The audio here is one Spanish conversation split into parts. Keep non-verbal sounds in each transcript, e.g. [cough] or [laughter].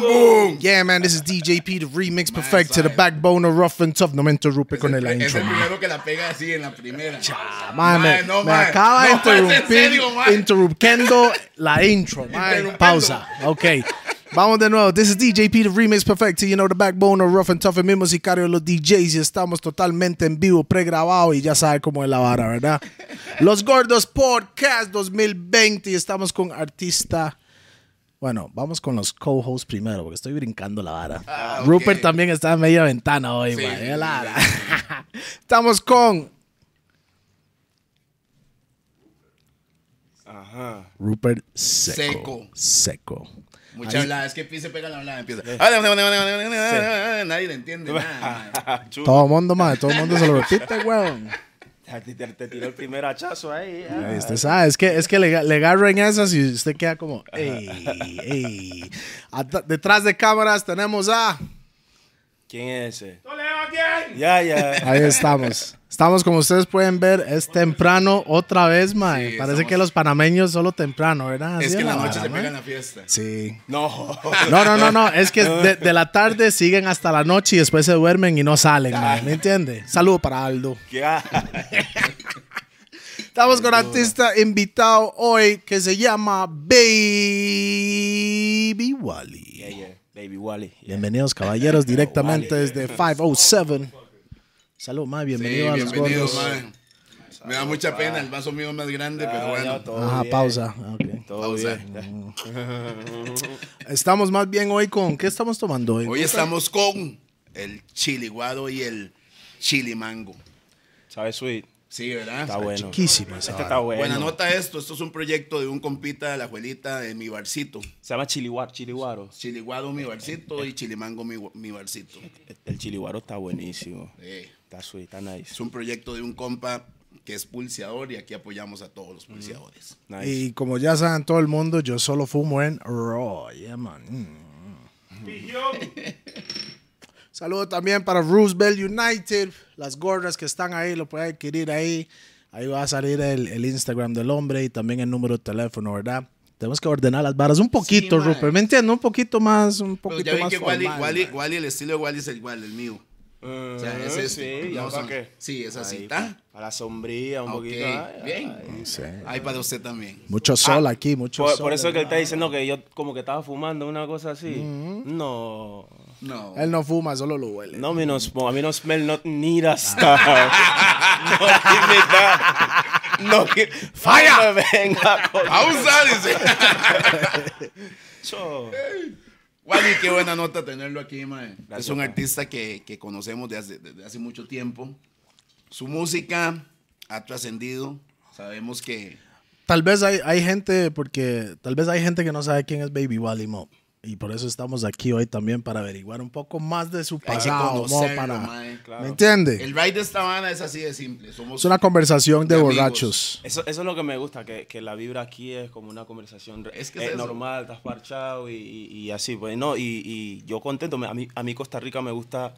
Boom. Yeah, man, this is DJP, the remix perfect to the backbone of Rough and Tough. No me interrumpe con el Es el intro, man. primero que la pega así en la primera. Man, me, Mae, no, me mae. acaba de No, interrumpir, interrumpiendo la intro, man. Pausa. Ok. Vamos de nuevo. This is DJP, the remix perfect. You know, the backbone of Rough and Tough, el mismo sicario de los DJs. Y estamos totalmente en vivo, pregrabado. Y ya sabe cómo es la vara, ¿verdad? Los Gordos Podcast 2020. Y estamos con artista. Bueno, vamos con los co-hosts primero, porque estoy brincando la vara. Ah. Rupert también está en media ventana hoy, Sí, Es la. Estamos con Ajá. Rupert Seco. Seco. Seco. Mucha Ahí- hablada, es que se pega la hablada, empieza. Eh. Nadie le entiende nada. Todo el mundo, madre, todo el mundo se lo repite, weón. Te, te- te tiró el primer hachazo ahí. ah. Ahí Usted sabe, es que, es que le, le agarran esas y usted queda como, ey, ey. At- Detrás de cámaras tenemos a... ¿Quién es ese? Ya, ya. Ahí estamos. Estamos, como ustedes pueden ver, es temprano otra vez, mae. Sí, Parece estamos- que los panameños solo temprano, ¿verdad? Es que en la noche se pegan la fiesta. Sí. No. No, no, no, no. Es que de, de la tarde [laughs] siguen hasta la noche y después se duermen y no salen, mae. ¿Me entiende? Saludo para Aldo. [laughs] Estamos con artista invitado hoy que se llama Baby Wally. Yeah, yeah. Baby Wally. Bienvenidos, caballeros, [laughs] directamente desde 507. Salud. Sí, Bienvenido a los bienvenido. Me da mucha pena, el vaso mío es más grande, pero Ah, bueno. ya, todo Ajá, bien. pausa. Ok. Todo Pausa. bien. [laughs] Estamos más bien hoy con. ¿Qué estamos tomando hoy? Hoy estamos con el chili guado y el chili mango. ¿Sabes, Sweet? Sí, ¿verdad? Está bueno. Chiquísima esa Este está bueno. Buena nota esto, esto es un proyecto de un compita de la abuelita de mi barcito. Se llama chiliwaro. Chiliguaro. Chili guado mi barcito y chili mango mi, mi barcito. El chiliguaro está buenísimo. Eh, Está sweet, está nice. es un proyecto de un compa que es pulseador y aquí apoyamos a todos los pulseadores. Nice. Y como ya saben todo el mundo, yo solo fumo en Raw. Yeah, man. Mm. Saludo también para Roosevelt United. Las gorras que están ahí, lo pueden adquirir ahí. Ahí va a salir el, el Instagram del hombre y también el número de teléfono, ¿verdad? Tenemos que ordenar las varas un poquito, mae. Rupert. ¿Me entiendes? Un poquito más, un Pero poquito ya vi más que Wally, formal, Wally, mae. Wally, el estilo de Wally es igual, el mío. O sea, es Ah, este. Sí, ¿ya No para son- qué? Sí, es así. Ahí, ¿Está? Para la sombría, un Ok, poquito. ay, bien. ay. Sí. Para usted también. Mucho sol aquí, mucho Por, sol. por eso es que él está diciendo que yo como que estaba fumando una cosa así. No. No. Él no fuma, solo lo huele. No, me no. A mí no smell not need a star. no give me that. No give... [laughs] Fire. No me venga con Pausa, dice. [laughs] Wally, qué buena nota tenerlo aquí, mae. Gracias, es un artista que, que conocemos desde hace, desde hace mucho tiempo. Su música ha trascendido. Sabemos que Tal vez hay, hay gente, porque tal vez hay gente que no sabe quién es Baby Wally Mo. Y por eso estamos aquí hoy también para averiguar un poco más de su pasado, Mo, conocerlo, para, mae. Claro. ¿Me entiende? El ride de esta banda es así de simple. Somos Es una conversación de, borrachos. Eso, eso es lo que me gusta, que, que la vibra aquí es como una conversación re- Es que es eh, normal, estás parchado y, y- y así. Pues, no, y, y yo contento. A mí, a mí Costa Rica me gusta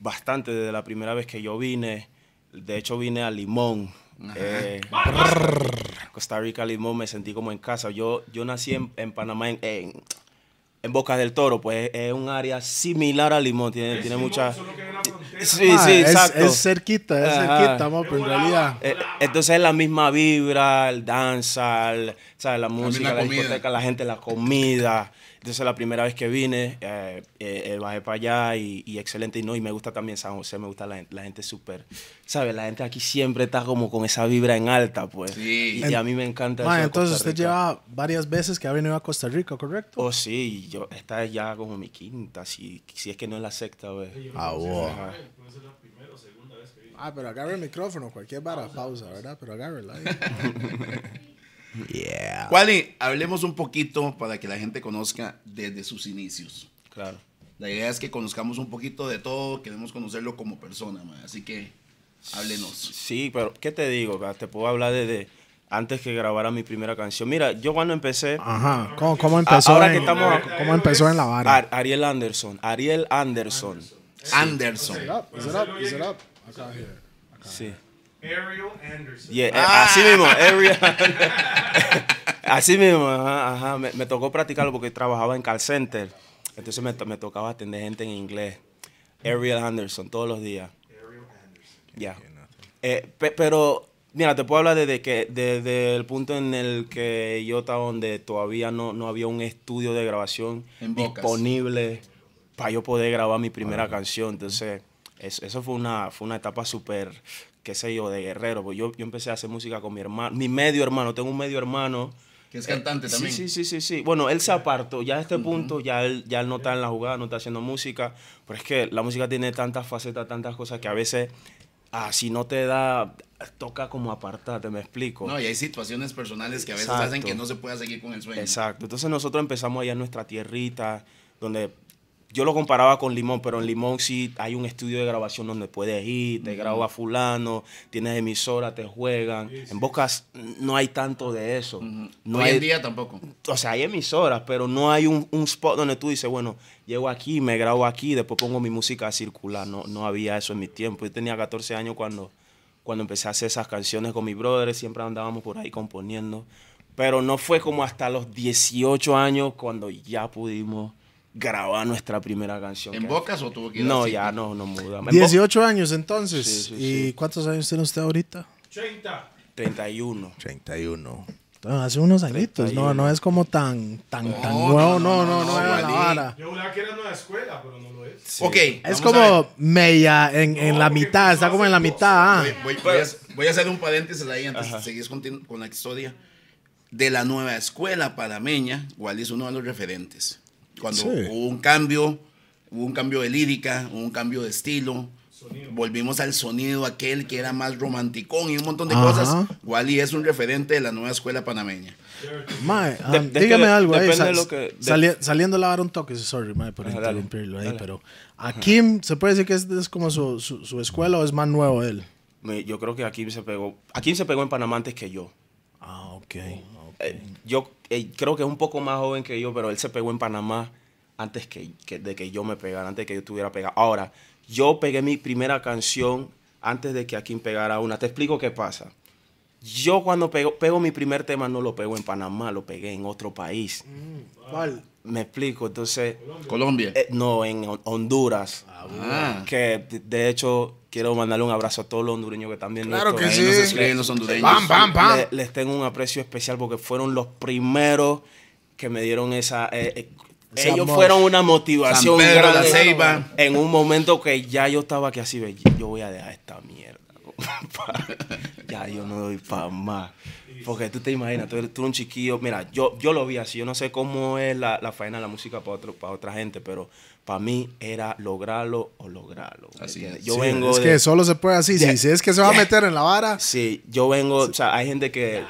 bastante desde la primera vez que yo vine. De hecho, vine a Limón. Eh, Costa Rica, Limón, me sentí como en casa. Yo, yo nací en, en Panamá, en, en, en Bocas del Toro, pues es un área similar a Limón. Tiene, tiene mucha... Sí, Ah, sí, es, exacto. es cerquita, es Ajá. cerquita, Mo, pero en realidad. Eh, Entonces es la misma vibra, el danza, el- ¿sabes? la música, la, discoteca, la gente, la comida. Entonces la primera vez que vine, eh, eh, eh, bajé para allá y, y excelente. Y no, y me gusta también San José, me gusta la, gente- la gente súper, ¿sabes? La gente aquí siempre está como con esa vibra en alta, pues. Sí. Y, y a mí me encanta Ma, eso entonces Costa usted lleva varias veces que ha venido a Costa Rica, ¿correcto? Oh, sí, yo, esta es ya como mi quinta, si, si es que no es la sexta vez. Ah, wow. Ah, pero agarre el micrófono, cualquier vara, pausa, ¿verdad? Pero agárrela. [laughs] yeah. Wally, hablemos un poquito para que la gente conozca desde sus inicios. Claro. La idea es que conozcamos un poquito de todo, queremos conocerlo como persona, mae. así que háblenos. Sí, pero ¿qué te digo? Te puedo hablar desde antes que grabara mi primera canción. Mira, yo cuando empecé, Ajá. ¿Cómo, cómo empezó, Ahora en, que estamos- ¿Cómo empezó en la vara? Ar- Ariel Anderson, Ariel Anderson. Anderson. Is it up? Is it up? Is it up? Acá, here. Sí. Ariel Anderson. Yeah, eh, Así mismo, Ariel. [laughs] así mismo, ajá, ajá. Me, me tocó practicarlo porque trabajaba en call center. Entonces me, to- me tocaba atender gente en inglés. Ariel Anderson, todos los días. Ya. Eh, pe- pero, mira, te puedo hablar desde, que, desde el punto en el que yo estaba donde todavía no, no había un estudio de grabación disponible para yo poder grabar mi primera canción. Entonces, es- eso fue una, fue una etapa súper, qué sé yo, de guerrero. Pues yo, yo empecé a hacer música con mi hermano, mi medio hermano, tengo un medio hermano. Que es cantante Eh, también. Sí, sí, sí, sí. Bueno, él se apartó. Ya a este punto, ya él, ya él no está en la jugada, no está haciendo música. Pero es que la música tiene tantas facetas, tantas cosas que a veces, ah, si no te da, toca como apartarte, me explico. No, y hay situaciones personales que a veces Exacto. hacen que no se pueda seguir con el sueño. Exacto. Entonces nosotros empezamos allá en nuestra tierrita, donde yo lo comparaba con Limón, pero en Limón sí hay un estudio de grabación donde puedes ir, te graba fulano, tienes emisora, te juegan. En Bocas no hay tanto de eso. No Hoy hay, en día tampoco. o sea, hay emisoras, pero no hay un, un spot donde tú dices, bueno, llego aquí, me grabo aquí, después pongo mi música a circular. No, no había eso en mi tiempo. Yo tenía 14 años cuando, cuando empecé a hacer esas canciones con mis brothers, siempre andábamos por ahí componiendo. Pero no fue como hasta los 18 años cuando ya pudimos grabar nuestra primera canción. ¿En Bocas o tuvo que ir No, al ya no, no mudamos. En Bo- 18 años entonces. Sí, sí, ¿Y sí. cuántos años tiene usted ahorita? 30. 31. 31. Ah, Hace unos añitos, no, 31. no es como tan, tan, tan No, nuevo, no, no, no, no, no, no, era la vara. Yo juraba que era nueva escuela, pero no lo es. Ok. Es como media en, en No, la mitad, está como en la mitad. ah. Voy, voy- voy a, voy a hacer un paréntesis ahí antes de seguir continu- con la historia. De la nueva escuela panameña, Wally es uno de los referentes. Cuando Sí. hubo un cambio, hubo un cambio de lírica, hubo un cambio de estilo. Volvimos al sonido aquel que era más romanticón y un montón de Ajá. cosas. Wally es un referente de la nueva escuela panameña. Mae, ah, De- de que dígame de- algo ahí. depende sa- de lo que- sali- saliendo la vara un toque, sorry, mae, por Ajá, dale, interrumpirlo ahí, dale. pero a Kim, ¿se puede decir que es, es como su, su, su escuela o es más nuevo él? Yo creo que aquí se pegó. Aquí se pegó en Panamá antes que yo. Ah, ok. Eh, yo eh, creo que es un poco más joven que yo, pero él se pegó en Panamá antes que, que- de que yo me pegara, antes de que yo estuviera pegado. Ahora, yo pegué mi primera canción antes de que Akin pegara una. Te explico qué pasa. Yo cuando pego, pego mi primer tema no lo pego en Panamá, lo pegué en otro país. ¿Cuál? Me explico, entonces, Colombia. eh, no, en Hon- Honduras. Ah. Que de- hecho quiero mandarle un abrazo a todos los hondureños que están viendo Claro que sí. nos escriben los hondureños. Bam, bam, bam. Le- les tengo un aprecio especial porque fueron los primeros que me dieron esa. eh, eh, ellos amor. fueron una motivación San Pedro, grande La Ceiba. en un momento que ya yo estaba que así, ve, yo voy a dejar esta mierda. [laughs] ya yo no doy para más. Porque tú te imaginas, tú eres, tú eres un chiquillo. Mira, yo, yo lo vi así. Yo no sé cómo es la, la faena de la música para, otro, para otra gente, pero para mí era lograrlo o lograrlo. ¿me Así es. Yo Sí, vengo es de- que solo se puede así. Yeah. Si, si es que se va a meter en la vara, Sí, yo vengo, o sea, hay gente que,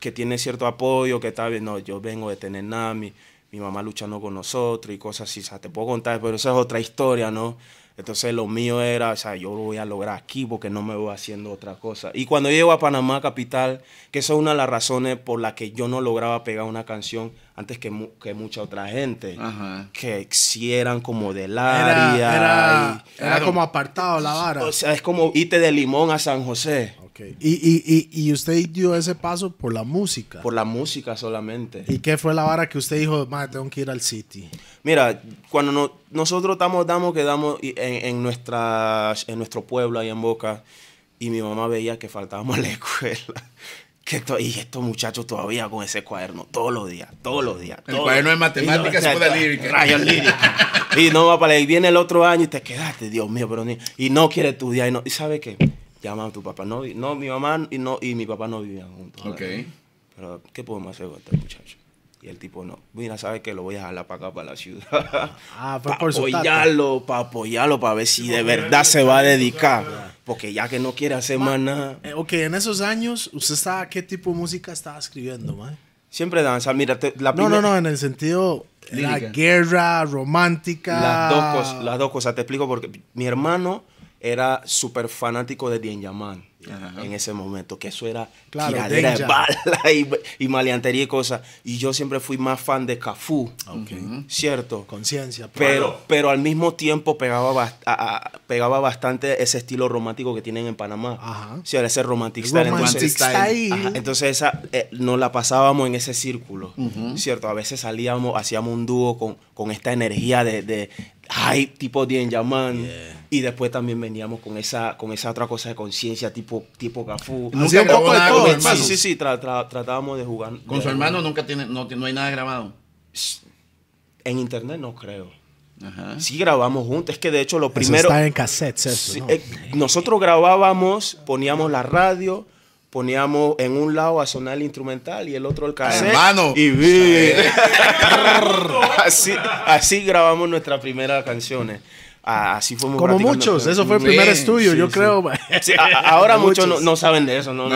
que tiene cierto apoyo, que está bien, no, yo vengo de tener nada, mi, mi mamá luchando con nosotros y cosas así, o sea, te puedo contar, pero esa es otra historia, ¿no? Entonces lo mío era, o sea, yo lo voy a lograr aquí porque no me voy haciendo otra cosa. Y cuando llego a Panamá capital, que esa es una de las razones por las que yo no lograba pegar una canción antes que, mu- que mucha otra gente, Ajá. que si eran como del era, área. era, y- era como apartado la vara. o sea, es como irte de Limón a San José. Ok. Y, y, y, y usted dio ese paso por la música. Por la música solamente. ¿Y qué fue la vara que usted dijo, madre, tengo que ir al City? Mira, cuando no- nosotros estamos, damos, quedamos en, en, nuestras, en nuestro pueblo, ahí en Boca, y mi mamá veía que faltábamos a la [laughs] escuela. Que to- y estos muchachos todavía con ese cuaderno, todos los días, todos los días. El cuaderno de matemáticas y no- pura lírica. Rayos lírica. [laughs] Y no va para y viene el otro año y te quedaste, Dios mío, pero ni, y no quiere estudiar. Y, no, ¿y sabe qué? Llama a tu papá. No, no mi mamá y, no, y mi papá no vivían juntos. Ok. Pero, ¿qué podemos hacer con este muchacho? Y el tipo no. Mira, ¿sabes qué? Lo voy a jalar para acá, para la ciudad. [laughs] Ah, para apoyarlo, para apoyarlo, para ver si de verdad se va a dedicar. Porque ya que no quiere hacer más nada. Eh, ok, en esos años, ¿usted estaba, qué tipo de música estaba escribiendo, man? Siempre danza. Mira, te- la No, no, no, en el sentido, era Lírica. guerra, romántica. Las dos, cosas, las dos cosas. Te explico porque mi hermano era súper fanático de Dien Yaman Ajá. en ese momento, que eso era Claro, tiradera de bala [laughs] y, y maleantería y cosas. Y yo siempre fui más fan de Cafú, ¿cierto? Conciencia. pues. Pero, pero al mismo tiempo pegaba, bast- a- a- pegaba bastante ese estilo romántico que tienen en Panamá. Ajá. Sí, ese romantic style. Romantic Entonces, style. Ajá, entonces esa, eh, nos la pasábamos en ese círculo, ¿cierto? A veces salíamos, hacíamos un dúo con, con esta energía de, de hype tipo Dien Yaman y después también veníamos con esa, con esa otra cosa de conciencia tipo, tipo Cafú. Nunca un poco de nada todo, con su hermano. hermano. Sí, sí, sí, tra- tra- tratábamos de jugar. Con de- su hermano nunca tiene, no, no hay nada grabado. En internet no creo. Ajá. Sí grabamos juntos, es que de hecho lo Eso primero... está en cassettes, eso. Sí, ¿no? eh, nosotros grabábamos, poníamos la radio, poníamos en un lado a sonar el instrumental y el otro el cassette. Hermano. Y vi- [laughs] así, así grabamos nuestras primeras canciones. Ah, Así fuimos Como practicando. muchos, eso fue el primer estudio, sí, yo sí. creo. Sí, a- a- ahora [laughs] muchos no, Muchos. no saben de eso, ¿no?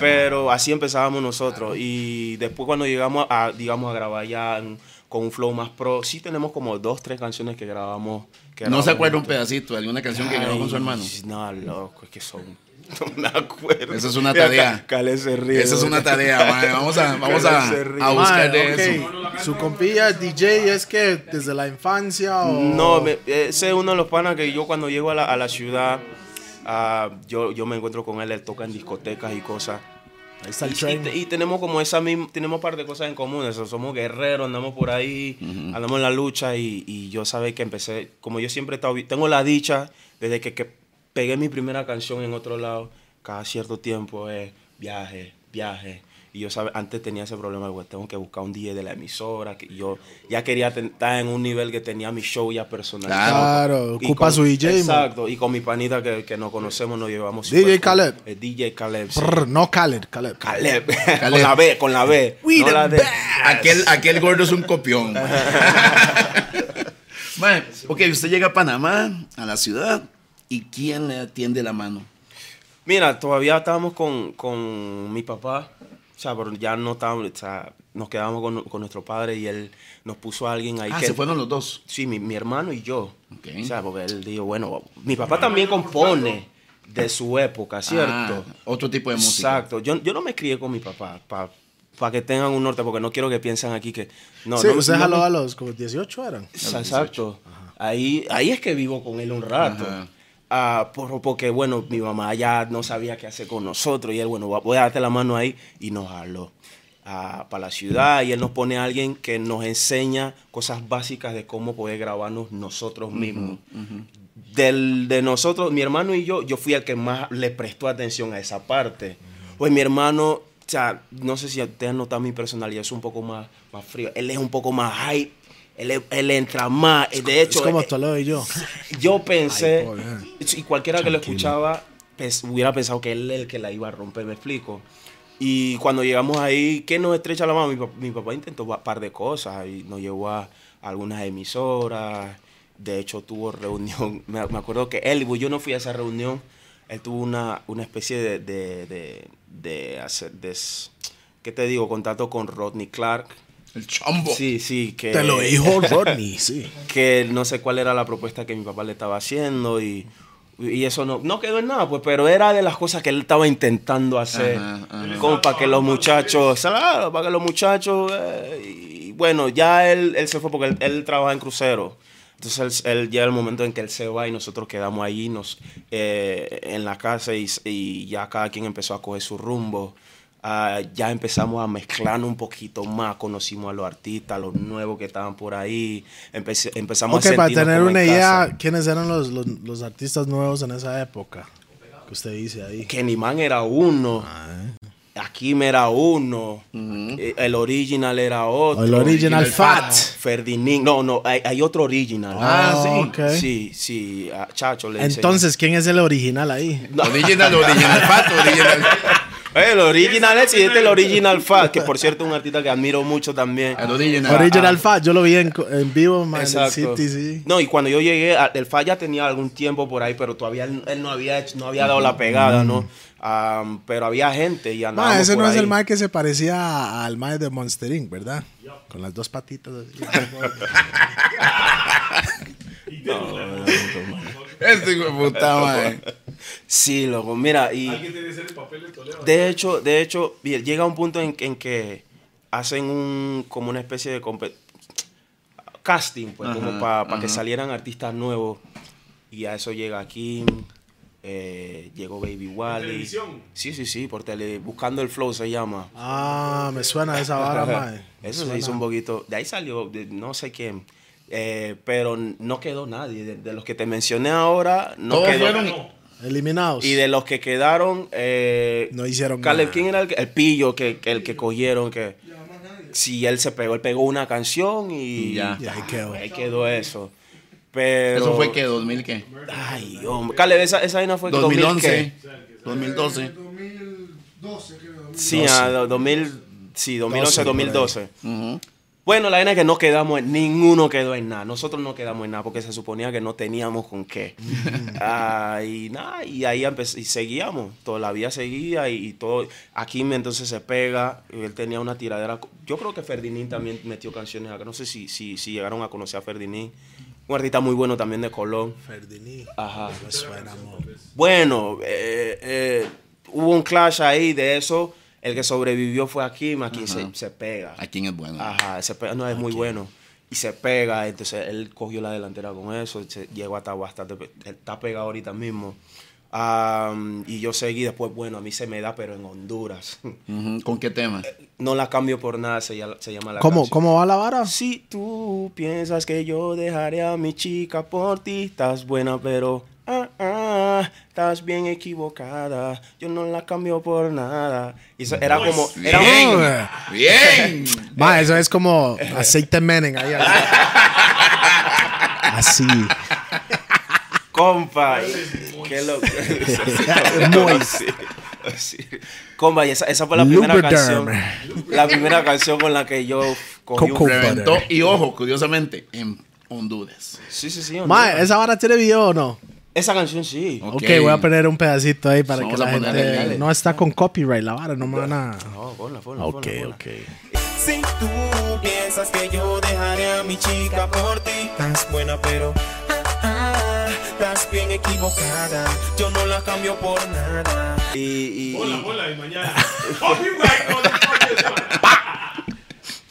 Pero así empezábamos nosotros. Y después cuando llegamos a, digamos, a grabar ya en- con un flow más pro, sí tenemos como dos, tres canciones que grabamos. que No se acuerda un pedacito de alguna canción que grabó con su hermano. No, loco, es que son. [laughs] No me acuerdo. Esa es una tarea. Ca- Calé se ríe. Esa es una tarea, [laughs] mae. Vamos a, vamos a, buscar de eso. Su compilla DJ es que desde la infancia o. No, ese es uno de los panas que yo cuando llego a la, a la ciudad, ah, yo, yo me encuentro con él, él toca en discotecas y cosas. Ahí está el Y, y te- y tenemos como esa misma, tenemos un par de cosas en común, eso, somos guerreros, andamos por ahí, andamos en la lucha y, y yo sabes que empecé, como yo siempre he estado, tengo la dicha desde que, que pegué mi primera canción en otro lado, cada cierto tiempo es viaje, viaje. Y yo sabe, antes tenía ese problema, pues tengo que buscar un DJ de la emisora, que yo ya quería estar en un nivel que tenía mi show ya personalizado. Claro, Y ocupa con- su DJ, man. Exacto, y con mi panita que, que nos conocemos, nos llevamos. DJ. Caleb. El DJ Caleb. sí. Brr, no Khaled, Caleb. Caleb. con la B, con la B. We no the la best. Aquel, aquel gordo es un copión. Mae, [laughs] ok, usted llega a Panamá, a la ciudad, ¿y quién le atiende la mano? Mira, todavía estábamos con, con mi papá. O sea, pero ya no estábamos, o sea, nos quedamos con, con nuestro padre y él nos puso a alguien ahí Ah, que... se fueron los dos. Sí, mi, mi hermano y yo. Ok. O sea, porque él dijo, bueno, mi papá también compone de su época, ¿cierto? Ah, otro tipo de música. Exacto. Yo, yo no me crié con mi papá para que tengan un norte, porque no quiero que piensen aquí que... No, sí, no, usted no a los como 18 eran. Exacto. Ahí, ahí es que vivo con él un rato. Ajá. Ah, por- porque, bueno, mi mamá ya no sabía qué hacer con nosotros y él, bueno, voy a darte la mano ahí y nos jaló para la ciudad y él nos pone a alguien que nos enseña cosas básicas de cómo poder grabarnos nosotros mismos. Del, de nosotros, mi hermano y yo, yo fui el que más le prestó atención a esa parte. Pues mi hermano, o sea, no sé si ustedes han notado mi personalidad, es un poco más, más frío. Él es un poco más hype. Él, es- él entra más. De hecho, es como eh, Toledo y yo. [laughs] yo pensé, Ay, y cualquiera que lo escuchaba pens- hubiera pensado que él es el que la iba a romper, me explico. Y cuando llegamos ahí, ¿qué nos estrecha la mano? Mi, pa- mi papá intentó un par de cosas y nos llevó a algunas emisoras. De hecho, tuvo reunión. [laughs] Me, me acuerdo que él, yo no fui a esa reunión. Él tuvo una, una especie de, de, de, de hacer, de ¿qué te digo? Contacto con Rodney Clark. El chombo. Sí, sí, que Te lo dijo Rodney, sí. [laughs] que no sé cuál era la propuesta que mi papá le estaba haciendo y, y eso no, no quedó en nada, pues, pero era de las cosas que él estaba intentando hacer, Ajá, ajá. como para que los muchachos, claro, para que los muchachos, eh, y bueno, ya él, él se fue porque él, él trabaja en crucero. Entonces él, él llega el momento en que él se va y nosotros quedamos ahí nos, eh, en la casa y, y ya cada quien empezó a coger su rumbo. Ah, ya empezamos a mezclarnos un poquito más, conocimos a los artistas, los nuevos que estaban por ahí, empecé- empezamos Ok, a para tener una idea, casa. ¿quiénes eran los, los, los artistas nuevos en esa época? Que usted dice ahí. Kenny Man era uno, Akim era uno, eh, el original era otro. El original Original Fat. Ferdinand, no, no, hay, hay otro original. Ah, sí. ok. Sí, sí, a Chacho le enseñé. Entonces, ¿quién es el original ahí? Original, original, fato, original. [laughs] Eh, el original es, y este es el original Fat, que por cierto es un artista que admiro mucho también. El original. Original Fat, yo lo vi en, en vivo, man, en el. City, sí. No, y cuando yo llegué, el Fat ya tenía algún tiempo por ahí, pero todavía él, él no había hecho- no había dado la pegada, ¿no? Am, pero había gente y Ma, andábamos ese por no es el Mae que se parecía al Mae de Monster Inc., ¿verdad? Con las dos patitas así. [laughs] [laughs] Este hijo de puta, mae. Sí, loco, mira, y Alguien tiene que ser el papel de Toledo. de hecho, de hecho, llega un punto en, en que hacen un como una especie de casting, pues, como para que salieran artistas nuevos. Y a eso llega Kim, eh, llegó Baby Wally. televisión? Sí, sí, sí, por tele, buscando el flow se llama. Ah, me suena esa vara, [laughs] mae. Eso se hizo un poquito. De ahí salió, de no sé quién. Eh, pero no quedó nadie. De, de los que te mencioné ahora, no Todos quedó. fueron- No. Eliminados. Y de los que quedaron, eh, No hicieron Caleb, nada. ¿quién era el, pillo que, que el que cogieron? Que si él se pegó, él pegó una canción y, Y ya. Y ahí quedó. ahí quedó eso. Pero Eso fue que 2000 qué? Ay, hombre. Caleb, esa, esa vaina fue que 2000 2011, qué? 2012. 2012, creo. Sí, a do- 2000, sí, 2011, 12, por ahí. 2012. Ujú. Bueno, la vaina es que no quedamos, en, ninguno quedó en nada. Nosotros no quedamos en nada porque se suponía que no teníamos con qué. [laughs] Ah, y nada, y ahí y seguíamos. Toda la vida seguía y, y todo. Aquí entonces se pega. Él tenía una tiradera. Yo creo que Ferdinín también metió canciones acá. No sé si, si, si llegaron a conocer a Ferdinín. Un artista muy bueno también de Colón. Ferdinand. Ajá. Suena. Bueno, eh, eh, hubo un clash ahí de eso. El que sobrevivió fue Akim. Aquí se, se pega. ¿A quién es bueno? Ajá, se pega, no es muy bueno. Y se pega, entonces él cogió la delantera con eso, se llegó hasta bastante, está pegado ahorita mismo. Am, y yo seguí después, bueno, a mí se me da, pero en Honduras. [laughs] ¿Con qué tema? No la cambio por nada, se, llama- se llama la ¿Cómo, canción. ¿Cómo va la vara? Si tú piensas que yo dejaré a mi chica por ti, estás buena, pero ah, ah, estás bien equivocada. Yo no la cambio por nada. Y eso era como, era Bien, güey. bien. Ma, eso es como aceite menen ahí. [laughs] Así. Compa, qué loco. [laughs] Compa, y esa, esa fue la primera Lubriderm. canción. La primera canción con la que yo cogí Coco un... Reventó. Y ojo, curiosamente, en Honduras. Sí, sí, sí. Ma. ¿esa vara tiene video o no? Esa canción sí. Ok. Ok, voy a poner un pedacito ahí para Vamos que la gente... dale. No está con copyright la vara, no me van a... No, ponla, ponla, Ok, ponla, ok. Si tú piensas que yo dejaré a mi chica por ti, estás buena, pero ah, ah, estás bien equivocada. Yo no la cambio por nada. Y, y- Ponla, y- ponla y mañana. [laughs] Motherfuckers.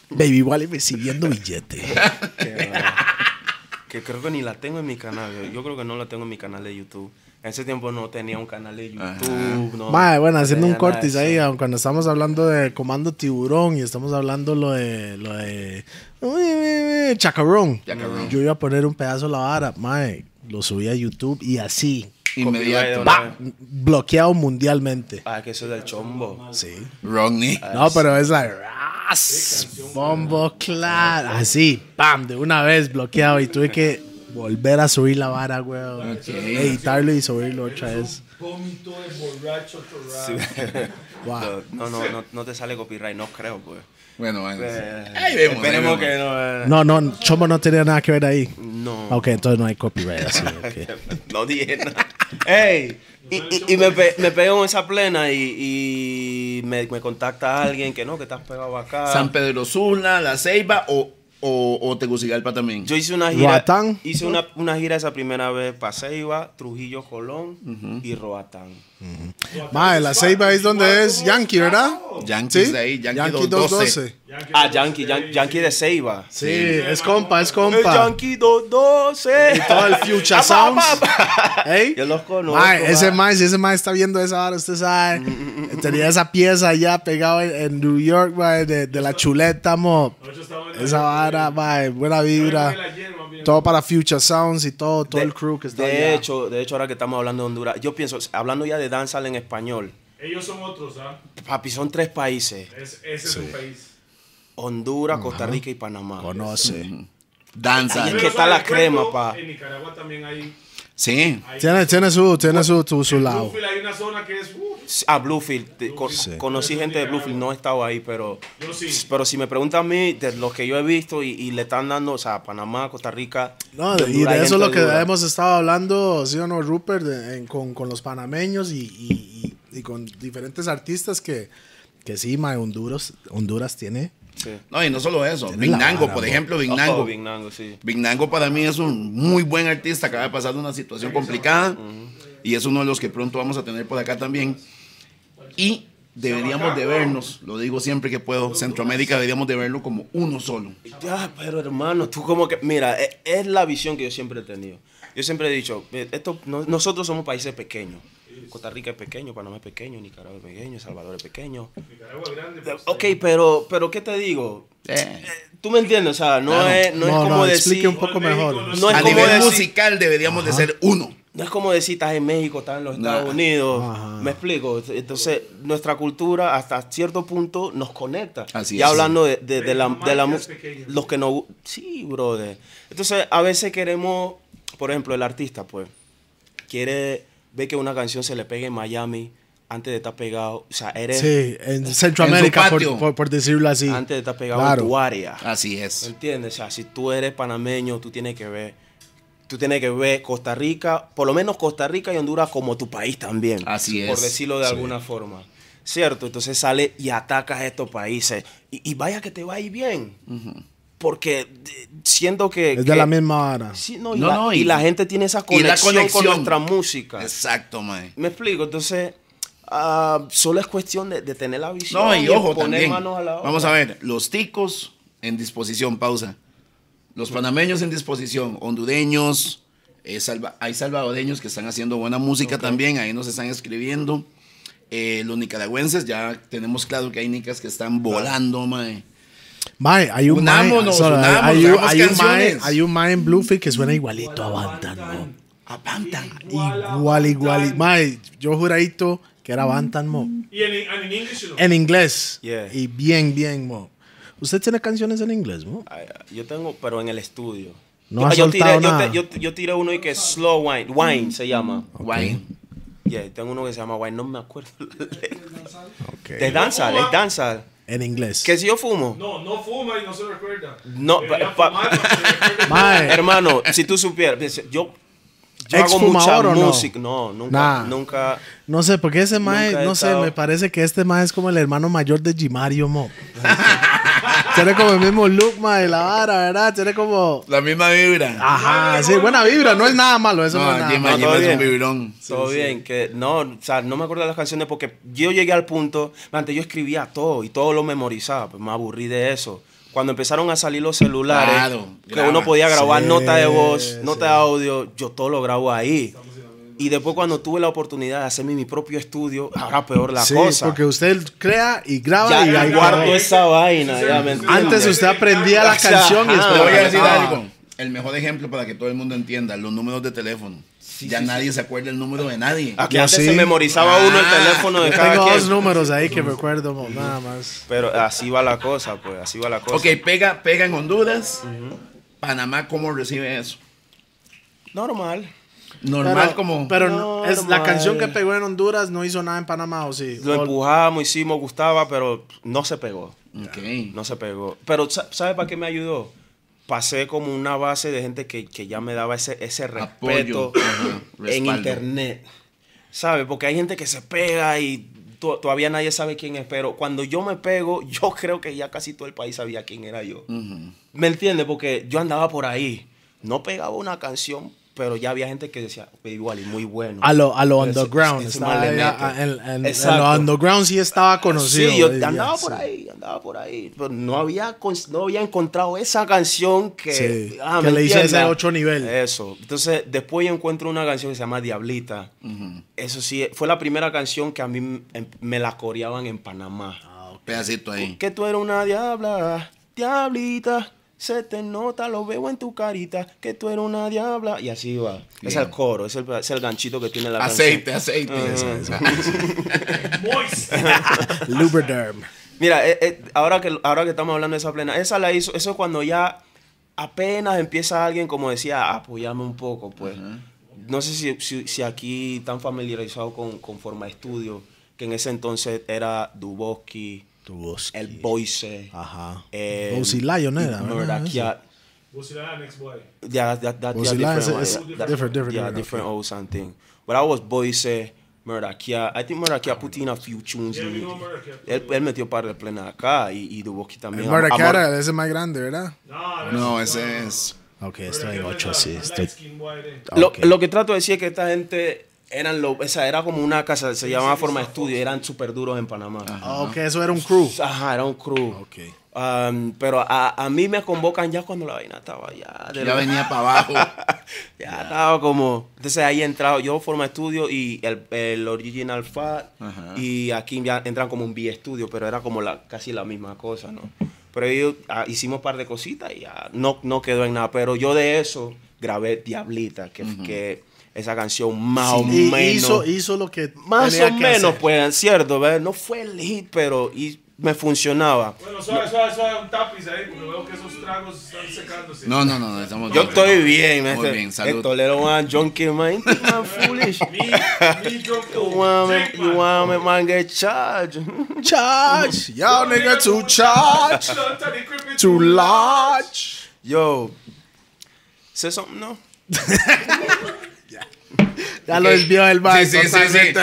Baby Wally recibiendo billete. Que creo que ni la tengo en mi canal. Yo, yo creo que no la tengo en mi canal de YouTube. En ese tiempo no tenía un canal de YouTube. No, Ma, bueno, no haciendo un cortis ahí, cuando estamos hablando de Comando Tiburón y estamos hablando lo de... Lo de uy, uy, uy, Chacarrón. Chacarrón. Yo iba a poner un pedazo de la vara, mae, lo subí a YouTube y así, Inmediato. Bloqueado mundialmente. Ah, que eso es del chombo. Sí. Rodney. No, pero es like, bombo, claro. Así, pam, de una vez bloqueado. Y tuve que volver a subir la vara, weón. Editarlo y subirlo otra vez. Vómito de borracho torrado. [laughs] Wow. No, no, no, no te sale copyright, no creo, pues. Bueno, bueno. Eh, Ahí vemos. ahí Esperemos vemos. que no. eh, No, no, Chomo no tenía nada que ver ahí. No. Ok, entonces no hay copyright así. [laughs] No dije nada. ¡Ey! Y, y- y me, pe- me pego en esa plena y, y me, me contacta alguien que no, que estás pegado acá. San Pedro Sula, La Ceiba o, o, o Tegucigalpa también. Yo hice una gira. Roatán. Hice una, una gira esa primera vez para Ceiba, Trujillo, Colón y Roatán. Mae, la Ceiba es donde es Yankee, ¿verdad? Yankees Sí. de ahí, Yankee, Yankee 212. 212. Ah, Yankee, Yan- Yankee de Ceiba. Sí, es compa, es El compa. Yankee 212. Y todo el Future [laughs] Ah, Sounds. Yo los conozco. Mae, ese ma. mae, si ese mae está viendo esa hora, usted sabe. Tenía esa pieza ya pegado en, en New York, mae, de, de la chuleta, mo. Esa vara, mae, buena vibra. Todo para Future Sounds y todo, todo De- el crew que está de allá. hecho, de hecho, ahora que estamos hablando de Honduras, yo pienso, hablando ya de danzal en español, Ellos son otros, ¿ah? papi, son tres países: Es, ese es un país. Honduras, Costa Rica y Panamá. Conoce. Danza. Ahí es que está la crema, pa. En Nicaragua también hay. Sí. hay Tiene, tiene su, tiene su, su, lado. Hay una zona que es. uh, Ah, Bluefield. te- co- Sí. Conocí gente de Bluefield, no he estado ahí, pero. Sí. Pero si me preguntan a mí, de lo que yo he visto y, y le están dando, o sea, Panamá, Costa Rica. No, de y de eso es lo que dura. hemos estado hablando, sí o no, Rupert, de- en- con, con los panameños y, y- y- y con diferentes artistas que, que sí, mae, Honduras, Honduras tiene Sí. No, y no solo eso. Vignango, por ejemplo, Oh, Vignango. Vignango, sí. Vignango para mí es un muy buen artista, acaba de pasar una situación complicada y es uno de los que pronto vamos a tener por acá también. Y deberíamos de vernos, lo digo siempre que puedo, Centroamérica deberíamos de verlo como uno solo. Ya, pero hermano, tú como que, mira, e- es, la visión que yo siempre he tenido. Yo siempre he dicho, esto, no- nosotros somos países pequeños. Costa Rica es pequeño, Panamá es pequeño, Nicaragua es pequeño, Salvador es pequeño. Nicaragua es grande. pero Ok, pero, pero ¿qué te digo? Eh, Tú me entiendes, o sea, no, Claro. es, no, No, es como no, decir... explique un poco mejor. no es- No es a como nivel decir- musical deberíamos de ser uno. No es como decir, estás en México, estás en los Estados Nah. Unidos. Ajá. Me explico. Entonces, nuestra cultura hasta cierto punto nos conecta. Así ya es. hablando de, de- de la, de la pequeñas. Los que no. Sí, brother. Entonces, a veces queremos, por ejemplo, el artista, pues, quiere ver que una canción se le pegue en Miami antes de estar pegado. O sea, eres. Sí, en Centroamérica, En por, patio. por- por decirlo así. Antes de estar pegado Claro. en tu área. Así ¿Me es. entiendes? O sea, si tú eres panameño, tú tienes que ver, tú tienes que ver Costa Rica, por lo menos Costa Rica y Honduras como tu país también. Así Por es, decirlo de sí. alguna forma. ¿Cierto? Entonces sale y atacas a estos países. Y, y vaya que te va a ir bien. Porque eh, siento que... Es de que- la misma hora. Sí, no, y, No, la, no, y y- la gente tiene esa y la conexión, con conexión. nuestra música. Exacto, mae. Me explico, entonces... ah, solo es cuestión de, de tener la visión No, y ojo poner también. manos a la obra. Vamos a ver, los ticos en disposición, pausa. Los panameños en disposición, hondureños, eh, salva- hay salvadoreños que están haciendo buena música también, ahí nos están escribiendo. Eh, los nicaragüenses, ya tenemos claro que hay nicas que están volando, mae. Mae, hay un mae, Unámonos, sorry, unámonos, hay, un- hay un mae, hay un mae en Bluefield que suena igualito a Bantan, mo. A Bantan. Igual, igual. Mae, yo juradito que era Bantan, mo. Y en, and in English, no. En inglés. Yeah. Y bien, bien, mo. ¿Usted tiene canciones en inglés, mo? Ay, Yo tengo, pero en el estudio. No yo, ha yo tiré, nada. te- yo- yo tiré uno y que Slow Wine, Wine se llama. Guay. Yeah, tengo uno que se llama Wine, no me acuerdo. [laughs] Ok. De danza, es danza. En inglés. Que si yo fumo. No, no fuma y no se recuerda. No, pa-. [laughs] Mae, Hermano, si tú supieras, yo, yo hago mucha ¿Exfumador o no? música. No, nunca, Nah. nunca. no sé, porque ese mae, no sé, estado- me parece que este mae es como el hermano mayor de Jimario, mo. [laughs] Tiene como el mismo look, mae, la vara, ¿verdad? Tiene como... La misma vibra. Ajá, sí, buena vibra, no es nada malo, eso no, no, es nada Jimmy, malo. malo. Jimmy todo es un bien. vibrón. Todo bien, que no, o sea, no me acuerdo de las canciones porque yo llegué al punto, antes yo escribía todo y todo lo memorizaba, pues me aburrí de eso. Cuando empezaron a salir los celulares, Claro, que graba. uno podía grabar Sí, nota de voz, nota sí. de audio, yo todo lo grabo ahí. Y después cuando tuve la oportunidad de hacerme mi propio estudio, ahora peor la sí, cosa. porque usted crea y graba ya y ahí guardo esa vaina, ya me? Antes usted aprendía la canción y ajá. Después voy a la decir algo. El mejor ejemplo para que todo el mundo entienda, los números de teléfono. ya sí, nadie se acuerda el número de nadie. Aquí Yo antes sí. se memorizaba uno el Ah, teléfono de cada tengo quien. dos números ahí que recuerdo, mo, nada más. Pero así va la cosa, pues, así va la cosa. Ok, pega, pega en Honduras. Panamá, ¿cómo recibe eso? Normal. Normal pero, como... Pero no- es la canción que pegó en Honduras no hizo nada en Panamá, ¿o sí? Lo empujamos, hicimos, gustaba, pero no se pegó. Ok. No se pegó. Pero sa- ¿sabe para qué me ayudó? Pasé como una base de gente que, que ya me daba ese, ese respeto Apoyo, en internet. ¿Sabe? Porque hay gente que se pega y to- todavía nadie sabe quién es. Pero cuando yo me pego, [laughs] yo creo que ya casi todo el país sabía quién era yo. ¿Me entiendes? Porque yo andaba por ahí. No pegaba una canción, pero ya había gente que decía, "Pues igual, y muy bueno. A lo, a lo underground. ese estaba man le ahí, mete. a- en, en- lo underground sí estaba conocido. Sí, yo andaba por sí. ahí, andaba por ahí. Pero no había, no había encontrado esa canción que, Sí, ah, que ¿me le hice entiendes? ese ocho nivel. Eso. Entonces, después yo encuentro una canción que se llama Diablita. Eso sí, fue la primera canción que a mí em- me la coreaban en Panamá. Pedacito ahí. Que tú eres una diabla, diablita. Se te nota, lo veo en tu carita, que tú eres una diabla. Y así va. Es Bien. el coro, es el, es el ganchito que tiene la Aceite, canción. aceite. Moist. [laughs] [laughs] Lubriderm. Mira, eh, eh, ahora, que, ahora que estamos hablando de esa plena, esa la hizo, eso es cuando ya apenas empieza alguien, como decía, a apoyarme un poco, pues. No sé si, si, si aquí están familiarizados con, con Forma Estudio, que en ese entonces era Duboski, el Boise, Ajá. eh, Boise Lion era, Cat. What's that next boy? Yeah, that, that, Boise yeah, Lion different, is- that- different, different, yeah, different, and thing. But I was Boise, Murdakia. I think Murdakia put in a few tunes. Yeah, we y- know Murdakia. él, él metió par de plena acá y, y El también. Murder Amor- Cara, ese es más grande, ¿verdad? No, No, ese es. Ok, Murdakia estoy en es 8, la- sí. Estoy... Lo, Ok. lo que trato de decir es que esta gente eran lo, esa era como una casa, se llamaba Forma de Estudio, eran súper duros en Panamá. Ah, Ok, eso era un crew. Ajá, era un crew. Ok. Um, pero a, a mí me convocan ya cuando la vaina estaba ya. de Ya la- venía para abajo. [laughs] ya estaba como. Entonces ahí he entrado yo, Forma Estudio y el, el Original Fat. Ajá. Y aquí ya entran como un B-Studio, pero era como la, casi la misma cosa, ¿no? Pero ellos ah, hicimos un par de cositas y ya no, no quedó en nada. Pero yo de eso grabé Diablita, que, que esa canción más o Y menos. hizo, hizo lo que Más tenía o que menos, hacer. pues, cierto, ¿verdad? No fue el hit, pero y me funcionaba. Bueno, suave, suave, suave, un tapiz ahí, porque veo que esos tragos están secándose. No, no, no, no, estamos Yo bien. estoy bien, Muy este, bien, salud. Tolero man, junkie man, man foolish. [laughs] Me, me drunk You want me, you man. want me, man, get charged. [laughs] Charge. Y'all nigga to charge. Anthony Crippen To large. Yo, say something, no? [laughs] [laughs] Ya lo desvió el man. Sí, sí, sí, sí. totalmente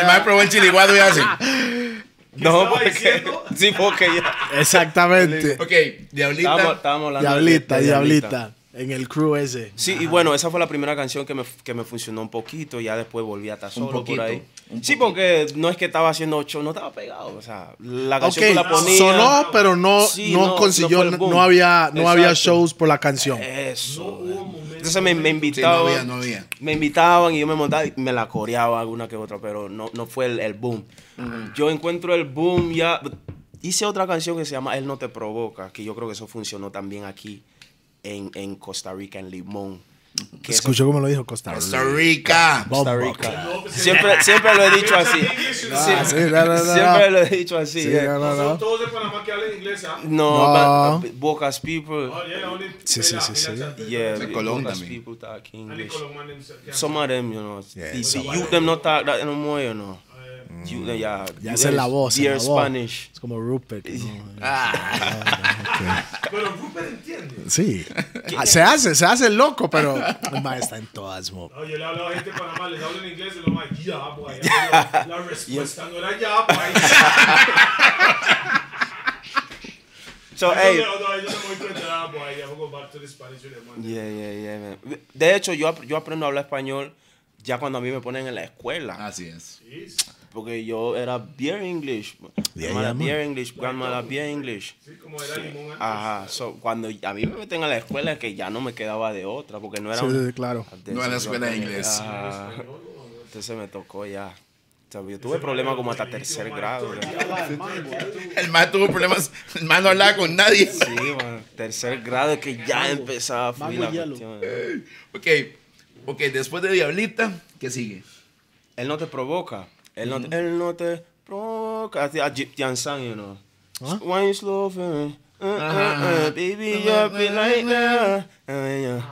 El man, probó el chiliguado y hace. [laughs] No, porque, diciendo? [laughs] sí, porque ya. Exactamente. Ok, Diablita. Estábamos, estábamos hablando de- Diablita, de diablita. En el crew ese. Sí, y bueno, esa fue la primera canción que me, que me funcionó un poquito. Ya después volví a estar solo poquito, por ahí. Un Sí, poquito. porque no es que estaba haciendo ocho, no estaba pegado. O sea, la canción que la ponía. sonó, pero no, Sí, no, consiguió, no, había, no había shows por la canción. Eso. Entonces me, me Sí, no invitaban. había, no había. Me invitaban y yo me montaba y me la coreaba alguna que otra, pero no, no fue el, el boom. Yo encuentro el boom ya. Hice otra canción que se llama Él no te provoca, que yo creo que eso funcionó también aquí en, en Costa Rica, en Limón. Que Escuchó como lo dijo Costa Costa Rica. Rica. Costa. Rica. Siempre, siempre lo he dicho así. Ah, sí, no, no, no. Siempre lo he dicho así. Sí, eh. Son todos de Panamá que hablan inglés, ¿ah? No, No. but- Bocas people. Oh, yeah, only- Sí, sí, sí, sí. Yeah, Bocas también. people talk English. Yeah. Some of them, you know. Yeah, the youth them not talk that no more, you know. You, yeah, Ya you sé la voz. Dear la voz. Spanish. Es como Rupert. ¿no? [laughs] Pero Rupert entiende. Sí. Ah, Se hace, se hace loco, pero el man está en todas. mo. No, yo le hablaba a gente de Panamá, les hablo en inglés y lo más, ya, boy. La, respuesta no era ya, boy. [laughs] So, Yo hey, no, no, no ah, ya yeah, yeah, yeah, man. De hecho, yo, yo aprendo a hablar español ya cuando a mí me ponen en la escuela. Así es. Sí, Porque yo era bien English. Yeah, yeah, bien English, grandma bien English. sí, como era limón antes. Ajá, so, cuando a mí me meten a la escuela es que ya no me quedaba de otra, porque no era Sí, un- sí, claro. No era la escuela de inglés. Ajá. Entonces me tocó ya. O sea, yo tuve problemas como hasta tercer grado. El man tuvo problemas. El man no hablaba con nadie. Sí, man, tercer grado que ya empezaba a fluir la cuestión. Ok. Ok, después de Diablita, ¿qué sigue? Él no te provoca. Él no, no te provoca. Así, A Jip Jansan, you know. ¿Ah? Why you slow for me? Uh, uh, uh, baby, be like that. Yeah.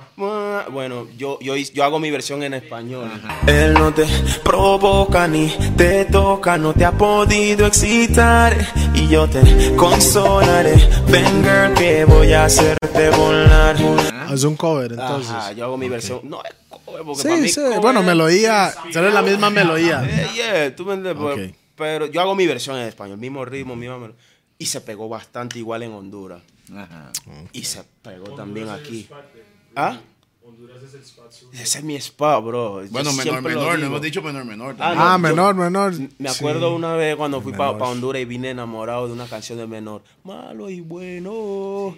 Bueno, yo, yo, yo hago mi versión en español. Él no te provoca ni te toca, no te ha podido excitar. Y yo te consolaré. Ven, girl, que voy a hacerte volar. Es un cover, entonces. Ajá, yo hago mi versión. No para Sí, mí sí. Bueno, melodía. Será la misma melodía. Eh, yeah, tú me entiendes, pues, Ok. Pero yo hago mi versión en español, mismo ritmo, misma melodía. Y se pegó bastante igual en Honduras. Ajá. Y se pegó también aquí. ¿Ah? Honduras es el spot suyo. Ese es mi spot, bro. Yo Bueno, menor, menor. No hemos dicho menor, menor. Ah, no, Ah, yo- menor, menor. Me acuerdo Sí. una vez cuando fui para Menor. Honduras y vine enamorado de una canción de menor. Malo y bueno.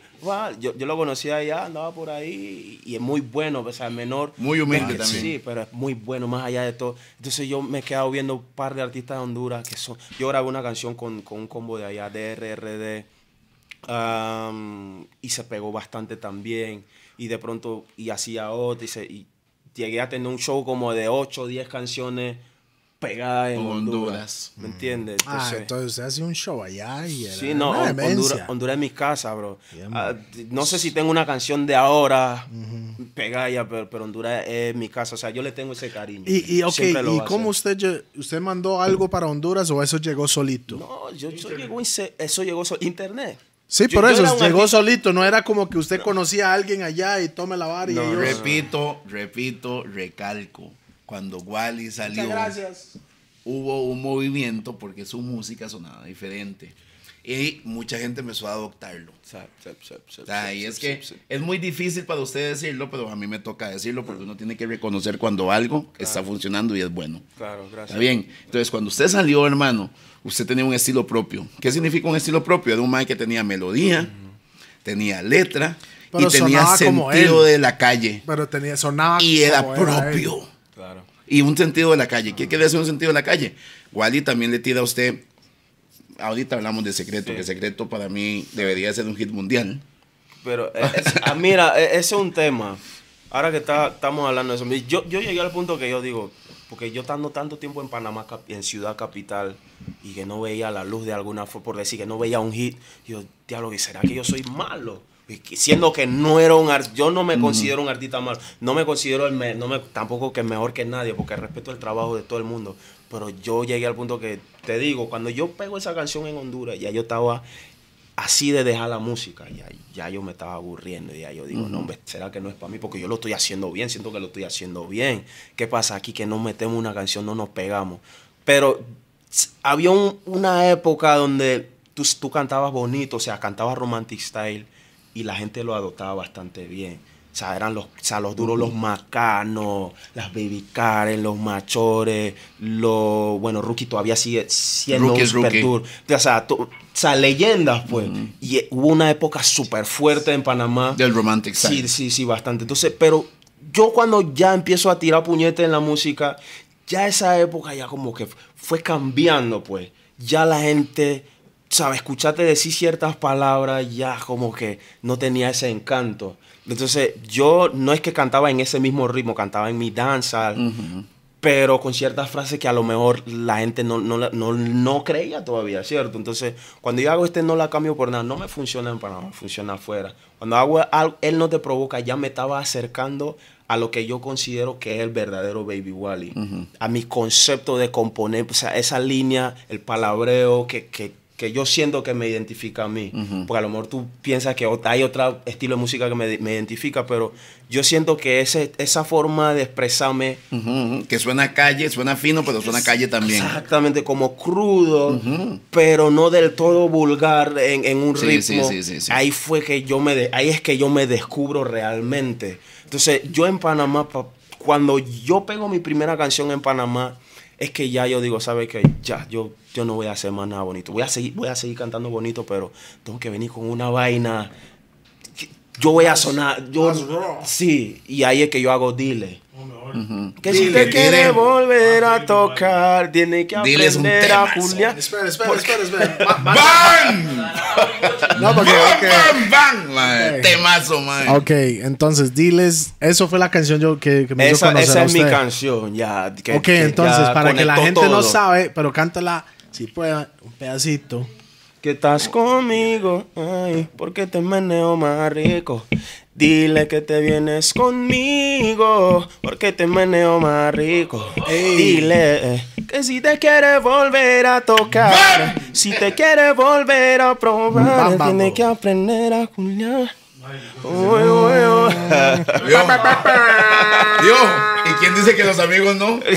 Yo, yo lo conocía allá, andaba por ahí y es muy bueno. O sea, menor. Muy humilde Ah, también. Sí, pero es muy bueno, más allá de todo. Entonces yo me he quedado viendo un par de artistas de Honduras que son. Yo grabé una canción con, con un combo de allá, de RRD. um, y se pegó bastante también. Y de pronto, y hacía otra. Y, se- y llegué a tener un show como de 8 o 10 canciones pegadas en Honduras. Honduras. ¿Me entiendes? Ah, Entonces, entonces usted hace un show allá y era Sí, no. Honduras, Honduras es mi casa, bro. Yeah, Ah, no sé si tengo una canción de ahora pegada ya, pero, pero Honduras es mi casa. O sea, yo le tengo ese cariño. Y, y, ok, Siempre lo ¿y cómo usted, usted mandó algo para Honduras o eso llegó solito? No, yo, yo llegó eso llegó so- internet. Sí, Yo- por yo eso, llegó solito, no era como que usted conocía a alguien allá y tome la vara y No, ellos... Repito, repito, recalco. Cuando Wally salió. hubo un movimiento porque su música sonaba diferente. Y mucha gente empezó a adoptarlo. O sea, y es que es muy difícil para usted decirlo, pero a mí me toca decirlo porque uno tiene que reconocer cuando algo está funcionando y es bueno. Claro, gracias. Está bien. Entonces, cuando usted salió, hermano, usted tenía un estilo propio. ¿Qué significa un estilo propio? Era un man que tenía melodía, tenía letra Pero y tenía sentido de la calle. Pero tenía, sonaba Y era como propio. Claro. Y un sentido de la calle. ¿Qué quiere decir un sentido de la calle? Wally también le tira a usted. Ahorita hablamos de secreto, Sí. que secreto para mí debería ser un hit mundial. Pero, eh, es- ah, mira, eh, ese es un tema. Ahora que está- estamos hablando de eso, yo, yo llegué al punto que yo digo, porque yo estando tanto tiempo en Panamá, en Ciudad Capital, y que no veía la luz de alguna forma, por decir que no veía un hit, yo, diablo, ¿y ¿será que yo soy malo? Siendo que no era un artista, yo no me considero un artista malo, no me considero el me- no me, tampoco que mejor que nadie, porque respeto el trabajo de todo el mundo, pero yo llegué al punto que, te digo, cuando yo pego esa canción en Honduras, ya yo estaba así de dejar la música, ya, ya yo me estaba aburriendo, ya yo digo, no, hombre, ¿será que no es para mí? Porque yo lo estoy haciendo bien, siento que lo estoy haciendo bien. ¿Qué pasa aquí? Que no metemos una canción, no nos pegamos. Pero había un- una época donde tú, tú cantabas bonito, o sea, cantabas romantic style y la gente lo adoptaba bastante bien. O sea, eran los, o sea, los duros, los macanos, las baby Karen, los machores, los, bueno, Rookie todavía sigue siendo Rookie un super duro. O sea, to- o sea, leyendas, pues. Y eh, hubo una época súper fuerte en Panamá. Del romantic Sí, side. sí, sí, bastante. Entonces, pero yo cuando ya empiezo a tirar puñetes en la música, ya esa época ya como que fue cambiando, pues. Ya la gente, ¿sabes? Escucharte decir ciertas palabras ya como que no tenía ese encanto. Entonces, yo no es que cantaba en ese mismo ritmo, cantaba en mi danza, pero con ciertas frases que a lo mejor la gente no, no, no, no creía todavía, ¿cierto? Entonces, cuando yo hago este no la cambio por nada, no me funciona en Panamá, funciona afuera. Cuando hago algo, él no te provoca, ya me estaba acercando a lo que yo considero que es el verdadero Baby Wally. A mi concepto de componer, o sea, esa línea, el palabreo que, que, que yo siento que me identifica a mí. Porque a lo mejor tú piensas que hay otro estilo de música que me, me identifica, pero yo siento que ese, esa forma de expresarme. Que suena calle, suena fino, pero suena calle también. Exactamente, como crudo, pero no del todo vulgar en, en un Sí, ritmo. sí, sí, sí, sí. Ahí fue que yo me, de- ahí es que yo me descubro realmente. Entonces, yo en Panamá, pa- cuando yo pego mi primera canción en Panamá, es que ya yo digo, ¿sabes qué? Ya, yo, yo no voy a hacer más nada bonito. Voy a seguir, voy a seguir cantando bonito, pero tengo que venir con una vaina. que- Yo voy a sonar, yo, sí, y ahí es que yo hago dile. O mejor. Que si te quiere dile. volver a tocar, tiene que aprender a. Julián. Espera, espera, espera, espera. ¡Bam! [laughs] No, porque. ¡Bam, bam! man! Ok. Temazo, man. Ok, entonces diles, eso fue la canción yo que, que me hizo Esa, conocer esa a es mi usted. canción, ya. que- ok, que entonces, ya para que la gente no sabe, pero cántala, si puede, un pedacito. Que estás conmigo, ay, porque te meneo más rico. Dile que te vienes conmigo, porque te meneo más rico. Dile eh, que si te quieres volver a tocar, si te quieres volver a probar, Bam, bam, tienes que aprender a Julián. Uy, uy, uy. ¿Y quién dice que los amigos no? [laughs]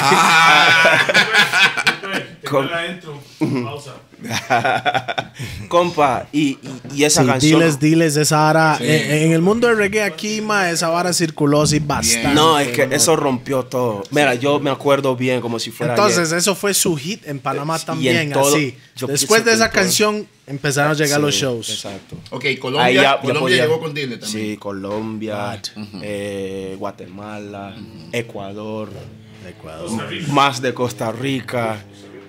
Ah. Intro. Pausa. [laughs] Compa, y, y, y esa Sí, canción. diles, diles, esa vara, en, en el mundo del reggae aquí, ma, esa vara circuló así bastante. No, es que eso rompió todo. Mira, yo me acuerdo bien como si fuera. Entonces, ayer. eso fue su hit en Panamá Y en también, todo- así. Después de esa canción, empezaron a llegar Sí, los shows. Exacto. Ok, Colombia, ya- ya Colombia podía- llegó con Dile también. Sí, Colombia, eh, Guatemala, Ecuador, Rica. más de Costa Rica.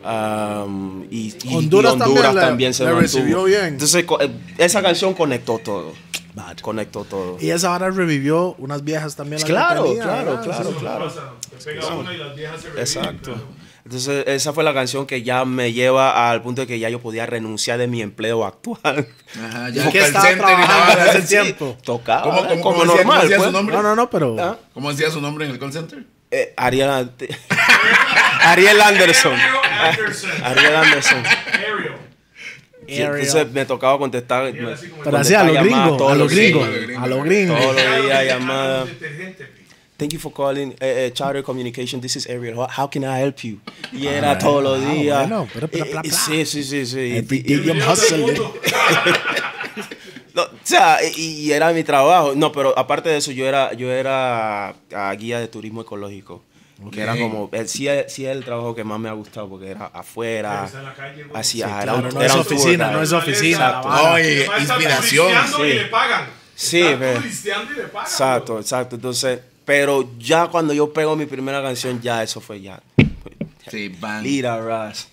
Am, y, y- y Honduras Honduras, también también, la- se la recibió bien. Entonces, eh, esa canción conectó todo. Bad. Conectó todo. Y esa vara revivió unas viejas también. Claro, tenía, claro, ¿verdad? claro, Eso claro. pasa. Te pega una y las viejas se reviven. Exacto. claro. Entonces, esa fue la canción que ya me lleva al punto de que ya yo podía renunciar de mi empleo actual. Ajá, [laughs] ¿Y ya estaba trabajando en ese tiempo? Tocaba, ¿Cómo, cómo, como cómo decía- normal. decía pues. su nombre? No, no, no, pero... Ah, ¿Cómo decía su nombre en el call center? Eh, Ariel, Ariel Anderson. Ariel Anderson. Ariel Anderson. Ariel. Sí, entonces me tocaba contestar. me- Pero así a los gringos, a los gringos, a los gringos. Todos los días pi. Thank you for calling eh, eh, Charter Communication. This is Ariel. How, how can I help you? Y era todos los ah, días. bueno, pero bla, bla, Eh, eh, bla. Sí, sí, sí, sí. Every day I'm hustling. No, o sea, y, y era mi trabajo. No, pero aparte de eso, yo era, yo era ah, guía de turismo ecológico. Que era como, eh, sí, es- sí es el trabajo que más me ha gustado porque era afuera. Está en la calle, güey. Así, Sí, era claro, un- no era es tour oficina, guide. no es oficina. Oye, está inspiración. turisteando y Sí. le pagan. Sí, turisteando y le pagan. Exacto, exacto. Entonces, pero ya cuando yo pego mi primera canción, ya eso fue ya. Sí, van. Lira Ras.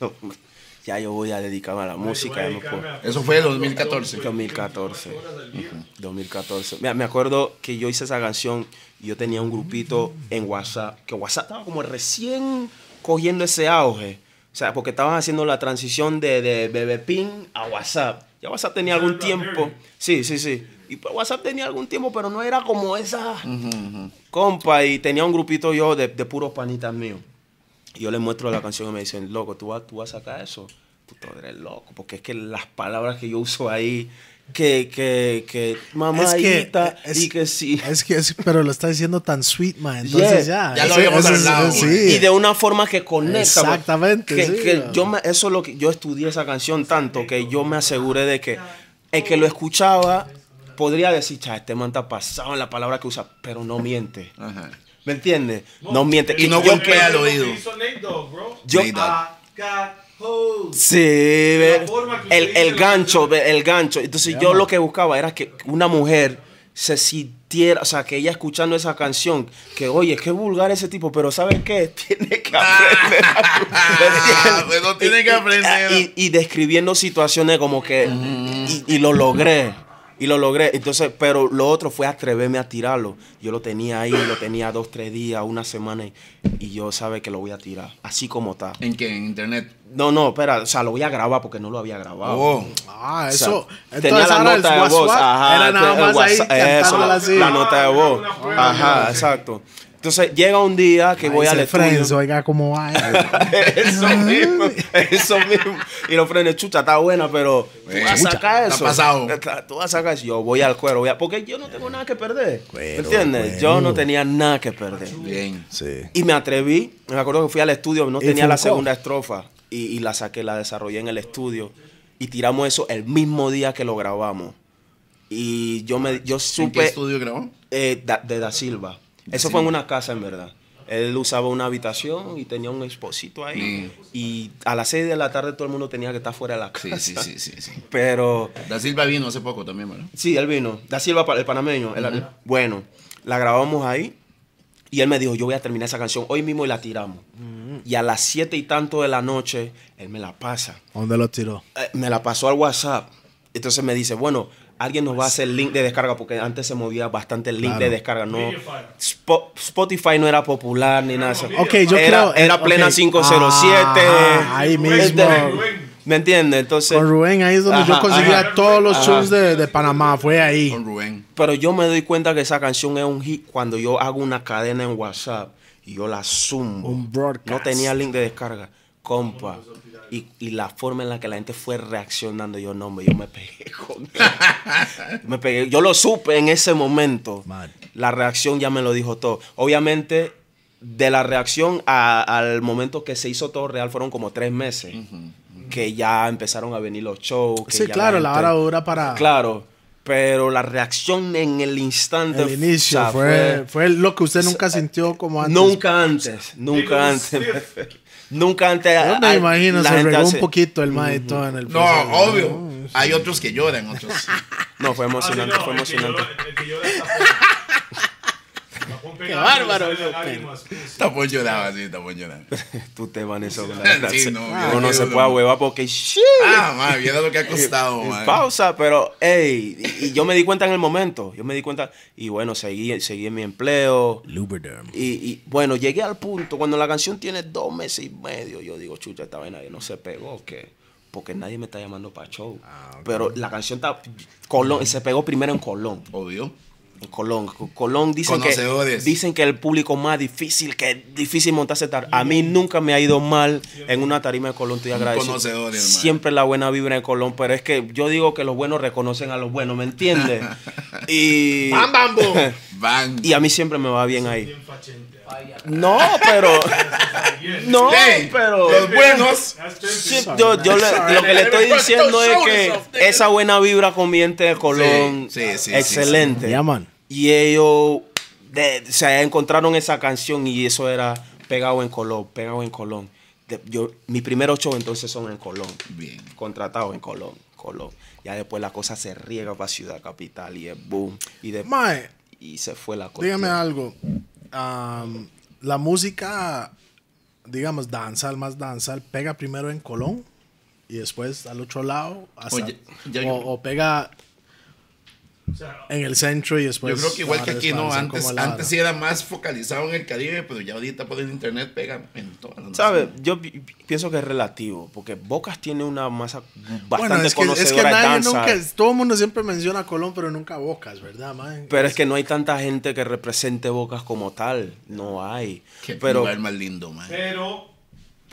Ya yo voy a dedicarme a la música. ya no puedo. Eso fue el 2014. 2014. 2014. Me, me acuerdo que yo hice esa canción y yo tenía un grupito en WhatsApp, que WhatsApp estaba como recién cogiendo ese auge. O sea, porque estaban haciendo la transición de, de Bebé Pin a WhatsApp. Ya WhatsApp tenía algún tiempo. Sí, sí, sí. Y pues WhatsApp tenía algún tiempo, pero no era como esa compa. Y tenía un grupito yo de, de puros panitas míos. Y yo les muestro la canción y me dicen, loco, ¿tú vas, tú vas a sacar eso? Tú tú eres loco, porque es que las palabras que yo uso ahí, que, que, que, mamadita, es- y que sí. Es que es, pero lo está diciendo tan sweet, man. Entonces Yeah. ya. Ya lo habíamos hablado, sí. Y de una forma que conecta. Exactamente, Que, sí, que man. yo me, eso es lo que yo estudié esa canción tanto que yo me aseguré de que el que lo escuchaba podría decir, este man está pasado en la palabra que usa, pero no miente. Ajá. ¿Me entiendes? No, miente. Y no yo golpea al oído. Hizo Nate Dogg, bro. Yo-. Sí, el, el gancho, el gancho. Entonces yo lo que buscaba era que una mujer se sintiera, o sea, que ella escuchando esa canción, que oye, qué vulgar ese tipo, pero ¿sabes qué? [laughs] Tiene que aprender. Ah, [laughs] pues no tiene que aprender. Y, y describiendo situaciones como que, y, y lo logré. Y lo logré. Entonces, pero lo otro fue atreverme a tirarlo. Yo lo tenía ahí, lo tenía dos, tres días, una semana. Y, y yo sabe que lo voy a tirar. Así como está. ¿En qué? ¿En internet? No, no, espera. O sea, lo voy a grabar porque no lo había grabado. Oh. Ah, O sea, eso. tenía la nota de voz. swat Ajá, Era nada más ahí eso, la, así. la nota de voz. Ajá, exacto. Entonces llega un día que voy al estudio. oiga cómo va. [laughs] eso mismo, eso mismo. Y los frenes, chucha, está buena, pero tú Eh, vas a sacar está eso. pasado. Está- Tú vas a sacar eso. Yo voy al cuero, voy a- porque yo no tengo nada que perder. ¿Me Cuero, entiendes? Yo no tenía nada que perder. Bien. Sí. Y me atreví, me acuerdo que fui al estudio, no tenía la segunda estrofa y, y la saqué, la desarrollé en el estudio y tiramos eso el mismo día que lo grabamos. Y yo me yo ¿En qué supe estudio grabó? eh, da- de Da Silva. Eso fue en una casa en verdad. Él usaba una habitación y tenía un exposito ahí. Y a las 6 de la tarde todo el mundo tenía que estar fuera de la Sí, casa. sí, sí, sí, sí. [laughs] Pero Da Silva vino hace poco también, ¿verdad? Sí, él vino. Da Silva, el panameño. el- bueno, la grabamos ahí. Y él me dijo, yo voy a terminar esa canción hoy mismo y la tiramos. Y a las siete y tanto de la noche, él me la pasa. ¿Dónde lo tiró? Eh, me la pasó al WhatsApp. Entonces me dice, bueno, alguien nos va a hacer el link de descarga, porque antes se movía bastante el link Claro. de descarga. No, Spotify no era popular ni nada. Ok, yo era, creo- Era eh, plena ok. 507. Ah, ahí mismo. ¿Me entiendes? Entonces... Con Rubén, ahí es donde yo conseguía ajá. todos los Ajá. shows de, de Panamá. Fue ahí. Con Rubén. Pero yo me doy cuenta que esa canción es un hit cuando yo hago una cadena en WhatsApp y yo la zumbo. Un broadcast. No tenía link de descarga. Compa. Y, y la forma en la que la gente fue reaccionando, yo no, hombre, yo me pegué [laughs] con me pegué. Yo lo supe en ese momento. La reacción ya me lo dijo todo. Obviamente, de la reacción a- al momento que se hizo todo real fueron como tres meses. Que ya empezaron a venir los shows. que Sí, ya claro, la gente- hora dura para Claro, pero la reacción en el instante. el inicio. o sea, fue, fue lo que usted nunca sintió como antes. Nunca antes, nunca antes. Nunca antes. Yo me imagino, la se gente regó hace- un poquito el maestro en el No, proceso. obvio. Hay otros que lloran, otros. No, fue Ah, sí, emocionante, no, fue el que emocionante. llora- el que llora está pegado, bárbaro. Tapón lloraba, sí, tapón lloraba. Tú te van eso. Sí, no, Uno se puede huevar porque. Ah, man, viera lo que ha costado, man. Pausa, pero, hey, y, yo me di cuenta en el momento, yo me di cuenta, y bueno, seguí, seguí en mi empleo, Lubriderm. Y, y, bueno, llegué al punto, cuando la canción tiene dos meses y medio, yo digo, chucha, esta vaina no se pegó, que porque nadie me está llamando para show. Pero la canción está, Colón, se pegó primero en Colón. Obvio. En Colón. Colón dicen que, dicen que el público más difícil, que es difícil montarse tar- A mí nunca me ha ido mal en una tarima de Colón, estoy agradecido. Siempre la buena vibra en Colón, pero es que yo digo que los buenos reconocen a los buenos, ¿me entiendes? [laughs] y, ¡Bam, bam, boom! [laughs] Y a mí siempre me va bien ahí. No, pero... [laughs] no, pero... Los buenos. Sí, yo, yo le- lo que le estoy diciendo es que esa buena vibra con mi gente de Colón, Sí, sí, sí, excelente. Y ellos de- se encontraron esa canción y eso era pegado en Colón, pegado en Colón. De- yo, mis primeros shows entonces son en Colón, Bien. contratados en Colón, Colón. Ya después la cosa se riega para Ciudad Capital y es boom. Y, de- Mae, y se fue la cosa. dígame algo. Am, la música, digamos, danzal, más danzal, pega primero en Colón y después al otro lado. hasta- Oye, ya- o, o pega O sea, en el centro y después. Yo creo que igual que aquí, ¿no? Antes, antes sí era más focalizado en el Caribe, pero ya ahorita por el internet pega en todas las ¿Sabes? naciones. Yo pi- pienso que es relativo, porque Bocas tiene una masa Bueno, bastante es que, es que nadie danza. nunca, todo el mundo siempre menciona Colón, pero nunca Bocas, ¿verdad, mae? Pero es que no hay tanta gente que represente Bocas como tal. No hay. Qué Pero lugar más lindo, man. pero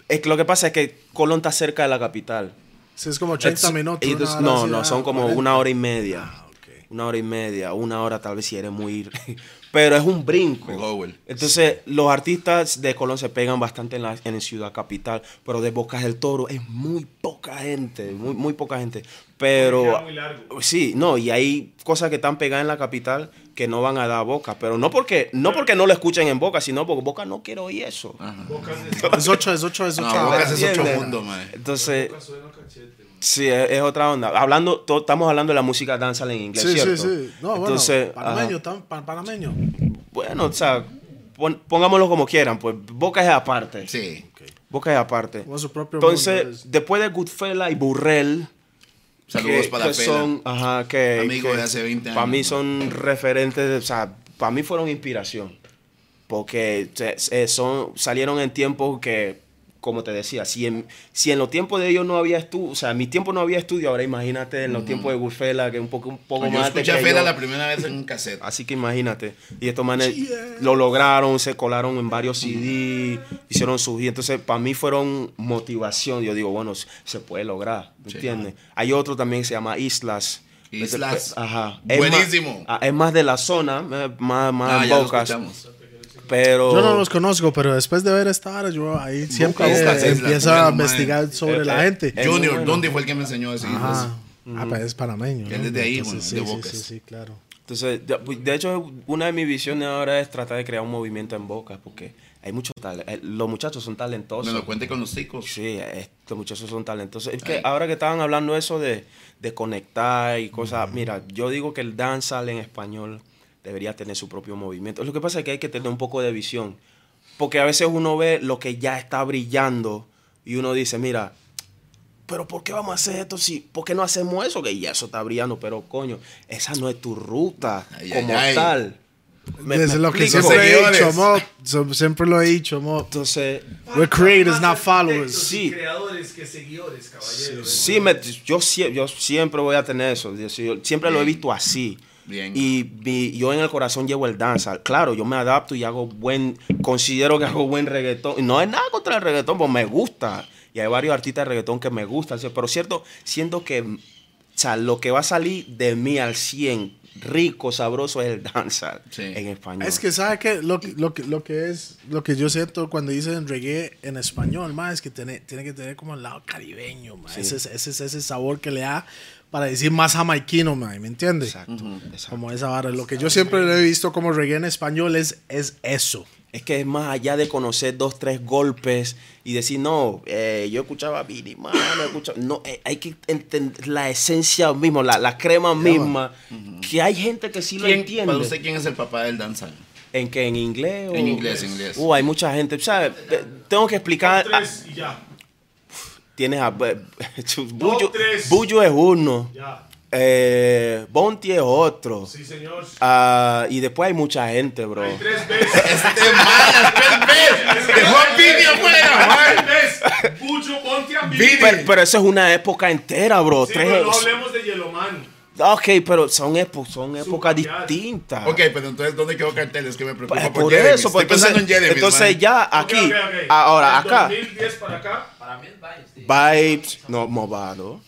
es que lo que pasa es que Colón está cerca de la capital. Sí, es como 80 Es- minutos. no, no, ah, son como 40. una hora y media. Una hora y media, una hora tal vez si eres muy... [laughs] Pero es un brinco. Entonces, los artistas de Colón se pegan bastante en la en Ciudad Capital, pero de Bocas del Toro es muy poca gente, muy, muy poca gente. Pero... muy largo. Sí, no, y hay cosas que están pegadas en la capital que no van a dar a Boca, pero no porque no porque no lo escuchen en Boca, sino porque Boca no quiere oír eso. Es ocho, es ocho, es [laughs] No, ocho. Bocas es otro ¿Entiendes? mundo, man. Entonces, Bocas suena cachete. Sí, es, es otra onda. Hablando, to- estamos hablando de la música danza en inglés, Sí, sí, ¿cierto? sí. No, Entonces, bueno, panameño, panameño. bueno, o sea, pon- pongámoslo como quieran, pues Boca es aparte. Sí. Boca es aparte. Como su propio Entonces, mundo, es- después de Goodfella y Burrell, Saludos que, para que son, ajá, que, Amigo de hace 20 Para años, mí ¿no? son referentes, o sea, para mí fueron inspiración. Porque se- se- son, salieron en tiempos que, como te decía, si en, si en los tiempos de ellos no había estudio, o sea, en mi tiempo no había estudio, ahora imagínate en los tiempos de Gurfela, que un poco, un poco Yo más escuché a Fela yo. la primera vez en un cassette. [laughs] Así que imagínate. Y estos manes lo lograron, se colaron en varios CD, hicieron su hit. Entonces, para mí fueron motivación. Yo digo, bueno, se puede lograr, ¿me Sí. entiendes? Hay otro también que se llama Islas. Islas. Ajá. Buenísimo. Es más, es más de la zona, eh, más, más Ah, en ya lo Bocas. Pero. Yo no los conozco, pero después de ver esta hora, yo ahí siempre eh, bueno, a investigar sobre Eh, la eh, gente. eh, Junior, bueno. Dundee fue el que me enseñó a decir Ajá. Ah, pues es panameño. Él ¿no? es de ahí, Entonces, bueno, de sí, Bocas. Sí, sí, sí, claro. Entonces, de, de hecho, una de mis visiones ahora es tratar de crear un movimiento en Bocas, porque hay mucho talento. Los muchachos son talentosos. Me lo cuente con los ticos. Sí, estos muchachos son talentosos. Es que Ay. ahora que estaban hablando eso de, de conectar y cosas, mira, yo digo que el dancehall en español debería tener su propio movimiento. Lo que pasa es que hay que tener un poco de visión, porque a veces uno ve lo que ya está brillando y uno dice, mira, pero ¿por qué vamos a hacer esto? Si, ¿Por qué no hacemos eso? Que ya eso está brillando, pero coño, esa no es tu ruta Ay, como ay, ay. tal. Me- es me lo que siempre he dicho, mo. Siempre lo he dicho, mo. Entonces, We're creators, not followers. Sí. creadores que seguidores, caballeros. Sí, me- yo, sie- yo siempre voy a tener eso. Siempre lo he visto así. Bien. Y mi- yo en el corazón llevo el danza. Claro, yo me adapto y hago buen, considero que hago buen reggaetón. Y no es nada contra el reggaetón, pues me gusta. Y hay varios artistas de reggaetón que me gustan. Pero cierto, siento que o sea, lo que va a salir de mí al 100, rico, sabroso, es el danza Sí. en español. Es que, ¿sabe qué? Lo, que- lo, que, lo que es, lo que yo siento cuando dicen reggae en español, más es que tiene, tiene que tener como el lado caribeño. Ese, es- ese, es ese sabor que le da para decir más jamaiquino, ma, ¿me entiendes? Exacto, exacto. Como esa vara. Lo que yo siempre le he visto como reggae en español es, es eso. Es que es más allá de conocer dos, tres golpes y decir, no, eh, yo escuchaba a Billy, mano, escuchaba. No, eh, hay que entender la esencia misma, la, la crema misma. Que hay gente que sí lo ¿Quién- entiende. Para usted, ¿quién es el papá del danza? ¿En que ¿En inglés? o- En inglés, en inglés. Uh, hay mucha gente. ¿sabes? Te- Tengo que explicar. Tres y ya. Tienes a. [laughs] Buyo, tres. Buyo es uno. Ya. Eh, Bonti es otro. Sí, señor. Ah, y después hay mucha gente, bro. Hay tres [laughs] veces. Este man, tres veces. Dejó a Vini afuera. Mucho ponte a Vini. Pero, pero eso es una época entera, bro. Sí, Tres- pero no hablemos de Yellowman. Ok, pero son, epo- son épocas distintas. Ok, pero entonces, ¿dónde quedó cartel? Es que me preocupa Pues, por, por eso, pues, Estoy pensando en entonces, Jeremy. entonces man. ya aquí, ahora acá, 2010 para acá. vibes, no, movado.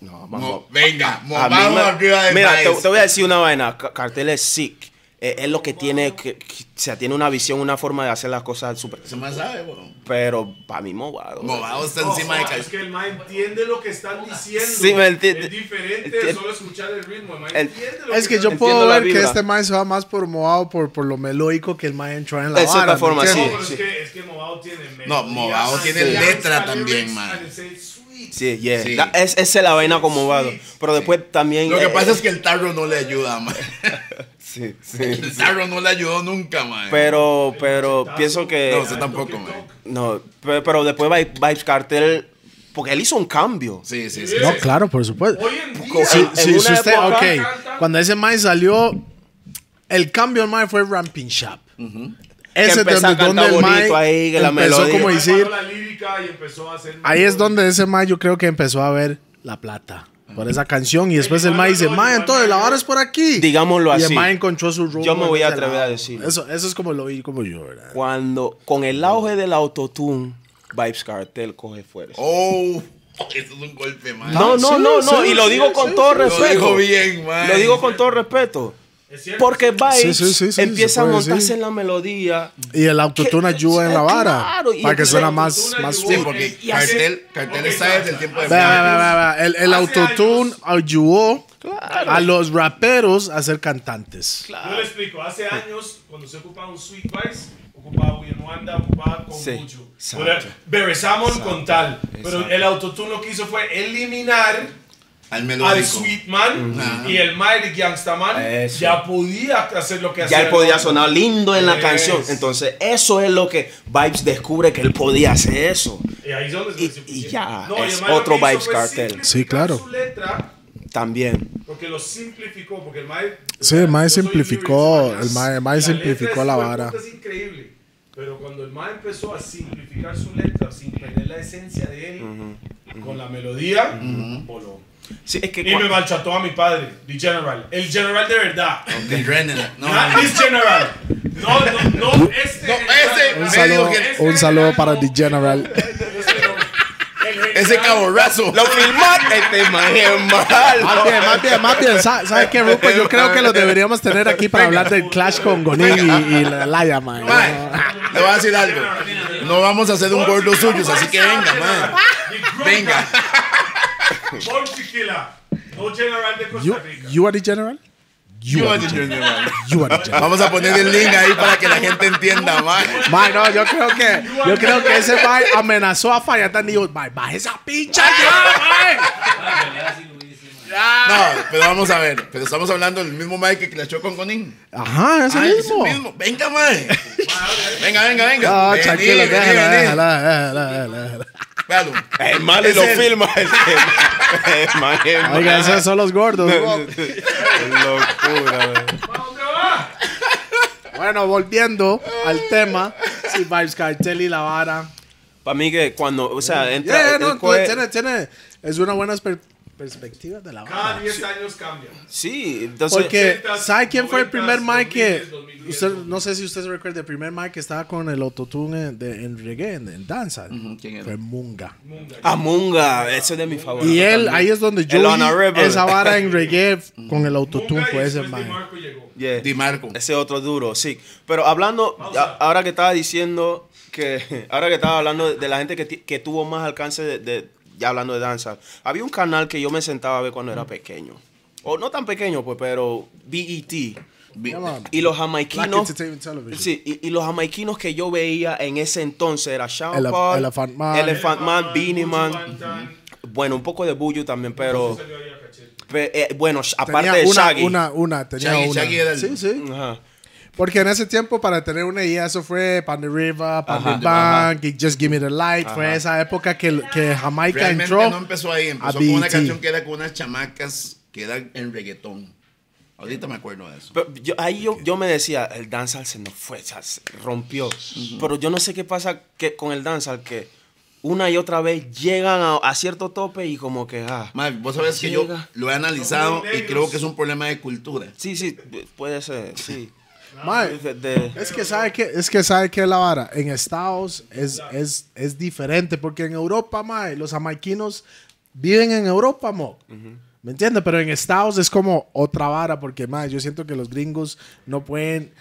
No, Mo- vamos. venga, mí me- arriba de Mira, te, te voy a decir una vaina. Ca- Cartel es sick. Eh, es lo que tiene, que, que- o sea, tiene una visión, una forma de hacer las cosas súper. Se me sabe, weón. Pero para mí, movado. Movado está No, encima de no, cartel. es que el ma entiende lo que están diciendo. Sí, me entiende. Es diferente Entiende. de solo escuchar el ritmo. El El- entiende lo Es que están yo puedo la ver que este man se va más por movado por, por lo melódico que el man entró en la De cierta vara, ¿me forma, sí. No, pero es que, es que Movado tiene No, Movado tiene letra también, man. Sí, yeah. Sí. Da- es, esa es la vaina como movado. Pero después también. Lo que eh, pasa es que el tarro no le ayuda, man. [laughs] Sí, sí. El no le ayudó nunca, man. Pero, pero pienso que. No, usted tampoco, man. No, pe- pero después Vi- Vibes Cartel. Porque él hizo un cambio. Sí, sí, sí. No, claro, por supuesto. Hoy en día, en una si usted, época- ok, cuando ese man salió, el cambio del man fue Ramping Shop. Ese es empezó a donde, donde cantar el ahí, que la empezó melodía. como decir, la lírica y empezó a hacer ahí es donde ese man yo creo que empezó a ver la plata por esa canción y después el man dice, man, entonces la vara es por aquí. Digámoslo y así. el man encontró su rumbo. Yo me voy a atrever a decirlo. Eso, eso es como lo vi como yo, ¿verdad? Cuando. Con el auge del autotune, Vibes Cartel coge fuerza. Oh, [laughs] eso es un golpe, man. No, no, sí, no, no. sí, y lo digo sí, con sí, todo sí. Lo respeto. dijo bien, man. Lo digo con todo respeto. Porque Vibes Sí, sí, sí, sí, empieza a montarse decir. en la melodía. Y el autotune ayuda en la vara. Claro, para que suena más, autotune más porque Y cartel, cartel Ok, está desde el tiempo de Frank. vea, vea, El, el autotune años- ayudó a los raperos a ser cantantes. Yo le explico, hace años, cuando se ocupaba un Sweet Vice, ocupaba Wanda, ocupaba con Sí, mucho. exacto. Beresamon con tal. Pero exacto. el autotune lo que hizo fue eliminar Al al melódico. Sweet Man y el Mighty Gangsta Man Eso. ya podía hacer lo que hacía. Ya él podía sonar lindo en la Yes. canción. Entonces, eso es lo que Vibes descubre que él podía hacer eso. Y ahí es Y- se y pusieron. ya, No, y es otro Vibes Cartel. Sí, claro. Su letra, También. porque lo simplificó, porque el Mae... Sí, el soy simplificó, el la simplificó la es- vara. Es increíble, pero cuando el Mae empezó a simplificar su letra sin perder la esencia de él, con la melodía, voló. Sí, es que Y me maltrató a mi padre, The General. El General de verdad. The Drennan. No, Not this General. No, no, no, este. No, ese. Un Medio saludo, que- Este un saludo para The no. General. Ese no. Caborrazo. lo filmaste, este man es Más malo. bien, más bien, más bien. Sa- ¿Sabes qué, Rupert? Yo creo que lo deberíamos tener aquí para hablar del clash con Gonin y, y la Laya, man. Le voy a decir algo. No vamos a hacer un gordo suyos, así que venga, man. Venga. Born Tequila. No general de You, Costa Rica. you are the general? You, You are the general. general. [laughs] You are the [laughs] general. Vamos a poner el link ahí para que la gente entienda, man. Man, no, yo creo que, yo creo que ese man amenazó a Fayatán y dijo, man, baja esa pincha ya, No, pero vamos a ver. Pero estamos hablando del mismo Mike que clashó con Conin. Ajá, ese Ah, es el mismo. mismo. Venga, man. Venga, venga, venga. No, Vení, tranquilo, vení, déjala, vení. déjala, déjala, déjala, déjala. Véalo. Es malo y Es lo él. filma. El es. Oiga, esos son los gordos. [laughs] Locura. Bueno, volviendo al tema, si Vibes Cartel y la vara. Para mí que cuando, o sea, entra... Yeah, él no, coge- tiene, tiene, es una buena perspectiva de la Cada vara. 10 años cambia. Sí, entonces... Porque, 80s, ¿sabe quién fue el primer 90s, mic que... 2010, Usted, no sé si usted se recuerda, el primer mic que estaba con el autotune en, de- en reggae, en, en danza. ¿quién era? Fue Munga. Amunga, ese es de mis favoritos. Y él, también. ahí es donde yo El vi esa vara en reggae con el autotune, Munga fue ese llegó. Yeah. Di Marco. Ese otro duro, sí. Pero hablando, a- ahora que estaba diciendo que, [laughs] ahora que estaba hablando de la gente que, que tuvo más alcance de, de- ya hablando de danza, había un canal que yo me sentaba a ver cuando era pequeño. O no tan pequeño, pues, pero BET. On. Y los jamaiquinos. Sí, y, y los jamaiquinos que yo veía en ese entonces era Sean Elef- Paul, Elephant Man. Elephant Man, Beanie Man. Bueno, un poco de Buju también, pero. eh, bueno, aparte Tenía de una, Shaggy. una, una, tenía Shaggy- una. Shaggy era el- Sí, sí. Ajá. Porque en ese tiempo, para tener una idea, eso fue Pan the River, Pan Ajá. the Bank, y Just Give Me the Light. Fue Ajá. esa época que, que Jamaica Realmente entró. no empezó ahí, a empezó con una BET. canción que era con unas chamacas que eran en reggaetón. Ahorita me acuerdo de eso. Pero yo, ahí yo, yo me decía, el dancehall se nos fue, se rompió. Pero yo no sé qué pasa que, con el dancehall que una y otra vez llegan a, a cierto tope y como que, ah, Mae, vos sabés que yo lo he analizado y creo que es un problema de cultura. sí, sí, puede ser, sí. Mae, Es que sabe que es que sabe que la vara en Estados es, es, es diferente porque en Europa, mae, los jamaiquinos viven en Europa, mo. ¿Me entiendes? Pero en Estados es como otra vara porque mae, yo siento que los gringos no pueden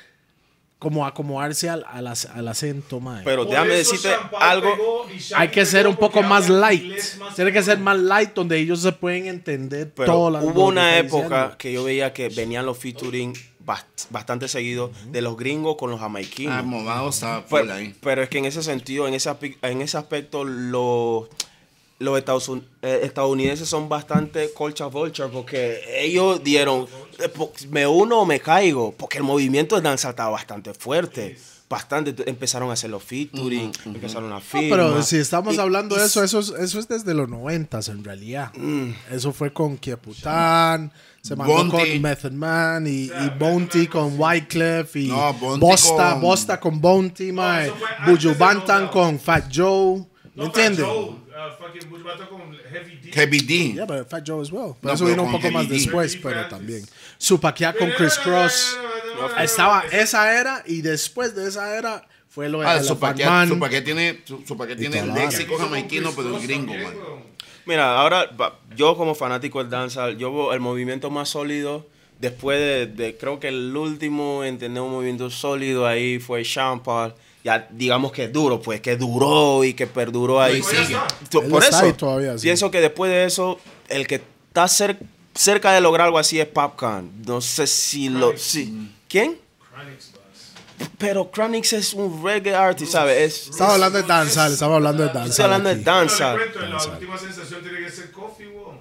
como acomodarse al, al, al acento, mae. pero Por déjame decirte algo. Hay que ser un poco más light. más Tiene que ser más light donde ellos se pueden entender Pero todo hubo que una época diciendo. que yo veía que venían los featuring bast- bastante seguidos de los gringos con los jamaiquinos. Ah, Movado estaba Pero, full ahí. pero es que en ese sentido, en ese, en ese aspecto, los, los Estados eh, estadounidenses son bastante culture vulture porque ellos dieron, eh, po- me uno o me caigo, porque el movimiento de danza estaba bastante fuerte. Bastante, empezaron a hacer los featuring, empezaron a No, firmar. pero si estamos Y- hablando de eso, eso es, eso es desde los noventas en realidad. Mm. Eso fue con Kiepután, se mandó Bonte. con Method Man y, y Bonte con Wyclef y No, Bonte Bosta, con- Bosta con Bonte, mae. Buju Bantan No con Fat Joe. ¿Me entiendes? Uh, fucking con Heavy D. Heavy D. Yeah, but Fat Joe as well. Pero No, eso vino un con poco más D. después, pero D también. Supaquia con Chris Cross. Estaba esa era y después de esa era fue lo de Ah, su su paquete tiene, su, su tiene el léxico jamaiquino, pero el gringo, man. Mira, ahora yo como fanático del dancehall, yo veo el movimiento más sólido después de, de- creo que el último en tener un movimiento sólido ahí fue Sean Paul. Ya digamos que es duro, pues que duró y que perduró ahí. sigue. Tu- Él Por está eso, ahí todavía, sí. pienso que después de eso, el que está cer- cerca de lograr algo así es Popcorn. No sé si lo... Si, ¿Quién? Pero Chronix es un reggae artist, ¿sabes? Es, Estaba hablando de danzar, estaba hablando de danzar. estoy hablando de danza. La última sensación tiene que ser Coffee, weón.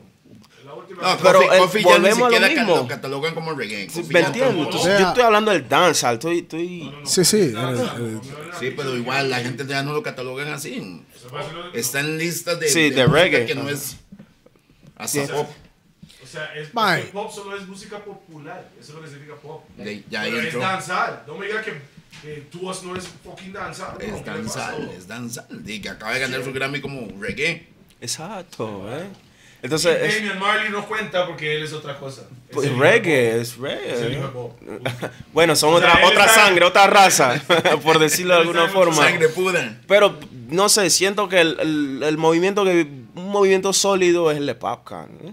La última No, Pero, Coffee, eh, Coffee ya ni volvemos a lo siquiera ca- mismo. lo catalogan como reggae. ¿Me entiendes? yo estoy hablando del danza, estoy... estoy Sí, sí. Sí, pero igual la gente ya no lo catalogan así. Está en listas de, Sí, de reggae. que no es hasta pop. O sea, es, el pop solo es música popular. Eso es lo que significa pop. De- ya Pero es danzar. No me diga que, que tu voz no es fucking danzar. Es danzal, es danzal. Y que acaba de ganar su Grammy como reggae. Exacto, ¿eh? Entonces, es, Damian Marley no cuenta porque él es otra cosa. Es pues, reggae, es Es reggae. hip hop. Bueno, son O sea, otra, otra está- sangre, otra raza, [laughs] por decirlo de alguna forma. Sangre pura. Pero, no sé, siento que el, el- el movimiento que un movimiento sólido es el de Popcorn. ¿eh?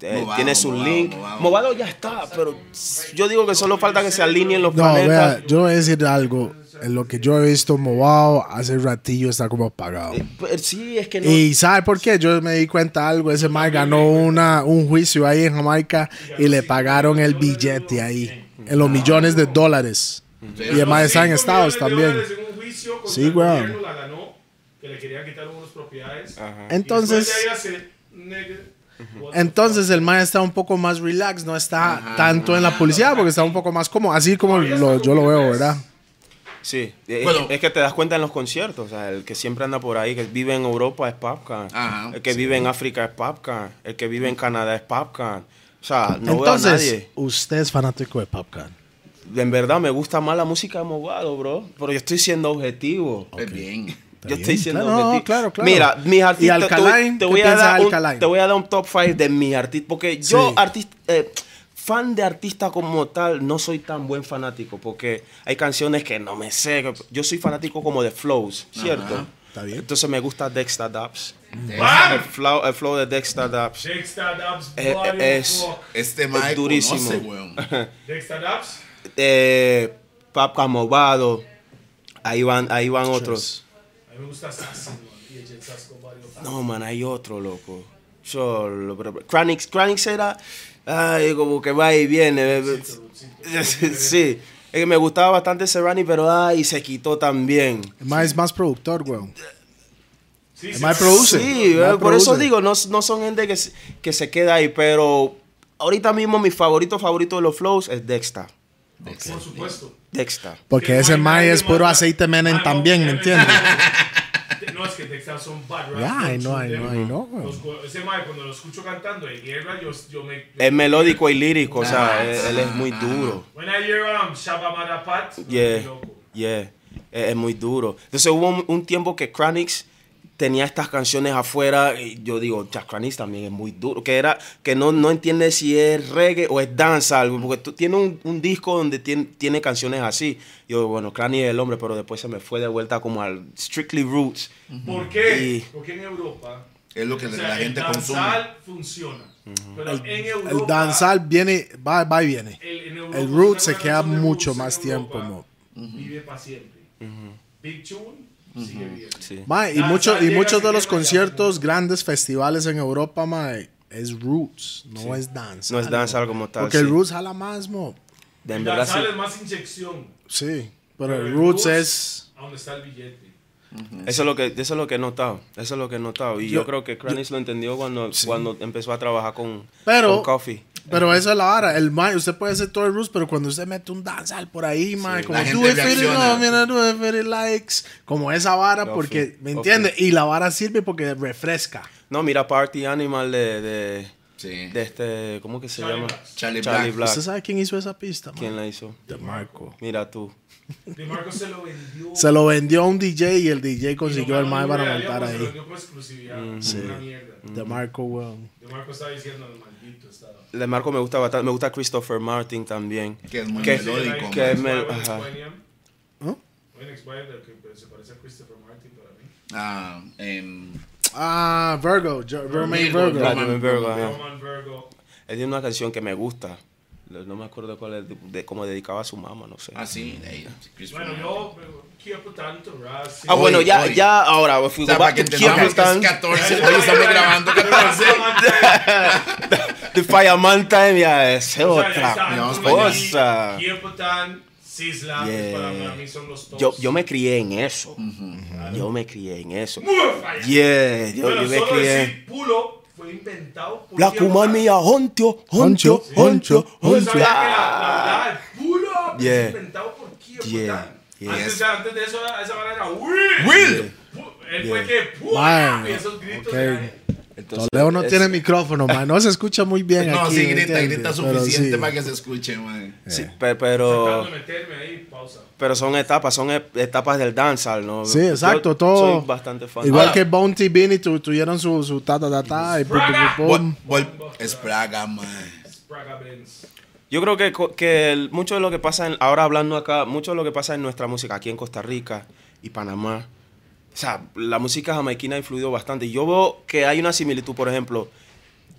Eh, Movado, tiene su movado, link. movado. Movado ya está, pero yo digo que solo falta que se alineen los No, planetas. vea, yo voy a decir algo. En lo que yo he visto Movado, hace ratillo está como apagado. Eh, pues, sí, es que no. Y ¿sabe por qué? Yo me di cuenta de algo. Ese Mike ganó una, un juicio ahí en Jamaica y le pagaron el billete ahí. En los millones de dólares. Y además está en Estados también. Sí, weón. gobierno la ganó, que le querían quitar unas propiedades. Ajá. Entonces, Entonces el man está un poco más relax, no está tanto en la publicidad porque está un poco más como así como lo- yo lo veo, ¿verdad? Sí, es, Bueno. es que te das cuenta en los conciertos. O sea, el que siempre anda por ahí, que vive en Europa es Popcorn. El que vive en África es Popcorn. El que vive en Canadá es Popcorn. O sea, no veo a Entonces, nadie. usted es fanático de Popcorn. En verdad me gusta más la música de Movado, bro. Pero yo estoy siendo objetivo. Es bien. Está Yo bien, estoy siendo claro, no, claro, claro. Mira, mis artistas. ¿Y Alkaline? Te ¿Qué voy, a dar un, Alkaline? te voy a dar un top 5 de mis artistas. Porque yo, artista. eh, fan de artista como tal, no soy tan buen fanático. Porque hay canciones que no me sé. Yo soy fanático como de flows, ¿cierto? Ajá. Está bien. Entonces me gusta Dexter Dubs. ¡Bam! El flow, el flow de Dexter Dubs. Dexter Dubs, Eh, body eh, es-. Este Mike durísimo. conoce, weón. [laughs] Dexter Dubs. Eh, Papca Movado. Ahí van, ahí van otros. A mí me gusta Assassin, man. Y el Jet Sasco, body of fuck. No, man, hay otro, loco. Yo, lo- pero- Cranix, Cranix era, ay, como que va y viene. Sí, [laughs] es que me gustaba bastante Serrani, pero ay, se quitó también. Es más productor, weón. Sí, sí, sí. produce. Sí, por eso digo, no, no son gente que, se- que se queda ahí, pero ahorita mismo mi favorito favorito de los flows es Dexter. Por supuesto. Dexter. Porque Que ese nadie es puro más- aceite Menem Ah, también, ¿me entiendes? No, son. Ya, weón. Los co- Ese man, cuando lo escucho cantando en guerra, yo, yo me... Es melódico y lírico, o sea, Ah, él, él es muy duro. When I hear um, Shabba Marapat, Yeah, yeah, es, es muy duro. Entonces hubo un, un tiempo que Cranix tenía estas canciones afuera. Y yo digo, Jack Cranis también es muy duro. Que era que no, no entiende si es reggae o es danza. Porque tú, tiene un, un disco donde tiene, tiene canciones así. Yo, bueno, Cranis es el hombre, pero después se me fue de vuelta como al Strictly Roots. ¿Por qué? Y- Porque en Europa Es lo que o sea, la gente el consume. danzal funciona. Pero en Europa, El danzal viene, va, va y viene. el, en Europa, El root se queda mucho más tiempo, Europa mo. Vive para siempre. Big Tune sigue bien. Sí. Ma, y Danzal mucho, y llega, muchos de los conciertos, grandes festivales en Europa, es roots, no es danza. No es danzal como tal, Porque el roots jala más, mo. De El danzal es más inyección. Sí, pero el roots es... A donde está el billete. Eso es lo que eso es lo que he notado. Eso es lo que he notado. Y yo, creo que Cranis lo entendió cuando, cuando empezó a trabajar con, Pero- con Coffee. Pero eso es la vara. El ma, usted puede hacer todo el roots, pero cuando usted mete un danzal por ahí, ma, como la do gente it for the reacciona. love, mira, the likes, como esa vara, porque, ¿me entiende? Y la vara sirve porque refresca. No, mira Party Animal de, de, Sí. de este, ¿cómo que se Charlie llama? Black. Charlie Charlie Black. Black. ¿Usted sabe quién hizo esa pista? ma? ¿Quién la hizo? De Marco. Mira tú. De Marco se lo vendió. Se lo vendió a un DJ y el DJ consiguió el mae para montar Aliado, Se lo ahí. vendió por exclusividad. Una mierda. De Marco, weón. De Marco estaba diciendo, el maldito estaba. De Marco me gusta bastante. Me gusta Christopher Martin también. Que es muy Que- melódico. que ajá. Explainium. ¿Ah? Buen Explainium, el que se parece a Christopher Martin para mí. Ah, em, Ah, Virgo, Romain Virgo. Roman Virgo. Roman Virgo. Él tiene una canción que me gusta. No me acuerdo cuál es, de, de cómo dedicaba a su mamá, no sé. ah, sí, de Bueno, yo quiero tanto, Raz. Ah, bueno, ya, hoy. ya, ahora, we O sea, para que to entendamos que es Kiepleton. 14, hoy estamos grabando 14. [laughs] The Fireman Time, ya, es otra cosa. Kiepotan, Sisla, que Yeah. para mí- a mí son los tops. Yo, yo me crié en eso. Yo me crié en eso. Muy. Yeah, yo, yo me solo crié. decir pulo fue inventado por La Kiepotan. cumanía, honcho, honcho, Honcho, honcho, honcho, ¿Tú honcho. sabías que la, pulo Yeah. es inventado por yeah. Antes, antes de eso, esa manera era Will. Will. Él fue Yeah. que esos gritos ok. Entonces, Toledo no es- tiene micrófono, man. No se escucha muy bien [laughs] No, aquí. sí, ¿me grita, grita Pero suficiente sí. para que se escuche, man. sí, pe- pero, ahí, pausa. pero son etapas, son e- etapas del dancehall, ¿no? Sí, Yo exacto, todo. Soy bastante fan. Igual Ahora, que Bounty Beanie tu, tuvieron su, su ta ta ta ta y pum, man. Spraga Benz. Yo creo que, que el- mucho de lo que pasa, en- ahora hablando acá, mucho de lo que pasa en nuestra música aquí en Costa Rica y Panamá, o sea, la música jamaiquina ha influido bastante. Yo veo que hay una similitud, por ejemplo,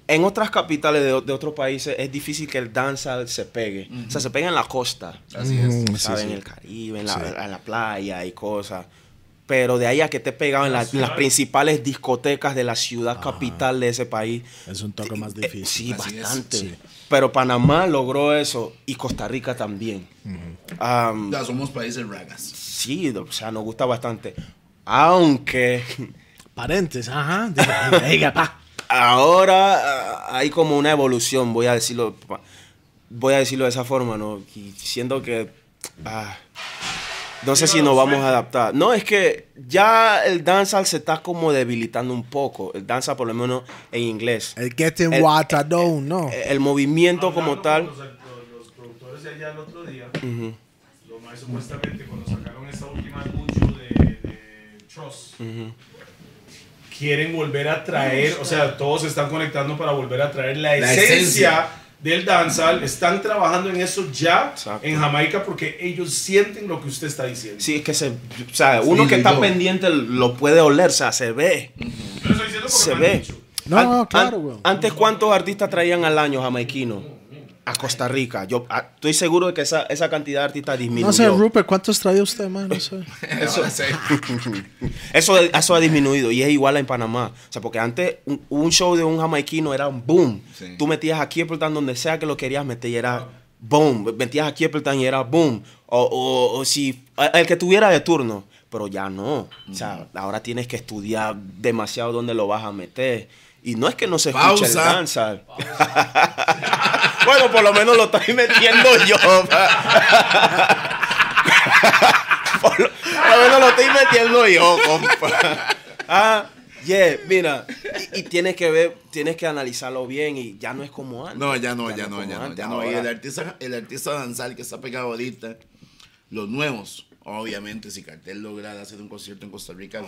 en otras capitales de, de otros países es difícil que el dancehall se pegue. O sea, se pega en la costa, Así es. Mm, sí, ¿sabes? sí. En el Caribe, en la, en la playa y cosas. Pero de ahí a que te pegado en, la- en las principales discotecas de la ciudad capital de ese país, Es un toque más eh, difícil. Sí, Así es, bastante. sí. Pero Panamá logró eso y Costa Rica también. Am, Ya somos países ragas. sí, o sea, nos gusta bastante. Aunque [laughs] Paréntesis, ajá. Diga, pa. ahora ah, hay como una evolución, voy a decirlo, voy a decirlo de esa forma, ¿no? Y siento que ah, no sé si nos vamos a adaptar. No, es que ya el dancehall se está como debilitando un poco. El dancehall, por lo menos en inglés. El Getting El- Water Down, ¿no? El movimiento como Hablando tal. con Los, los- productores de allá el otro día, los más supuestamente cuando sacaron esta última Trust, quieren volver a traer, o sea, todos se están conectando para volver a traer la, La esencia, esencia. del dancehall. Están trabajando en eso ya Exacto. en Jamaica porque ellos sienten lo que usted está diciendo. Sí, es que se. O sea, uno Sí, que está yo. pendiente lo puede oler, o sea, se ve. Yo lo estoy diciendo porque Se me han ve. dicho. No, An- no, claro, an-. Antes, ¿cuántos artistas traían al año jamaiquino? A Costa Rica. Yo ah, estoy seguro de que esa, esa cantidad de artistas disminuyó. No sé, Rupert, ¿cuántos traía usted, man? No sé. [laughs] Eso. [laughs] Eso, eso ha disminuido y es igual en Panamá. O sea, porque antes un, un show de un jamaiquino era un boom. Sí. Tú metías a Kiepleton donde sea que lo querías meter y era boom. Metías a Kiepleton y era boom. O, o- o si el que tuviera de turno. Pero ya no. O sea, ahora tienes que estudiar demasiado dónde lo vas a meter. Y no es que no se escuche el Pausa. danza. [laughs] bueno, por lo menos lo estoy metiendo yo. [laughs] por, lo, por lo menos lo estoy metiendo yo, compa. Ah, yeah, mira. Y, y tienes que ver, tienes que analizarlo bien y ya no es como antes. No, ya no, ya no, ya no, antes. ya no. Y el artista, el artista danzal que está pegado ahorita, los nuevos, obviamente, si Cartel logra hacer un concierto en Costa Rica,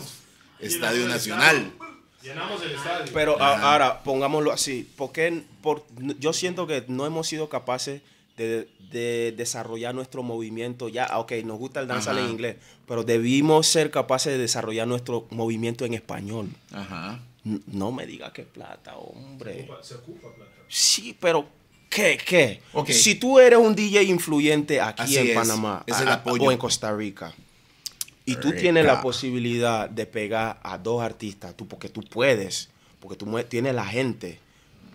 Estadio Nacional. Llenamos el estadio. Pero a- ahora, pongámoslo así, porque por, yo siento que no hemos sido capaces de, de desarrollar nuestro movimiento. Ya, ah, ok, nos gusta el danzar Ajá. en inglés, pero debimos ser capaces de desarrollar nuestro movimiento en español. Ajá. No me diga que plata, hombre. Se ocupa plata. Sí, pero ¿qué? ¿Qué? Si tú eres un DJ influyente aquí Así en es. Panamá Es el a- a- apoyo. o en Costa Rica y tú Rica. tienes la posibilidad de pegar a dos artistas, tú porque tú puedes, porque tú tienes la gente,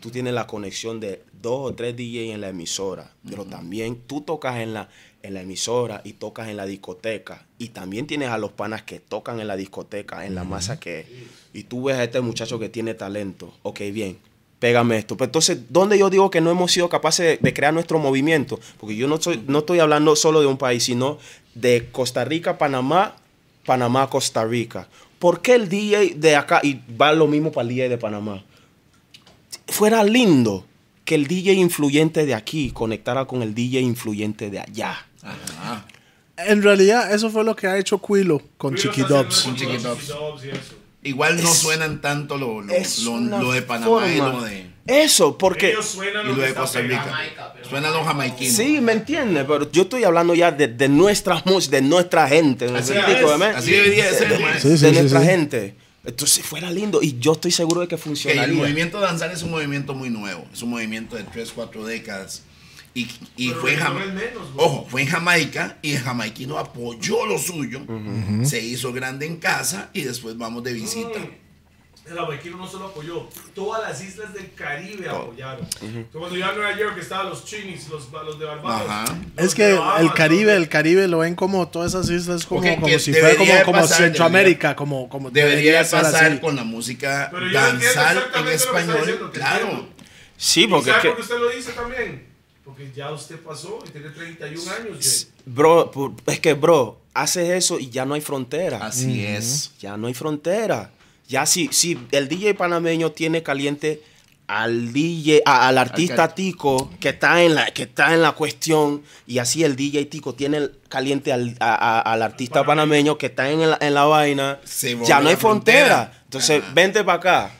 tú tienes la conexión de dos o tres DJ en la emisora, pero también tú tocas en la en la emisora y tocas en la discoteca y también tienes a los panas que tocan en la discoteca, en la masa que y tú ves a este muchacho que tiene talento, ok, bien, pégame esto. Pero entonces, ¿dónde yo digo que no hemos sido capaces de, de crear nuestro movimiento? Porque yo no, soy, no estoy hablando solo de un país, sino de Costa Rica, Panamá, Panamá, Costa Rica. ¿Por qué el DJ de acá, y va lo mismo para el DJ de Panamá, fuera lindo que el DJ influyente de aquí conectara con el DJ influyente de allá? Ajá. En realidad, eso fue lo que ha hecho Quilo con Chiqui Dubs. Con Chiqui. Dubs y eso. Igual no Es- suenan tanto lo, lo, lo- lo de Panamá y forma- lo de, Eso, porque... Ellos suenan y lo que de Costa Rica. pegando. Suenan los jamaiquinos. Sí, me entiendes, pero yo estoy hablando ya de, de nuestra música, de nuestra gente. ¿me Así verdad? así debería de ser, De- man. de, Sí, sí, sí, nuestra sí. gente. Entonces fuera lindo y yo estoy seguro de que Que funcionaría. el movimiento danzar es un movimiento muy nuevo. Es un movimiento de 3, 4 décadas. Y, y fue en Jamaica. menos. Ojo, fue en Jamaica y el jamaiquino apoyó lo suyo. Se hizo grande en casa y después vamos de visita. El jamaiquino no solo apoyó, todas las islas del Caribe apoyaron. Cuando yo a Nueva York estaban los chinis, los, los de Barbados. Ajá. los Es que de Bahamas, el Caribe, el Caribe lo ven como todas esas islas como, Ok, como si fuera como, debería como pasar, Centroamérica, como, como Debería ser pasar así. con la música danzar en exactamente lo que está español. diciendo, Claro. Sí, ¿Y porque es sabe que, por qué usted lo dice también? Porque ya usted pasó y tiene 31 años. Jay. bro, es que, bro, haces eso y ya no hay frontera. Así es. Ya no hay frontera. Ya si, si el DJ panameño tiene caliente al DJ, a- al artista Tico que está en la que está en la cuestión y así el DJ Tico tiene caliente al, a- a- al artista panameño que está en la, en la vaina, Se ya no hay frontera. frontera. Entonces, Ajá. vente para acá.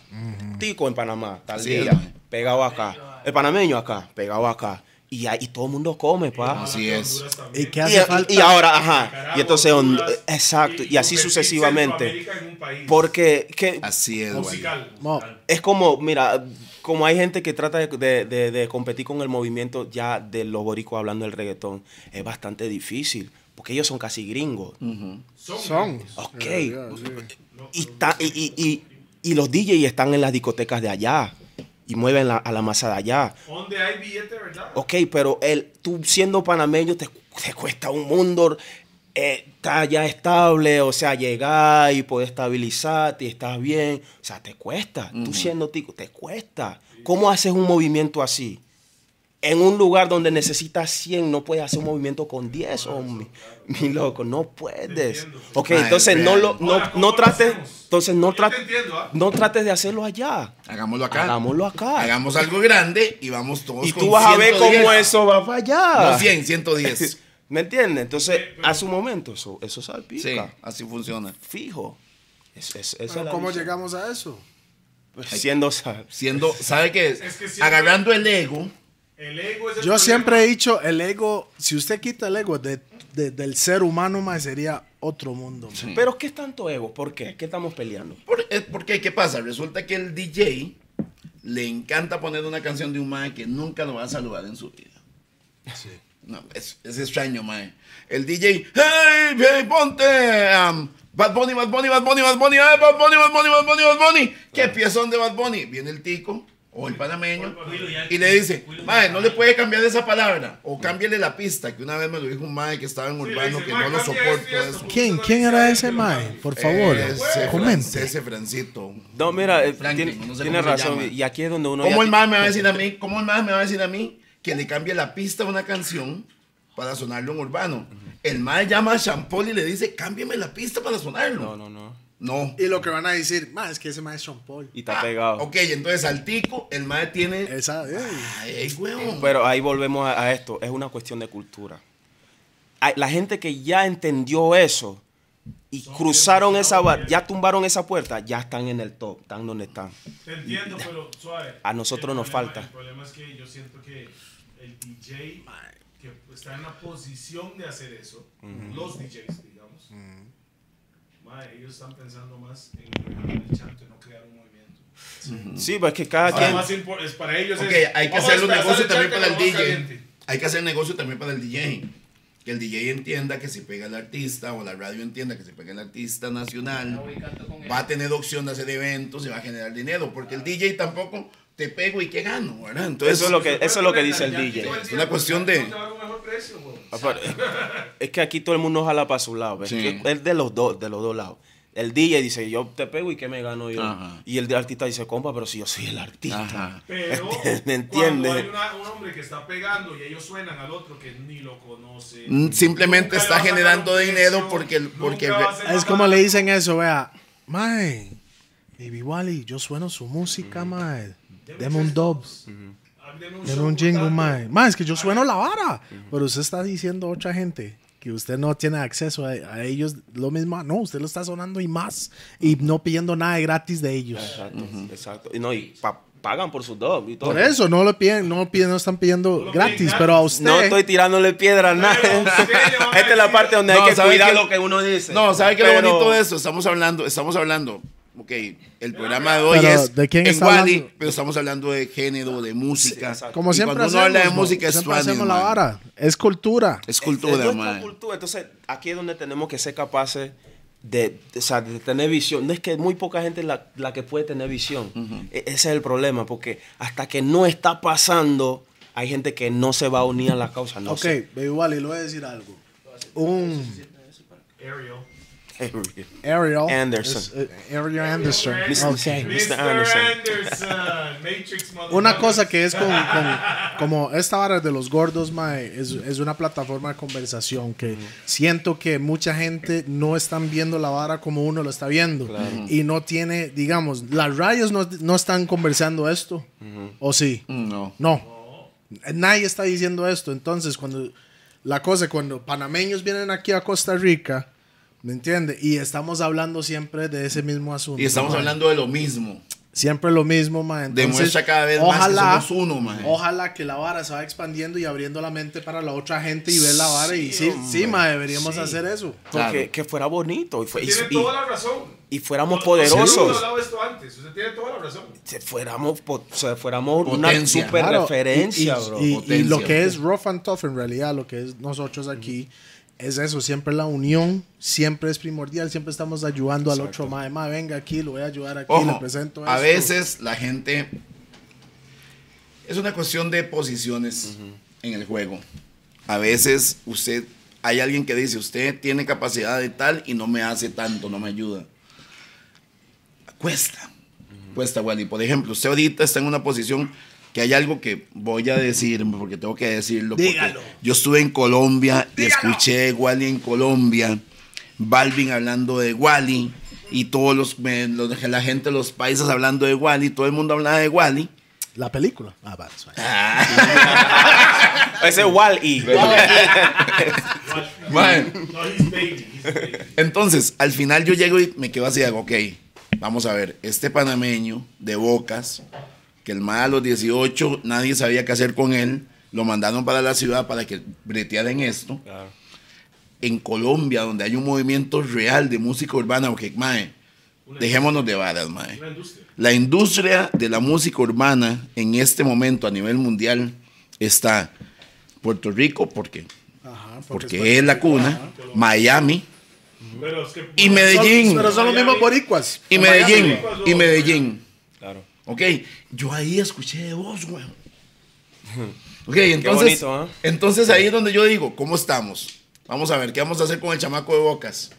Tico en Panamá, tal es, día, pegado acá. El panameño acá, pegado acá. Y, y todo el mundo come, pa. Así es. ¿Y qué Y, hace falta? y ahora, ajá. Nicaragua, Y entonces, Honduras, exacto. Y, así sucesivamente. En un Porque que Así es, güey. musical. Es como, mira, como hay gente que trata de, de- de- de competir con el movimiento ya de los boricuas hablando del reggaetón, es bastante difícil. Porque ellos son casi gringos. Son. Son. Ok. Y- y los DJs están en las discotecas de allá. Y mueven la- a la masa de allá. Donde hay billete, ¿verdad? Ok, pero el, tú siendo panameño te, te cuesta un mundo. eh, está ya estable, o sea, llegar y poder estabilizarte y estás bien. O sea, te cuesta. Tú siendo tico, te cuesta. ¿Cómo haces un movimiento así? En un lugar donde necesitas 100, no puedes hacer un movimiento con 10, hombre. Mi loco, no puedes. Ok, entonces es no, lo, no, Ahora, ¿cómo no trates, entonces no trates, ¿ah? no trates de hacerlo allá. Hagámoslo acá. Hagámoslo acá. Hagamos algo grande y vamos todos Y con tú vas a ver 110. cómo eso va para allá. No 100, 110. [laughs] ¿Me entiendes? Entonces, a su momento, eso, eso salpica. Sí, así funciona. Fijo. Es, es- Pero ¿Cómo visión. llegamos a eso? Pues, Siendo. Siendo, ¿sabe qué? Es que siempre- Agarrando el ego. El ego es el Yo problema. siempre he dicho, el ego, si usted quita el ego de, de- del ser humano, más sería otro mundo. ma. Pero ¿qué es tanto ego? ¿Por qué? ¿Qué estamos peleando? Por- es porque, ¿qué pasa? Resulta que el DJ le encanta poner una canción de un mae que nunca lo va a saludar en su vida. No, es, es extraño, mae. El DJ, hey, hey, ponte, um, Bad Bunny, Bad Bunny, Bad Bunny, Bad Bunny, hey, Bad Bunny, Bad Bunny, Bad Bunny, Bad Bunny. ¿Qué piezón de Bad Bunny? Viene el tico o el panameño y le dice, mae, no le puede cambiar esa palabra o cámbiale la pista, que una vez me lo dijo un mae que estaba en Urbano que "Mae, no lo soporto esto y esto". eso. ¿Quién, quién era ese mae? Por favor, Ese, comente. ese Francito. No, mira, eh, Franklin, tiene, no sé tiene cómo se razón. Y aquí es donde uno ¿Cómo el más me va a decir a mí? ¿Cómo el me va a decir a mí que le cambie la pista a una canción para sonarlo en urbano? El más llama a Champol y le dice, cámbiame la pista para sonarlo. No, no, no. No. Y lo que van a decir, más es que ese mae es Sean Paul. Y está pegado. Ok, entonces al tico, el más tiene... Esa, ey. Ay, huevón. Pero ahí volvemos a, a esto. Es una cuestión de cultura. Hay- La gente que ya entendió eso, y cruzaron esa barra, ya tumbaron esa puerta, ya están en el top, están donde están. Te entiendo, pero suave. A nosotros nos problema- falta. El problema es que yo siento que el DJ que está en la posición de hacer eso, los DJs, digamos, ellos están pensando más en el chanto y no crear un movimiento. Sí, pues es que cada Ahora, quien... más es para ellos Ok, es, hay que hacer un negocio también para el DJ. caliente. Hay que hacer negocio también para el DJ. Que el DJ entienda que si pega el artista o la radio entienda que si pega el artista nacional, va a tener opción de hacer eventos y va a generar dinero. Porque el DJ tampoco te pego y que gano, ¿verdad? Entonces, Eso es lo que, eso es lo que dice el DJ. Es una cuestión de- Es que aquí todo el mundo jala para su lado. Sí. Es de los dos, de los dos lados. El DJ dice, yo te pego y que me gano yo. Ajá. Y el artista dice, compa, pero si yo soy el artista. Ajá. Pero [laughs] ¿Me cuando entiendes? hay una- un hombre que está pegando y ellos suenan al otro que ni lo conoce. Mm, simplemente está generando dinero precio, porque- porque Es como le dicen eso, vea. Mae, Baby Wally, yo sueno su música, mae. Deme un dub. Ah, deme un jingle, mae. Mae, es que yo sueno la vara. Pero usted está diciendo a otra gente que usted no tiene acceso a, a ellos lo mismo. No, usted lo está sonando y más. Y no pidiendo nada de gratis de ellos. Exacto, exacto. Y no, y pa- pagan por sus dos y todo. Por eso, no lo piden, no, piden, no están pidiendo lo gratis, piden pero a usted. No estoy tirándole piedra a nadie. [laughs] Esta es la parte donde No, hay que ¿sabe cuidar qué? lo que uno dice. No, ¿sabe qué es lo bonito de eso? Estamos hablando, estamos hablando. Ok, el programa de hoy Pero, es ¿de quién en hablando? pero estamos hablando de género, de música. Como Y siempre cuando hacemos. uno habla de ¿no? música es siempre hacemos la vara. Es cultura. Es Es cultura, nuestra man. cultura. Entonces, aquí es donde tenemos que ser capaces de, de- o sea, de tener visión. No es que muy poca gente la, la que puede tener visión. E- Ese es el problema, porque hasta que no está pasando, hay gente que no se va a unir a la causa. No ok, sé. Baby Wally, le voy a decir algo. Un Ariel. Ariel. Anderson. eh, Ariel Anderson. Mr. Ok. Mr. Mr. Anderson. Anderson. Matrix Una cosa que es con, con- como esta vara de los gordos, mae, es, es una plataforma de conversación que siento que mucha gente no están viendo la vara como uno lo está viendo. Y no tiene, digamos, las radios no, no están conversando esto. ¿O sí? No. No. Nadie está diciendo esto. Entonces, cuando la cosa, cuando panameños vienen aquí a Costa Rica, ¿me entiende? Y estamos hablando siempre de ese mismo asunto. Y estamos hablando de lo mismo. Siempre lo mismo, man. Entonces, Demuestra cada vez más que somos uno, man. Ojalá que la vara se vaya expandiendo y abriendo la mente para la otra gente y ver la vara. y sí, sí, ma, deberíamos Sí. hacer eso. Porque Claro. que fuera bonito y, fue- y- Tiene y- toda la razón. y fuéramos No- no poderosos. hablado de esto antes. Usted tiene toda la razón. se fuéramos, po- o sea, fuéramos una super Claro, referencia, y, y- bro. y- y Potencia. lo que es rough and tough, en realidad, lo que es nosotros aquí, es eso. Siempre la unión, siempre es primordial. Siempre estamos ayudando al otro. Ma, ma, venga aquí, lo voy a ayudar aquí, le presento a esto. veces la gente... Es una cuestión de posiciones en el juego. A veces usted... Hay alguien que dice, usted tiene capacidad de tal y no me hace tanto, no me ayuda. Cuesta. Cuesta, Wally. Por ejemplo, usted ahorita está en una posición que hay algo que voy a decir, porque tengo que decirlo. Dígalo. Yo estuve en Colombia y escuché Wally en Colombia, Balvin hablando de Wally y todos los, me- los- la gente, los países hablando de Wally, todo el mundo hablaba de Wally. La película. Ah, va, suave. [laughs] Ese es Wall-E. [laughs] Man, No, he's baby. He's baby. Entonces, al final yo llego y me quedo así, hago, ok, vamos a ver, este panameño de Bocas, que el más a los 18 nadie sabía qué hacer con él, lo mandaron para la ciudad para que breteara en esto. En Colombia, donde hay un movimiento real de música urbana, porque, mae, dejémonos de varas, mae. Industria. La industria de la música urbana en este momento a nivel mundial está Puerto Rico, porque, Ajá, porque es la cuna, Miami Pero es que. y Medellín. Son- pero son los mismos boricuas. Y Medellín, Miami. y Medellín. Claro. Ok, yo ahí escuché de vos, güey. [laughs] Ok, entonces, bonito, ¿eh? entonces ahí es donde yo digo, ¿cómo estamos? Vamos a ver, ¿qué vamos a hacer con el chamaco de Bocas?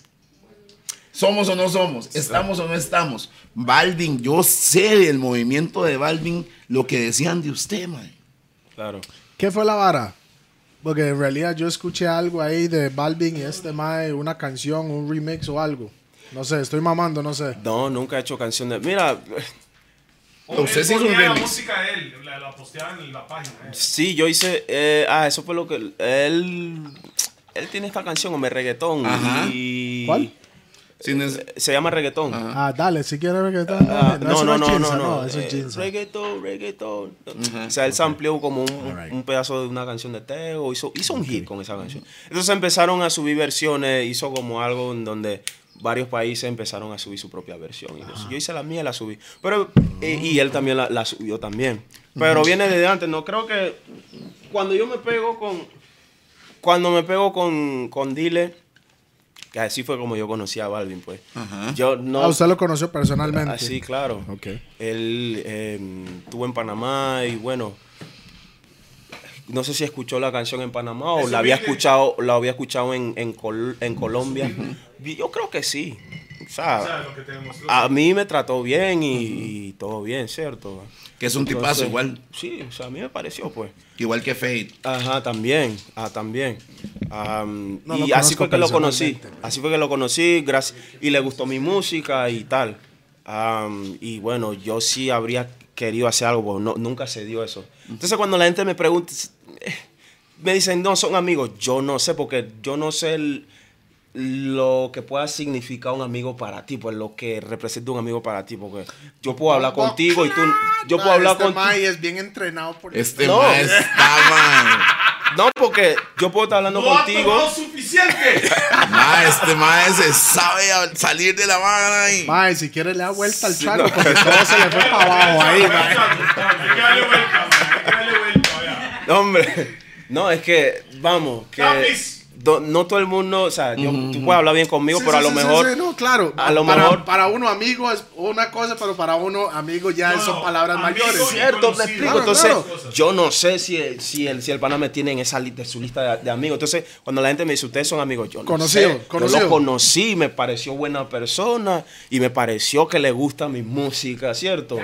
¿Somos o no somos? ¿Estamos o no estamos? Balvin, yo sé del movimiento de Balvin lo que decían de usted, man. Claro. ¿Qué fue la vara? Porque en realidad yo escuché algo ahí de Balvin y este mae, una canción, un remix o algo. No sé, estoy mamando, no sé. No, nunca he hecho canciones. Mira, Usted sí hizo un ponía la remix. música de él, la, la posteaba en la página. eh. sí, yo hice. eh, ah, eso fue lo que. Él. Él tiene esta canción, Hombre Reggaetón. Ajá. Y, ¿Cuál? Es- Se llama reggaetón. Ah, dale, si quieres reggaetón. Ah, no, no, no, no, no. es eh, reggaetón, reggaetón. O sea, él sampleó como un, un pedazo de una canción de Teo, hizo, hizo un hit con esa canción. Entonces empezaron a subir versiones, hizo como algo en donde varios países empezaron a subir su propia versión. Y yo, yo hice la mía y la subí. Pero, eh, y él también la, la subió también. Pero viene desde antes, no creo que cuando yo me pego con, cuando me pego con, con Dile, que así fue como yo conocí a Balvin, pues. Ajá. Yo no... Ah, usted lo conoció personalmente. Ah, sí, claro. Ok. Él eh, estuvo en Panamá y bueno, no sé si escuchó la canción en Panamá o Eso la había viene. escuchado, la había escuchado en, en, Col- en Colombia. Yo creo que sí. O sea, O sea, lo que te demostró. a mí me trató bien y, y todo bien, ¿cierto? Que es un tipazo igual. Sí, o sea, a mí me pareció, pues. Igual que Fade. Ajá, también, ah, también. No y así fue que lo conocí, personalmente. así fue que lo conocí, gracias, y le gustó mi música y tal. Y bueno, yo sí habría querido hacer algo, pero no, nunca se dio eso. Entonces cuando la gente me pregunta, eh, me dicen, no, son amigos, yo no sé, porque yo no sé el- lo que pueda significar un amigo para ti, pues lo que representa un amigo para ti, porque yo puedo hablar contigo y tú, yo puedo hablar este contigo. Mai es bien entrenado por Este No. está, [laughs] No, porque yo puedo estar hablando ¡No ha contigo. Suficiente! Ma, este ma se sabe a- salir de la vara ahí. Mae, si quiere le da vuelta al trago porque todo se le fue para abajo ahí, mae. Hay que darle vuelta, man, hay que darle vuelta, vea. No, hombre. No, es que, vamos, que Lápiz. Do- no todo el mundo, o sea, yo, tú puedes hablar bien conmigo, Sí, pero a lo sí, mejor... sí, no, claro. a lo para, mejor- Para uno amigo es una cosa, pero para uno amigo ya No, son palabras mayores. Cierto, te explico. Claro, Entonces, claro. yo no sé si el, si el, si el pana me tiene en esa li- de su lista de, de amigos. Entonces, cuando la gente me dice, ustedes son amigos, yo no Conocido, sé. Yo conocido. lo conocí, me pareció buena persona y me pareció que le gusta mi música, ¿cierto?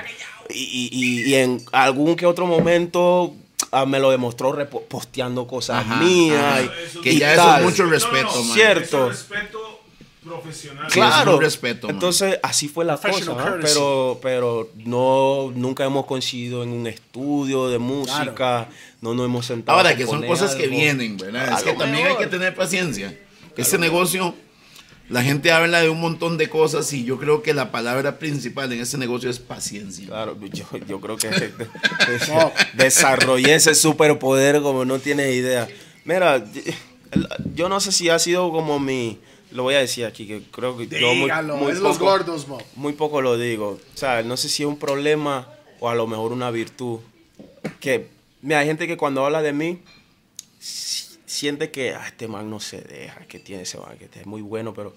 Y, y- y en algún que otro momento ah, me lo demostró posteando cosas Ajá, mías. ajá. y- Que y ya eso es mucho No, no, respeto, no, man. Cierto. es respeto profesional. Es Claro, respeto, man. Entonces, así fue la cosa, pero, pero no, nunca hemos coincidido en un estudio de música, no nos hemos sentado. Ahora, que son cosas que vienen, ¿verdad? A Es que también hay que tener paciencia. Este negocio, la gente habla de un montón de cosas y yo creo que la palabra principal en este negocio es paciencia. Claro, yo, yo creo que [laughs] desarrollé ese superpoder como no tienes idea. Mira, yo no sé si ha sido como mi, lo voy a decir aquí, que creo que yo muy, muy es los poco- gordos, mo. muy poco lo digo. O sea, no sé si es un problema o a lo mejor una virtud. Que, mira, hay gente que cuando habla de mí siente que "Ah, este man no se deja, que tiene ese man, que este es muy bueno, pero...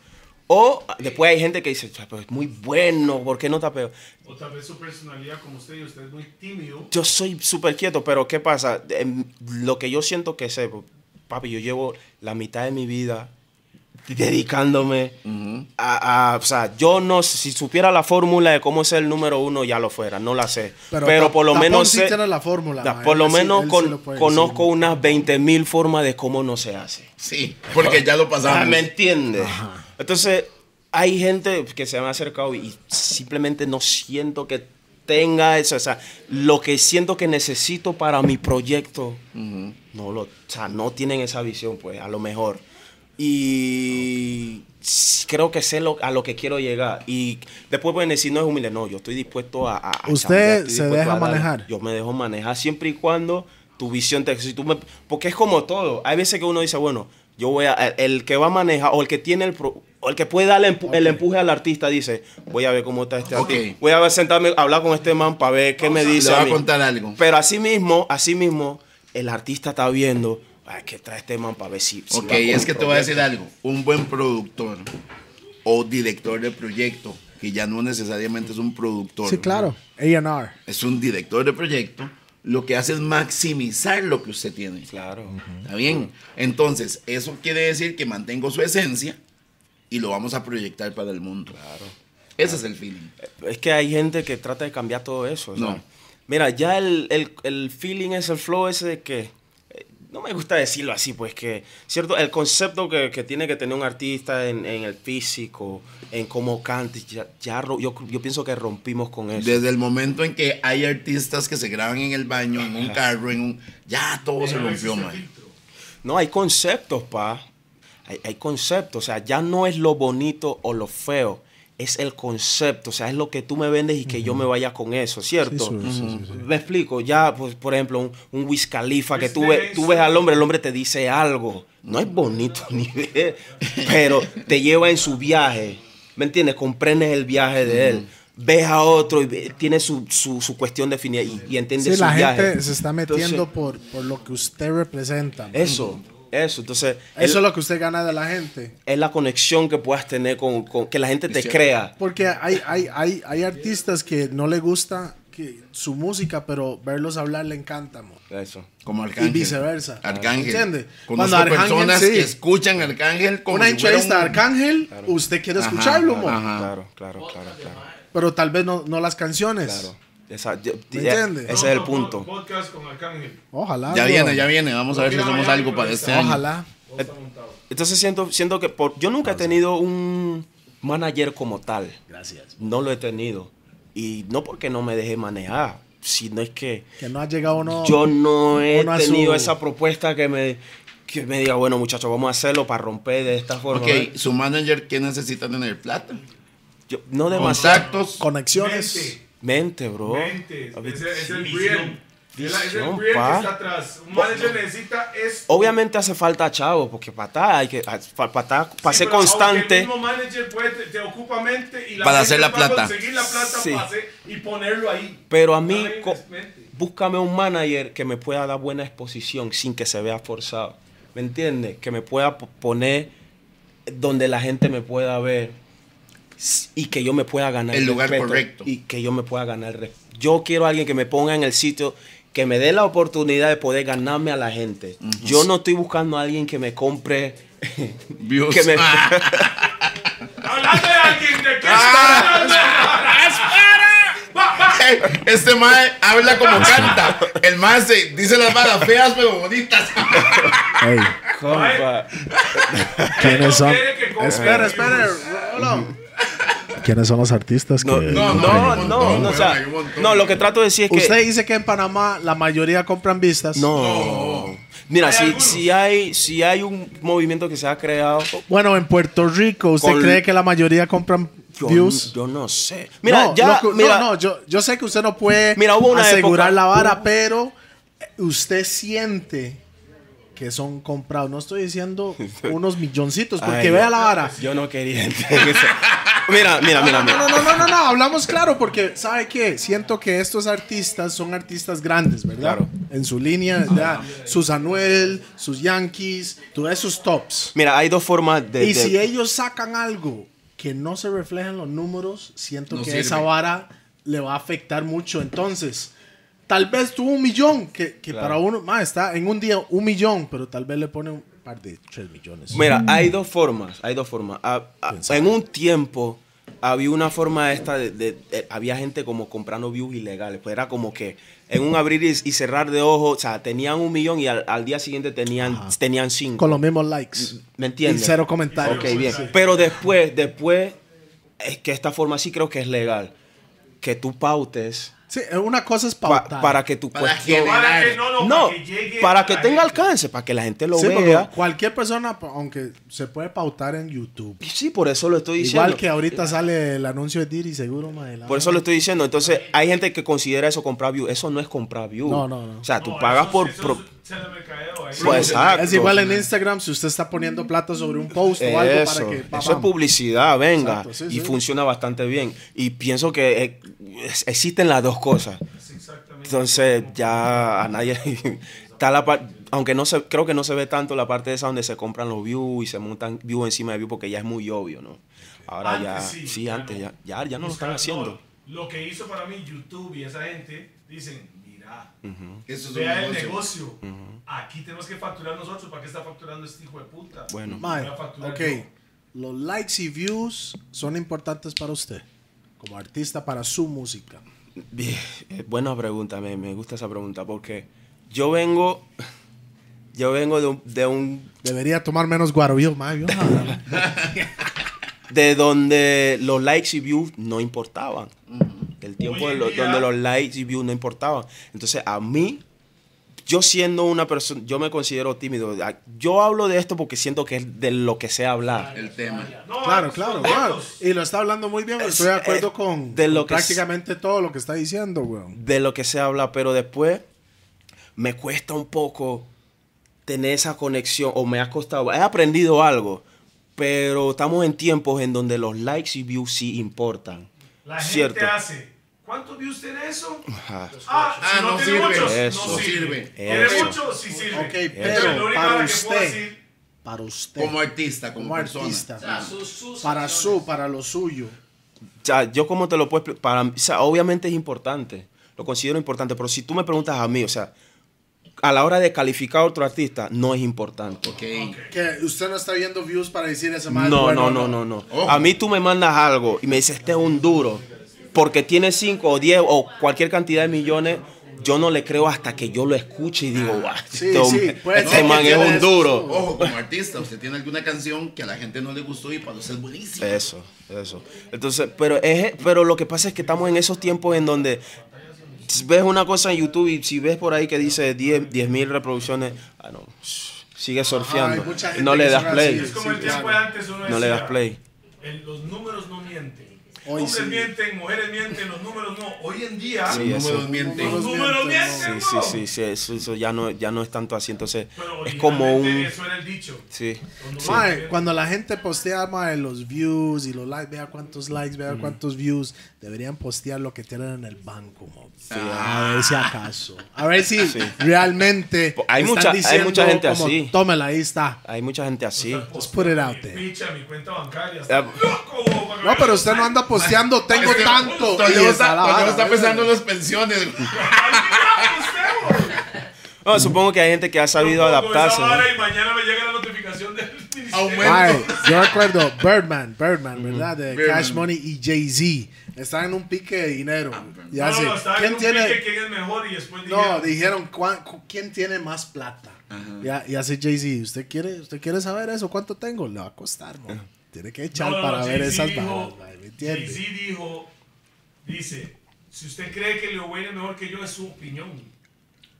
O después hay gente que dice, "Ah, pero es muy bueno, ¿por qué no está peor? O tal vez su personalidad, como usted y usted es muy tímido. Yo soy súper quieto, pero ¿qué pasa? Em, Lo que yo siento que sé, papi, yo llevo la mitad de mi vida dedicándome a, a- o sea, yo no, si supiera la fórmula de cómo ser el número uno, ya lo fuera, no la sé. Pero, Ta- por lo menos sí sé- tiene la fórmula. da- por lo sí- menos sí con- lo conozco decir. unas 20 mil formas de cómo no se hace. Sí, porque ya lo Ah, pasamos. ¿Me entiendes? Entonces, hay gente que se me ha acercado y simplemente no siento que tenga eso. O sea, lo que siento que necesito para mi proyecto, no lo, o sea, no tienen esa visión, pues, a lo mejor. Y creo que sé lo- a lo que quiero llegar. Y después pueden decir, no es humilde. No, yo estoy dispuesto a... ¿Usted se deja dar. manejar? Yo me dejo manejar siempre y cuando tu visión te... Si tú me, porque es como todo. Hay veces que uno dice, bueno, yo voy a... El, que va a manejar o el que tiene el... pro- o el que puede darle empu- el empuje al artista dice, voy a ver cómo está este artista. Voy a ver, sentarme a hablar con este man para ver qué me Le dice. voy a a contar algo. Pero así mismo, así mismo, el artista está viendo, ay, que trae este man para ver si... si Ok, va es que te voy a decir proyecto". algo. Un buen productor o director de proyecto, que ya no necesariamente es un productor. Sí, claro. A&R. Es un director de proyecto, lo que hace es maximizar lo que usted tiene. Claro. ¿Está bien? Entonces, eso quiere decir que mantengo su esencia y lo vamos a proyectar para el mundo. Claro. Ese es el feeling. Es que hay gente que trata de cambiar todo eso. o sea, No. Mira, ya el, el, el feeling es el flow ese de que... No me gusta decirlo así, pues que, ¿cierto? El concepto que, que tiene que tener un artista en, en el físico, en cómo canta, ya, ya ro- yo, yo pienso que rompimos con eso. Desde el momento en que hay artistas que se graban en el baño, en un carro, en un... Ya todo se rompió, man. No, hay conceptos, pa. hay, hay conceptos, o sea, ya no es lo bonito o lo feo, es el concepto, o sea, es lo que tú me vendes y que yo me vaya con eso, ¿cierto? Sí, sí, sí, sí, sí. Me explico, ya, pues, por ejemplo, un, un Wiz Khalifa, que tú, Este ves, es- tú ves al hombre, el hombre te dice algo. No es bonito [laughs] ni ver, pero te lleva en su viaje, ¿me entiendes? Comprendes el viaje de él. Ves a otro y ve- tiene su, su, su cuestión definida y, Sí, su la viaje. gente se está metiendo Entonces, por, por lo que usted representa. Eso, eso. Entonces, Eso es, es lo que usted gana de la gente. es la conexión que puedas tener con, con- que la gente te crea. Porque hay, hay, hay, hay artistas que no le gusta que, su música, pero verlos hablar le encanta. mo. Eso. Como Arcángel. Y viceversa. Arcángel. ¿Entiende? Cuando Arcángel, personas sí. que escuchan Arcángel como Una si entrevista un- Arcángel, usted quiere Ajá, escucharlo, mo. ajá. Claro, claro, claro, claro. pero tal vez no, no las canciones. claro. Esa- yo- ¿Me ya- entiende? Ese es el punto. Podcast con Arcángel. Ojalá. Ya bro. viene, ya viene. Vamos a ver si hacemos algo para este año. Ojalá. Entonces siento, siento que por, yo nunca he tenido un manager como tal. Gracias. No lo he tenido. Y no porque no me deje manejar, sino es que Que no ha llegado no. yo no he su- tenido esa propuesta que me, que me diga, bueno muchachos, vamos a hacerlo para romper de esta forma. Ok, su manager, ¿qué necesita tener? Plata. Yo- no demasiado. Contactos. Conexiones. Mente. Mente, bro. Mente. Ese es el visión. Brian. Es es el pa. que está atrás. Un manager necesita esto. Obviamente hace falta chavo, porque para estar hay que para estar, para Sí, constante. El mismo manager puede, te, ocupa mente y la Para hacer la para plata. conseguir la plata Sí. para hacer- y ponerlo ahí. Pero a mí, búscame un manager que me pueda dar buena exposición sin que se vea forzado. ¿Me entiendes? Que me pueda poner donde la gente me pueda ver y que yo me pueda ganar El lugar respeto, correcto. Y que yo me pueda ganar el respeto. Yo quiero a alguien que me ponga en el sitio, que me dé la oportunidad de poder ganarme a la gente. Yo no estoy buscando a alguien que me compre. Views. que me, [laughs] Hablando de alguien de qué Ah. Este mae habla como canta. El mae se dice las balas feas pero bonitas. Ey, compa. ¿Quiénes son? Espera, espera. hold on. ¿Quiénes son los artistas No, que.? no, no, no, no, no, o sea, no, lo que trato de decir es que. Usted dice que en Panamá la mayoría compran vistas. No. Mira, Hay si, algunos. si, hay, si hay un movimiento que se ha creado, Bueno, en Puerto Rico, ¿usted Con- cree que la mayoría compran yo, views? yo no sé. Mira, no, ya, loco, no, mira, no, yo, yo sé que usted no puede Mira, hubo una asegurar época- la vara, pero usted siente que son comprados. No estoy diciendo [laughs] unos milloncitos, porque Ay, vea la vara. yo no quería entender [laughs] eso. Mira, mira, mira, No, mira. no, no, no, no, no, hablamos claro porque, ¿sabe qué? Siento que estos artistas son artistas grandes, ¿verdad? Claro. En su línea, ya, sus Anuel, sus Yankees, todos esos tops. Mira, hay dos formas de. Y de- si ellos sacan algo que no se refleja en los números, siento No que sirve. esa vara le va a afectar mucho. Entonces, tal vez tuvo un millón, que, que Claro. para uno, más está en un día un millón, pero tal vez le pone un par de tres millones. Mira, hay dos formas, hay dos formas. En un tiempo había una forma esta de, de- de- había gente como comprando views ilegales, pues era como que en un abrir y, y cerrar de ojos, o sea, tenían un millón y al, al día siguiente tenían, tenían cinco. Con los mismos likes. ¿Me entiendes? Y cero comentarios. Ok, bien. Pero después, después, es que esta forma sí creo que es legal. Que tú pautes Sí, una cosa es pa- pautar. para que tu Para cuestión... Para que no, no, No, para que llegue para que tenga gente. alcance, para que la gente lo Sí, vea. cualquier persona, aunque se puede pautar en YouTube. Sí, por eso lo estoy diciendo. Igual que ahorita sale el anuncio de Diri, seguro, la- Por eso lo estoy diciendo. Entonces, hay gente que considera eso comprar view. Eso no es comprar view. No, no, no. O sea, tú No, pagas eso- por... eso pro- es telemercadeo, ahí. Pues, exacto. Es igual en Instagram, si usted está poniendo plata sobre un post o algo Eso, para que... eso es publicidad, venga. Exacto, sí, y sí. funciona bastante bien. Y pienso que eh, es- existen las dos cosas. Exactamente. Entonces ya a nadie [laughs] está la par- aunque no se creo que no se ve tanto la parte esa donde se compran los views y se montan views encima de views porque ya es muy obvio, ¿no? Ahora Antes ya sí, sí, ya antes no. ya ya, ya no lo están haciendo. no, lo que hizo para mí YouTube y esa gente dicen, mira, Eso es un vea el negocio. negocio. Aquí tenemos que facturar nosotros. ¿Para qué está facturando este hijo de puta? Bueno. Mae, ok. yo. Los likes y views son importantes para usted, como artista, para su música. Bien, eh, buena pregunta, me, me gusta esa pregunta porque yo vengo [laughs] yo vengo de un, de un Debería tomar menos guarobío, ah, [laughs] de donde los likes y views no importaban. El tiempo de lo- donde los likes y views no importaban. Entonces, a mí, yo siendo una persona, yo me considero tímido. Yo hablo de esto porque siento que es de lo que sé hablar. El tema. Claro, claro, claro. Y lo está hablando muy bien. Estoy de acuerdo con, de lo con que es- prácticamente todo lo que está diciendo, weón. de lo que se habla, pero después me cuesta un poco tener esa conexión, o me ha costado, he aprendido algo, pero estamos en tiempos en donde los likes y views sí importan. La gente Cierto. hace. ¿Cuántos views tiene eso? Ajá. Ah, Ah, si no, no tiene sirve. muchos, Eso. no sirve. Tiene muchos, sí sirve. Ok, Entonces, pero lo único para que puedo usted, decir, para usted, Como artista, como, como persona. artista, para su, para lo suyo. O sea, yo como te lo puedo explicar, para mí, o sea, obviamente es importante, lo considero importante, pero si tú me preguntas a mí, o sea, a la hora de calificar a otro artista, no es importante. Ok. Que usted no está viendo views para decir ese más No, bueno, no, no, no, no. Ojo. A mí tú me mandas algo y me dices, este es un duro, porque tiene 5 o 10 o cualquier cantidad de millones, yo no le creo hasta que yo lo escuche y digo, guau, Sí, este, sí, este man es un eso. duro. Ojo, como artista, usted tiene alguna canción que a la gente no le gustó y para usted es buenísima. Eso, eso. Entonces, pero, es, pero lo que pasa es que estamos en esos tiempos en donde ves una cosa en YouTube y si ves por ahí que dice 10 mil reproducciones, ah, no, sigue surfeando. gente no le das play. así. es como el Sí, tiempo claro. de antes uno No le das play. el- los números no mienten. Hoy Hombres sí. mienten, mujeres mienten, los números no. Hoy en día, Los Sí, eso. números mienten. los Números mienten. Sí, sí, sí, sí, eso, eso ya, no, ya no es tanto así. Entonces, Pero es como un... Eso era el dicho. Sí. Los mienten. cuando la gente postea mae, los views y los likes, vea cuántos likes, vea cuántos views, deberían postear lo que tienen en el banco, mo. a ver si acaso. A ver si realmente hay están mucha- hay diciendo mucha gente como, así. Tómela, ahí está. Hay mucha gente así. Just put it out there. Picha, mi cuenta bancaria. Está loco, que No, pero usted no anda posteando, tengo Es que tanto. No está no está pensando en las pensiones. Bro. [laughs] No, supongo que hay gente que ha sabido adaptarse. esa ¿no? vara Y mañana me llega la notificación del ministerio. Aumento. Yo recuerdo Birdman, Birdman, ¿verdad? De Birdman. Cash Money y Jay-Z. Están en un pique de dinero. Ya no, sé. no, en ¿Quién un tiene? pique quién es mejor y después No, dijeron, dijeron ¿cuán- cu- quién tiene más plata. Ya, y hace Jay-Z. ¿Usted quiere, ¿Usted quiere saber eso? ¿Cuánto tengo? Le va a costar, ¿no? Tiene que echar No, no, para no, ver Jay-Z esas mae, ¿me entiende? Jay-Z dijo, dice, si usted cree que Leo Wayne es mejor que yo, es su opinión.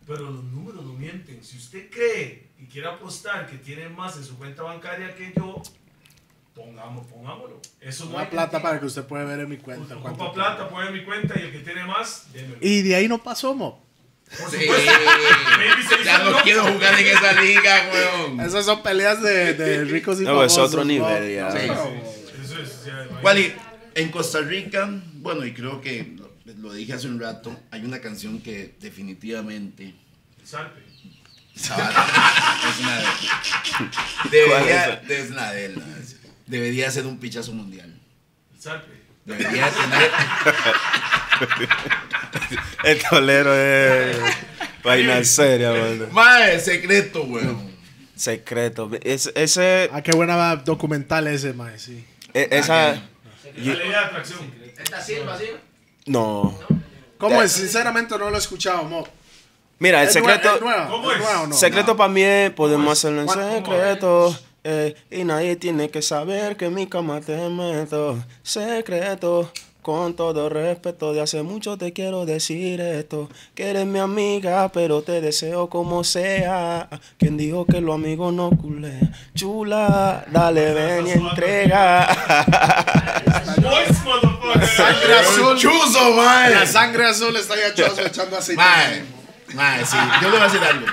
Pero los números no mienten. Si usted cree y quiere apostar que tiene más en su cuenta bancaria que yo, pongamos, pongámoslo. Eso no Una hay plata que- para que usted pueda ver en mi cuenta. Ocupa cuánto plata, pone en mi cuenta y el que tiene más, démelo. Y de ahí no pasó, mo. Por Sí. [laughs] Ya no quiero jugar en esa liga, weón. Esas son peleas de, de [laughs] ricos y No, es famosos. otro ¿no? nivel, ya. No, Sí, no. Eso es, sea, Wally, en Costa Rica, bueno, y creo que lo, lo dije hace un rato, hay una canción que definitivamente Salpe. Esa vara es una de, debería, es una de las- debería ser un pichazo mundial. Salpe. Debería [laughs] tener. [laughs] El tolero es vaina seria, mano. Mae, secreto, weón. Secreto. Es- ese, Ah, qué buena documental ese, mae, sí. e- esa, La ley de atracción. no. ¿Cómo es? Sinceramente no lo he escuchado, mo. Mira, el ¿Es nue- secreto. ¿Cómo ¿Es secreto para mí es, podemos hacerlo en ¿Cuál- cómo secreto. eh, y nadie tiene que saber que en mi cama te meto. Secreto, con todo respeto, de hace mucho te quiero decir esto. Que eres mi amiga, pero te deseo como sea. Quien dijo que los amigos no culé. Chula, dale, ven y entrega. Voice, motherfucker. Sangre azul. Chuzo, mae. La sangre azul está ya choso echando aceite. Mae, mae, sí. Yo le voy a decir algo.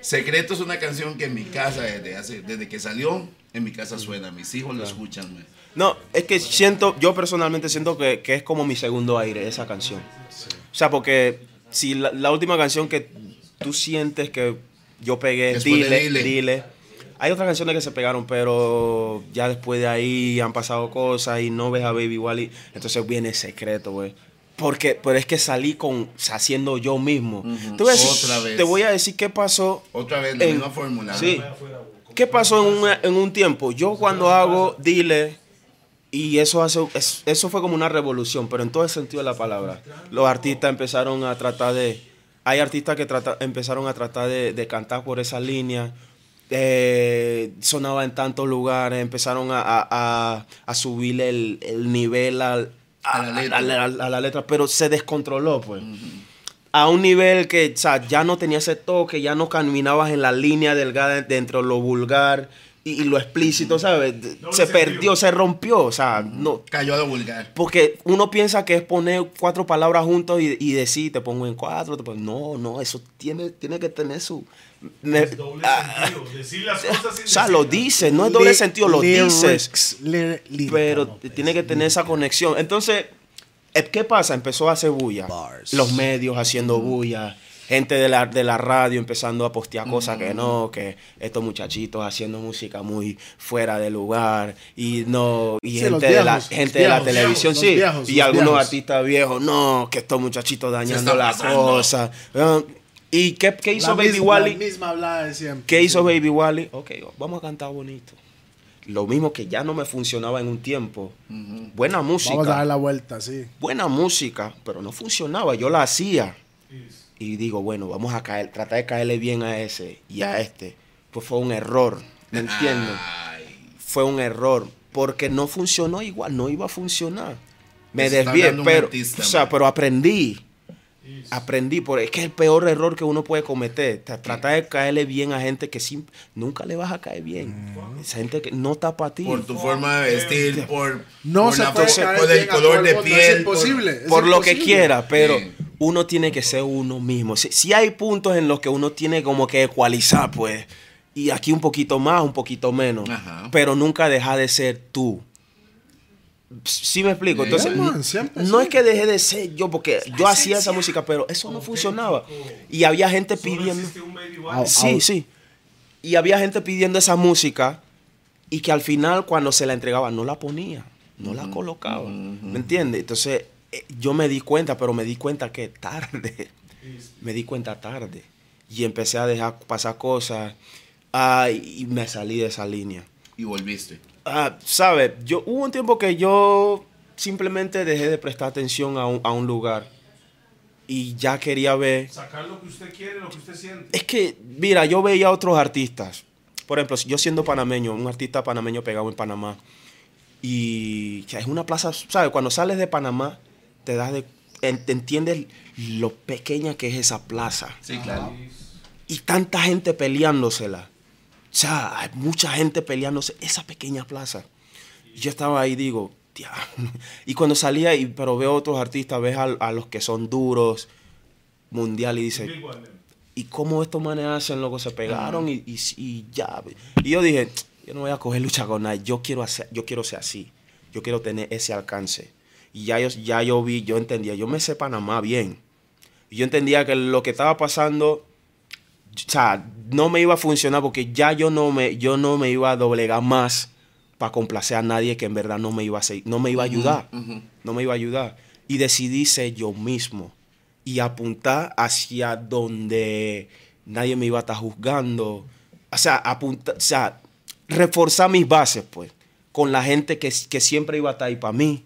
Secreto es una canción que en mi casa, desde, hace, desde que salió, en mi casa suena. Mis hijos lo escuchan, mae. No, es que siento, yo personalmente siento que, que es como mi segundo aire, esa canción. O sea, porque si la, la última canción que tú sientes que yo pegué, dile, Dile. dile, Hay otras canciones que se pegaron, pero ya después de ahí han pasado cosas y no ves a Baby Wally. Entonces viene secreto, güey. Porque, pero es que salí con haciendo yo mismo. te, voy a decir, Otra vez. te voy a decir qué pasó. Otra vez, la en- misma. Sí. ¿Qué pasó en un, en un tiempo? Yo cuando hago Dile, y eso, hace, es- eso fue como una revolución, pero en todo el sentido de la palabra. Los artistas empezaron a tratar de... Hay artistas que trata- empezaron a tratar de, de cantar por esa línea. eh, sonaba en tantos lugares, empezaron a, a, a- a subir el, el nivel al- A la letra. a la- a la letra, pero se descontroló, pues. a un nivel que o sea, ya no tenía ese toque, ya no caminabas en la línea delgada dentro de lo vulgar y, y lo explícito, ¿sabes? Se sentido. perdió, se rompió, o sea, no. Cayó a lo vulgar. Porque uno piensa que es poner cuatro palabras juntos y, y decir, te pongo en cuatro, te pongo- no, no, eso tiene, tiene que tener su... me- Es doble ah, sentido. Decir las cosas sin o sea, lo dices, no es doble sentido, lo dices pero no, pues. tiene que tener esa conexión. Entonces, eh, ¿qué pasa? Empezó a hacer bulla. Bars. Los medios haciendo bulla. Gente de la, de la radio empezando a postear cosas que no, que estos muchachitos haciendo música muy fuera de lugar y no, y Sí, gente, de la, gente de la televisión, sí, viejos, y algunos viejos. artistas viejos, no, que estos muchachitos dañando la pasando. cosa. ¿Y qué, qué hizo La Baby misma- Wally? La misma hablada de siempre. ¿Qué hizo Baby Wally? Ok, vamos a cantar bonito. Lo mismo que ya no me funcionaba en un tiempo. Buena música. Vamos a dar la vuelta, sí. Buena música, pero no funcionaba. Yo la hacía. Y digo, bueno, vamos a caer, tratar de caerle bien a ese y a este. Pues fue un error. ¿Me entiendes? Fue un error. Porque no funcionó igual, no iba a funcionar. Me desvié, pero, artista, o sea, pero aprendí. Aprendí, porque es que es el peor error que uno puede cometer. Tra- Tratar de caerle bien a gente que sim- nunca le vas a caer bien. Esa gente que no está para ti. por tu forma de vestir, por, No por, se la- puede por el color de piel. Es por- es por lo que quiera, pero Sí. uno tiene que ser uno mismo. Si, si hay puntos en los que uno tiene como que ecualizar, pues, y aquí un poquito más, un poquito menos, Ajá. pero nunca deja de ser tú. Sí me explico. Entonces, Yeah, man, siempre no es que dejé de ser yo, porque yo hacía esa música, pero eso no funcionaba. Y había gente Solo pidiendo... Sí, sí. Y había gente pidiendo esa música y que al final cuando se la entregaba no la ponía, no la colocaba. ¿Me entiendes? Entonces eh, yo me di cuenta, pero me di cuenta que tarde. me di cuenta tarde. Y empecé a dejar pasar cosas ah, y y me salí de esa línea. Y volviste. Ah, ¿Sabes? Yo, hubo un tiempo que yo simplemente dejé de prestar atención a un, a un lugar y ya quería ver Sacar lo que usted quiere, lo que usted siente. es que, mira, yo veía a otros artistas. Por ejemplo, yo siendo panameño, un artista panameño pegado en Panamá. Y es una plaza, ¿sabes? Cuando sales de Panamá, te das de. te entiendes lo pequeña que es esa plaza. Sí, claro. Y tanta gente peleándosela. O sea, hay mucha gente peleándose esa pequeña plaza. Yo estaba ahí digo, "Tía". [laughs] Y cuando salía, y, pero veo otros artistas, ves a, a los que son duros, mundial, y dice. ¿y cómo estos manes hacen? Loco, se pegaron y, y, y ya. Y yo dije, yo no voy a coger lucha con nadie. Yo quiero, hacer, yo quiero ser así. Yo quiero tener ese alcance. Y ya yo, ya yo vi, yo entendía, yo me sé Panamá bien. Y yo entendía que lo que estaba pasando, o sea, no me iba a funcionar porque ya yo no me, yo no me iba a doblegar más para complacer a nadie que en verdad no me iba a, seguir- no me iba a ayudar. No me iba a ayudar. Y decidí ser yo mismo y apuntar hacia donde nadie me iba a estar juzgando. O sea, apuntar, o sea, reforzar mis bases, pues, con la gente que, que siempre iba a estar ahí para mí,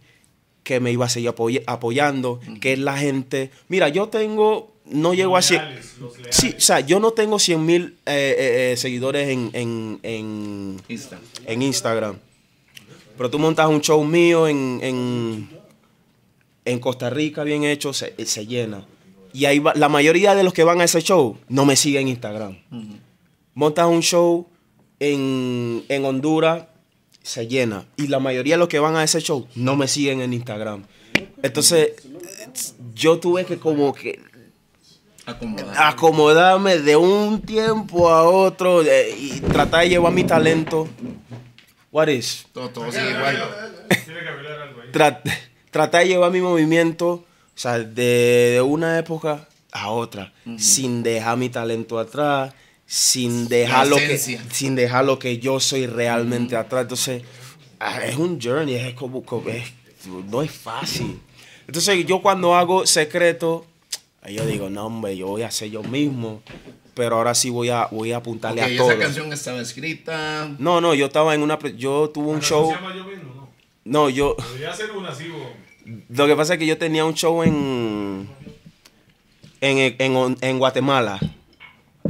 que me iba a seguir apoy- apoyando, que es la gente. Mira, yo tengo, no llego a 100. Leales, los leales. Sí, o sea, yo no tengo 100 mil eh, eh, eh, seguidores en, en, en, Insta. en Instagram. Pero tú montas un show mío en, en, en Costa Rica, bien hecho, se, se llena. Y ahí va- la mayoría de los que van a ese show no me siguen en Instagram. Montas un show en, en Honduras, se llena. Y la mayoría de los que van a ese show no me siguen en Instagram. Entonces, yo tuve que como que Acomodar. acomodarme de un tiempo a otro eh, y tratar de llevar mi talento. What is? Todo, todo sigue igual. Tiene que hablar algo ahí. Tra- tratar de llevar mi movimiento, o sea, de, de una época a otra, sin dejar mi talento atrás, sin dejar lo que, sin dejar lo que yo soy realmente atrás. Entonces, ah, es un journey, es como, como- es- no es fácil. Entonces, yo cuando hago secreto, ahí yo digo, no, hombre, yo voy a ser yo mismo, pero ahora sí voy a, voy a apuntarle Ok, a todo. esa canción estaba escrita. No, no, yo estaba en una, yo tuve un ¿La show, se llama Yo mismo? No. no, yo, Debería ser una bo. Lo que pasa es que yo tenía un show en, en, en, en Guatemala.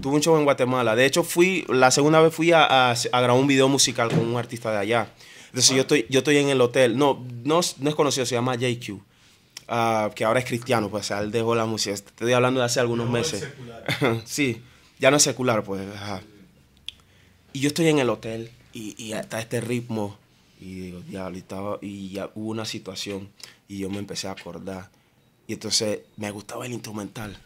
Tuve un show en Guatemala. De hecho, fui, la segunda vez fui a, a- a grabar un video musical con un artista de allá. Entonces yo estoy, yo estoy en el hotel. No, no, no es conocido, se llama JQ. Ah, que ahora es cristiano, pues o sea, él dejó la música. Estoy hablando de hace algunos el meses. secular. [laughs] sí, ya no es secular, pues. ajá. Y yo estoy en el hotel y, y está este ritmo. Y digo, diablo, y, estaba- y ya hubo una situación y yo me empecé a acordar. Y entonces me gustaba el instrumental.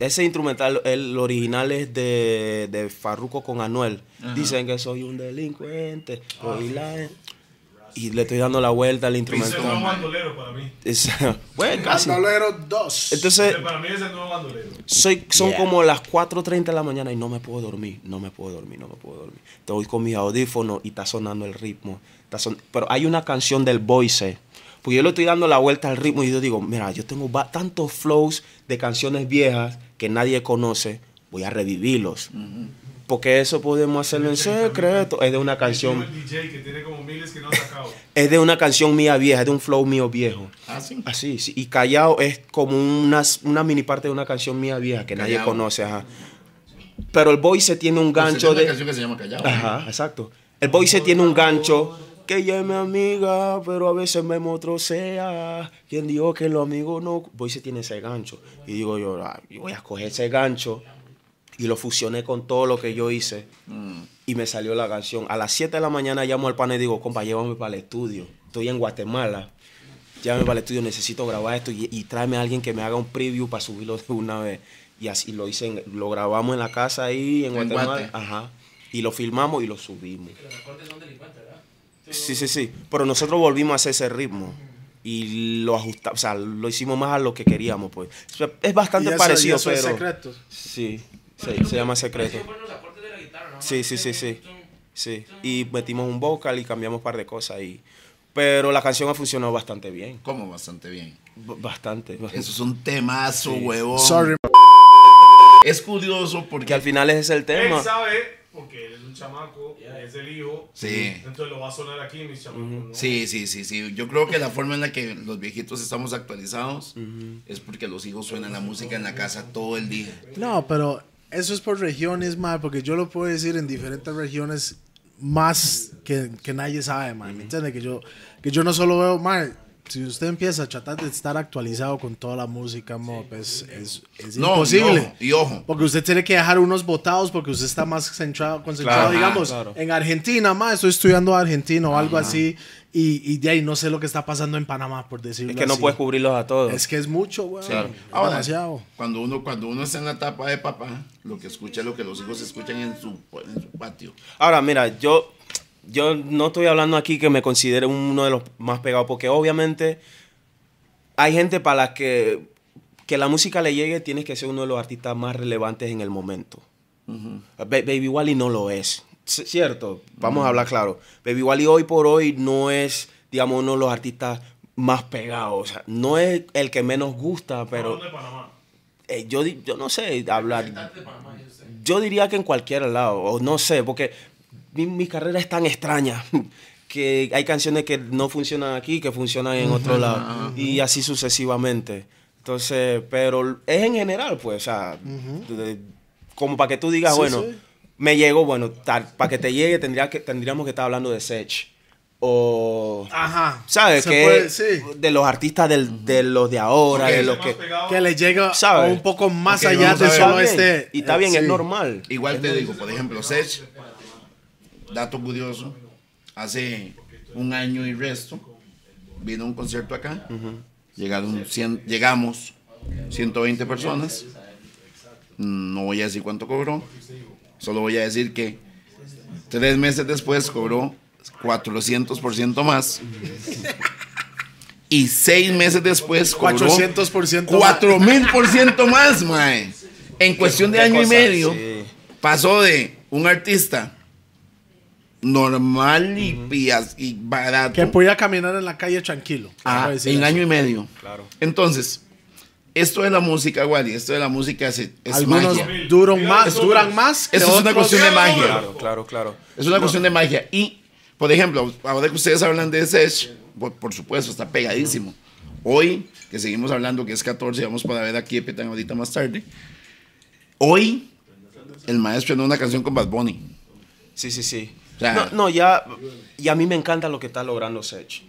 Ese instrumental, el original es de, de Farruko con Anuel. Dicen que soy un delincuente. soy la- Y le estoy dando la vuelta al Ese es el nuevo bandolero para mí. Es- [laughs] bueno, casi. Bandolero 2. Entonces, para mí es el nuevo bandolero. soy, son como las 4.30 de la mañana y no me puedo dormir, no me puedo dormir, no me puedo dormir. Estoy con mis audífonos y está sonando el ritmo. está son- Pero hay una canción del Voice, porque yo le estoy dando la vuelta al ritmo y yo digo, mira, yo tengo tantos flows de canciones viejas que nadie conoce, voy a revivirlos. Porque eso podemos hacerlo en secreto. Es de una canción, [laughs] es de una canción mía vieja, es de un flow mío viejo. Ah, sí. Así, sí. Y Callao es como una, una mini parte de una canción mía vieja que nadie Callao. conoce, ajá. Pero el Voice tiene un gancho es una de... canción que se llama Callao. Ajá, exacto. El Voice tiene un gancho que ella es mi amiga, pero a veces me motrocea. ¿Quién dijo que los amigos no? Voice tiene ese gancho. Y digo yo, ah, yo voy a coger ese gancho y lo fusioné con todo lo que yo hice. Y me salió la canción. A las 7 de la mañana llamo al pana y digo, compa, llévame para el estudio. Estoy en Guatemala. Llévame para el estudio, necesito grabar esto y, y tráeme a alguien que me haga un preview para subirlo de una vez. Y así lo hice, en- lo grabamos en la casa ahí en, En Guatemala. Guate. Ajá. Y lo filmamos y lo subimos. Sí, sí, sí. Pero nosotros volvimos a hacer ese ritmo. Y lo ajustamos, o sea, lo hicimos más a lo que queríamos, pues. O sea, Es bastante Y eso- parecido, y eso es pero... secreto. Sí, se, se llama secreto. Sí, sí, sí, sí. Sí. Y metimos un vocal y cambiamos un par de cosas ahí. Pero la canción ha funcionado bastante bien. Como bastante bien. B- Bastante. [laughs] Eso es un temazo, huevón. Sorry. Es curioso Que porque al final ese es el Él tema. sabe, porque él es un chamaco, es el hijo. Sí. Entonces lo va a sonar aquí, mis chamacos. ¿no? Sí, sí, sí, sí. Yo creo que la forma en la que los viejitos estamos actualizados es porque los hijos suenan la música en la casa todo el día. No, pero eso es por regiones, man, porque yo lo puedo decir en diferentes regiones más que, que nadie sabe, man. ¿Me entiende? Que yo, que yo no solo veo, man, si usted empieza a tratar de estar actualizado con toda la música, mo, pues es, es No, imposible. Y ojo, y ojo. Porque usted tiene que dejar unos botados porque usted está más centrado, concentrado, Claro, digamos, claro. en Argentina, más estoy estudiando Argentina o algo así, y, y de ahí no sé lo que está pasando en Panamá, por decirlo Es que no así. puedes cubrirlos a todos. Es que es mucho, güey. Claro. Ahora, Demasiado. cuando uno, cuando uno está en la etapa de papá, lo que escucha es lo que los hijos escuchan en su, en su patio. Ahora, mira, yo, yo no estoy hablando aquí que me considere uno de los más pegados, porque obviamente hay gente para la que, que la música le llegue, tienes que ser uno de los artistas más relevantes en el momento. Ba- Baby Wally no lo es, C- ¿cierto? Vamos a hablar claro. Baby Wally hoy por hoy no es, digamos, uno de los artistas más pegados. O sea, no es el que menos gusta, pero ¿Dónde Panamá? eh, yo, yo no sé hablar. Yo diría que en cualquier lado, o no sé, porque mi, mi carrera es tan extraña [laughs] que hay canciones que no funcionan aquí, que funcionan en otro lado, y así sucesivamente. Entonces, pero es en general, pues, o sea, de- como para que tú digas, Sí, bueno, sí. me llegó, bueno, para que te llegue tendría que, tendríamos que estar hablando de Sech. O, Ajá. ¿sabes? Que puede- sí. de los artistas del, de los de ahora, de los que... pegado, que le llega ¿Sabe? a un poco más allá de solo este. Y está bien, eh, es normal. Igual te digo, por ejemplo, Sech, dato curioso, hace un año y resto, vino a un concierto acá, llegaron 100 llegamos 120 personas, no voy a decir cuánto cobró, solo voy a decir que tres meses después cobró 400% más. Y seis meses después cobró 400% más. 4000% más, mae. En cuestión de año y medio, sí. pasó de un artista normal y, as- y barato Que podía caminar en la calle tranquilo. a- Puedo decir en eso. año y medio. Claro. Entonces, esto de la música, Wally, esto de la música es, es Algunos magia. duran más, duran más. que Eso es una cuestión de magia. Claro, claro, claro. Es una cuestión de magia. Y, por ejemplo, ahora que ustedes hablan de Sech, por, por supuesto, está pegadísimo. Hoy, que seguimos hablando que es 14, vamos para ver aquí Epitan ahorita más tarde. Hoy, el maestro en una canción con Bad Bunny. Sí, sí, sí. O sea- no, no, ya. Y a mí me encanta lo que está logrando Sech.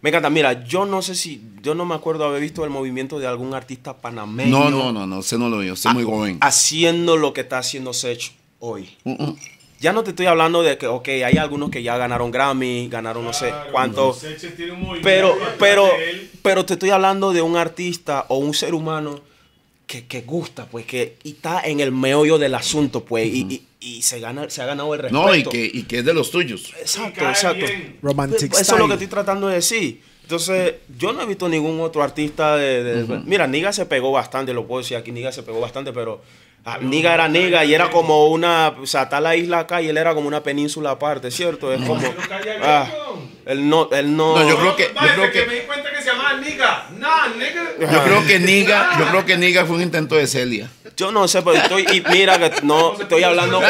Me encanta. Mira, yo no sé si, yo no me acuerdo haber visto el movimiento de algún artista panameño. No, no, no, no, usted no lo vio, usted es muy joven. Haciendo lo que está haciendo Sech hoy. Mm, Ya no te estoy hablando de que, ok, hay algunos que ya ganaron Grammy, ganaron no sé cuánto. Seche tiene un movimiento Pero, pero, de él. pero te estoy hablando de un artista o un ser humano que, que gusta, pues, que y está en el meollo del asunto, pues, y, y- y se, gana, se ha ganado el respeto. No, y que, y que es de los tuyos. Exacto, exacto. bien. Romantic Eso es lo que estoy tratando de decir. Entonces, yo no he visto ningún otro artista de... de- Mira, Niga se pegó bastante, lo puedo decir aquí, Niga se pegó bastante, pero... ah, Niga era Niga y era como una... O sea, está la isla acá y él era como una península aparte, ¿cierto? Es como... ah. Él no... Él no, No, yo creo que- Vaya, creo que- me di cuenta que se llamaba Niga. Nah, nigga. Yo creo que Niga, yo creo que Niga fue un intento de Celia. yo no sé, pero estoy... Y mira que no... Estoy hablando con,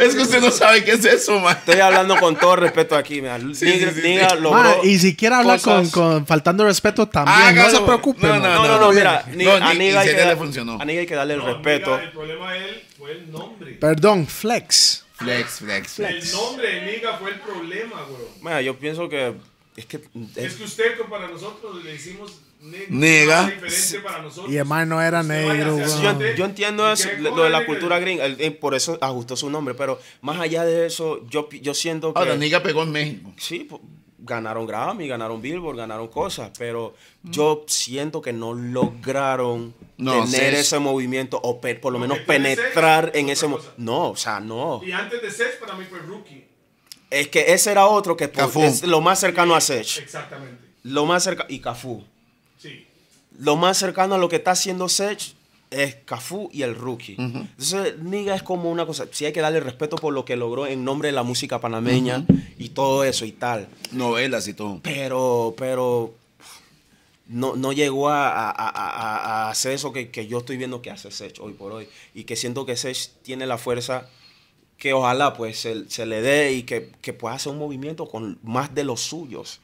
Es que usted no sabe qué es eso, man. estoy hablando con todo respeto aquí. Mira. Niga, sí, sí, Niga sí. logró Ma, y si quiere hablar con, cosas- con faltando respeto también, no se preocupe. No, no, No, no, no, mira, a Niga hay que, le dar- funcionó. a Niga hay que darle el No, respeto. El problema de él fue el nombre. Perdón, flex. Flex, flex, flex. El nombre de Niga fue el problema, güey. Mira, yo pienso que es que Es que usted, que para nosotros le hicimos neg- Nega. nada diferente para nosotros. Y man no era negro, yo, yo entiendo eso, lo de la nega. cultura gringa, el- eh, por eso ajustó su nombre, pero más allá de eso, yo, yo siento que Ahora, Niga pegó en México. sí, po- ganaron Grammy, ganaron Billboard, ganaron cosas, pero yo siento que no lograron No, tener ese movimiento o pe- por lo menos penetrar en es ese cosa. No, o sea, no. Y antes de Sech, para mí fue Rookie. Es que ese era otro que po- Cafú. es lo más cercano a Sech. Exactamente. Lo más cercano y Cafú. Sí. lo más cercano a lo que está haciendo Sech es Cafú y el rookie. Entonces, Niga es como una cosa, sí hay que darle respeto por lo que logró en nombre de la música panameña y todo eso y tal. Novelas y todo. Pero, pero no, no llegó a, a- a- a- a hacer eso que, que yo estoy viendo que hace Sech hoy por hoy. Y que siento que Sech tiene la fuerza que ojalá pues se, se le dé y que, que pueda hacer un movimiento con más de los suyos.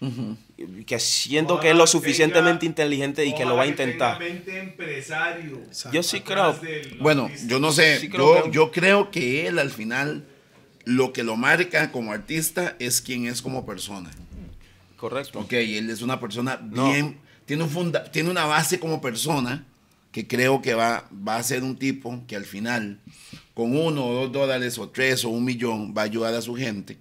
Que siento que es lo suficientemente tenga- inteligente y que lo va a intentar. tenga 20 empresarios Yo sí creo. Bueno, yo no sé, Sí creo yo, que- yo creo que él al final lo que lo marca como artista es quien es como persona. Correcto. Ok, él es una persona No. bien, tiene, un funda, tiene una base como persona que creo que va, va a ser un tipo que al final, con uno o dos dólares o tres o un millón, va a ayudar a su gente,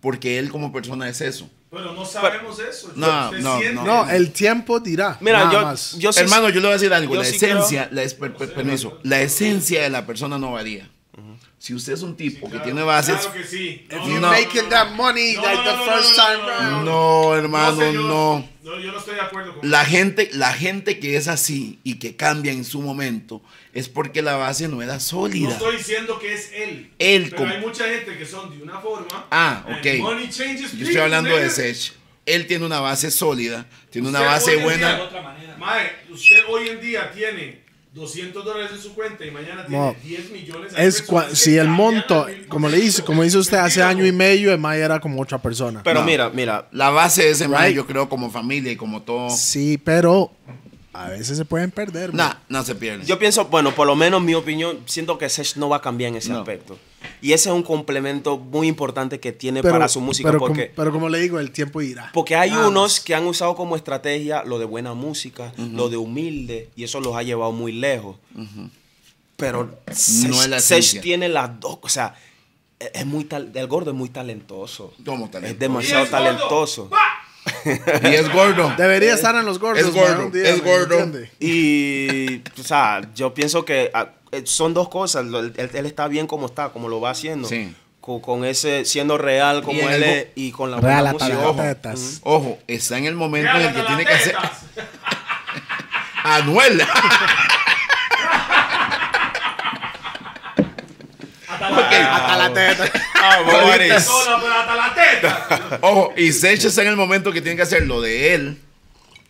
porque él como persona es eso. Pero no sabemos eso. No, no, no. No, el tiempo dirá. Mira, nada yo, más. yo sí- Hermano, yo le voy a decir algo, la sí esencia, la, es- per- per- permiso, la esencia de la persona no varía. Si usted es un tipo que Claro, tiene bases, Claro que sí. No, you're no. making that money No, like the first time no, hermano, señor. no. No, yo no estoy de acuerdo con La gente, la gente que es así y que cambia en su momento es porque la base no era No sólida. estoy diciendo que es él. Él Pero como- hay mucha gente que son de una forma. Ah, ok. money changes Yo estoy hablando de. Sech. Él tiene una base sólida, tiene una base buena. día- Mae, usted hoy en día tiene 200 dólares en su cuenta y mañana tiene No. 10 millones. Es si el monto, como le dice, como dice usted hace año y medio, el Maya era como otra persona. Pero No. mira, mira, La base de ese Right. yo creo, como familia y como todo. Sí, pero a veces se pueden perder. Nah, man. no se pierde. yo pienso, bueno, por lo menos mi opinión, siento que Sech no va a cambiar en ese No. aspecto. Y ese es un complemento muy importante que tiene pero, para su música. pero, porque, como, pero como le digo, el tiempo irá. porque hay unos que han usado como estrategia lo de buena música, lo de humilde, y eso los ha llevado muy lejos. Pero No la esencia. tiene las dos, o sea, es es muy tal, el gordo es muy talentoso. ¿Cómo talentoso? Es demasiado talentoso. Y es gordo. Debería estar en los gordos. Es gordo, día, es ¿me gordo. Y, o sea, yo pienso que ah, eh, son dos cosas. Lo- Él, él está bien como está, como lo va haciendo. Sí. Con, con ese, siendo real como él es y con la Real música. Ojo, está en el momento en el que tiene que hacer. [laughs] Anuel. Hasta la Hasta la teta. Ah, Boris. Sola, pero hasta la teta. Ojo, y Sech está en el momento que tiene que hacer lo de él.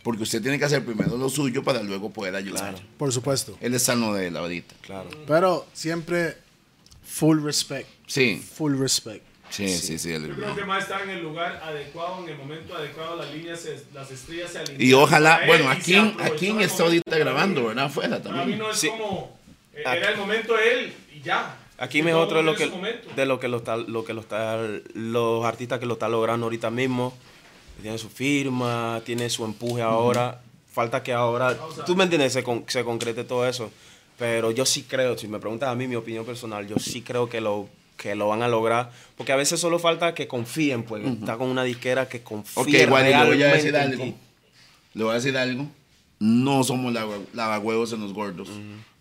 Porque usted tiene que hacer primero lo suyo para luego poder ayudar. Por supuesto. Él está en lo de él ahorita. Claro. Pero siempre full respect. Sí, Full respect. sí, sí, sí. él- Yo creo que más está en el lugar adecuado, en el momento adecuado, las líneas, se- las estrellas se alinean. Y ojalá, bueno, aquí, aquí el está ahorita grabando. ¿verdad? Afuera Para mí también. no es Sí. como, eh, era el momento de él y ya. Aquí me otro de lo que de lo que lo está, lo que lo está, los artistas que lo están logrando ahorita mismo. tiene su firma, tiene su empuje ahora. Falta que ahora, tú me entiendes, se, con- se concrete todo eso. Pero yo sí creo, si me preguntas a mí mi opinión personal, yo sí creo que lo, que lo van a lograr. Porque a veces solo falta que confíen, pues. Está con una disquera que confíe Ok, igual le voy a decir algo. Le voy a decir algo. No somos lava- lavahuevos en los gordos.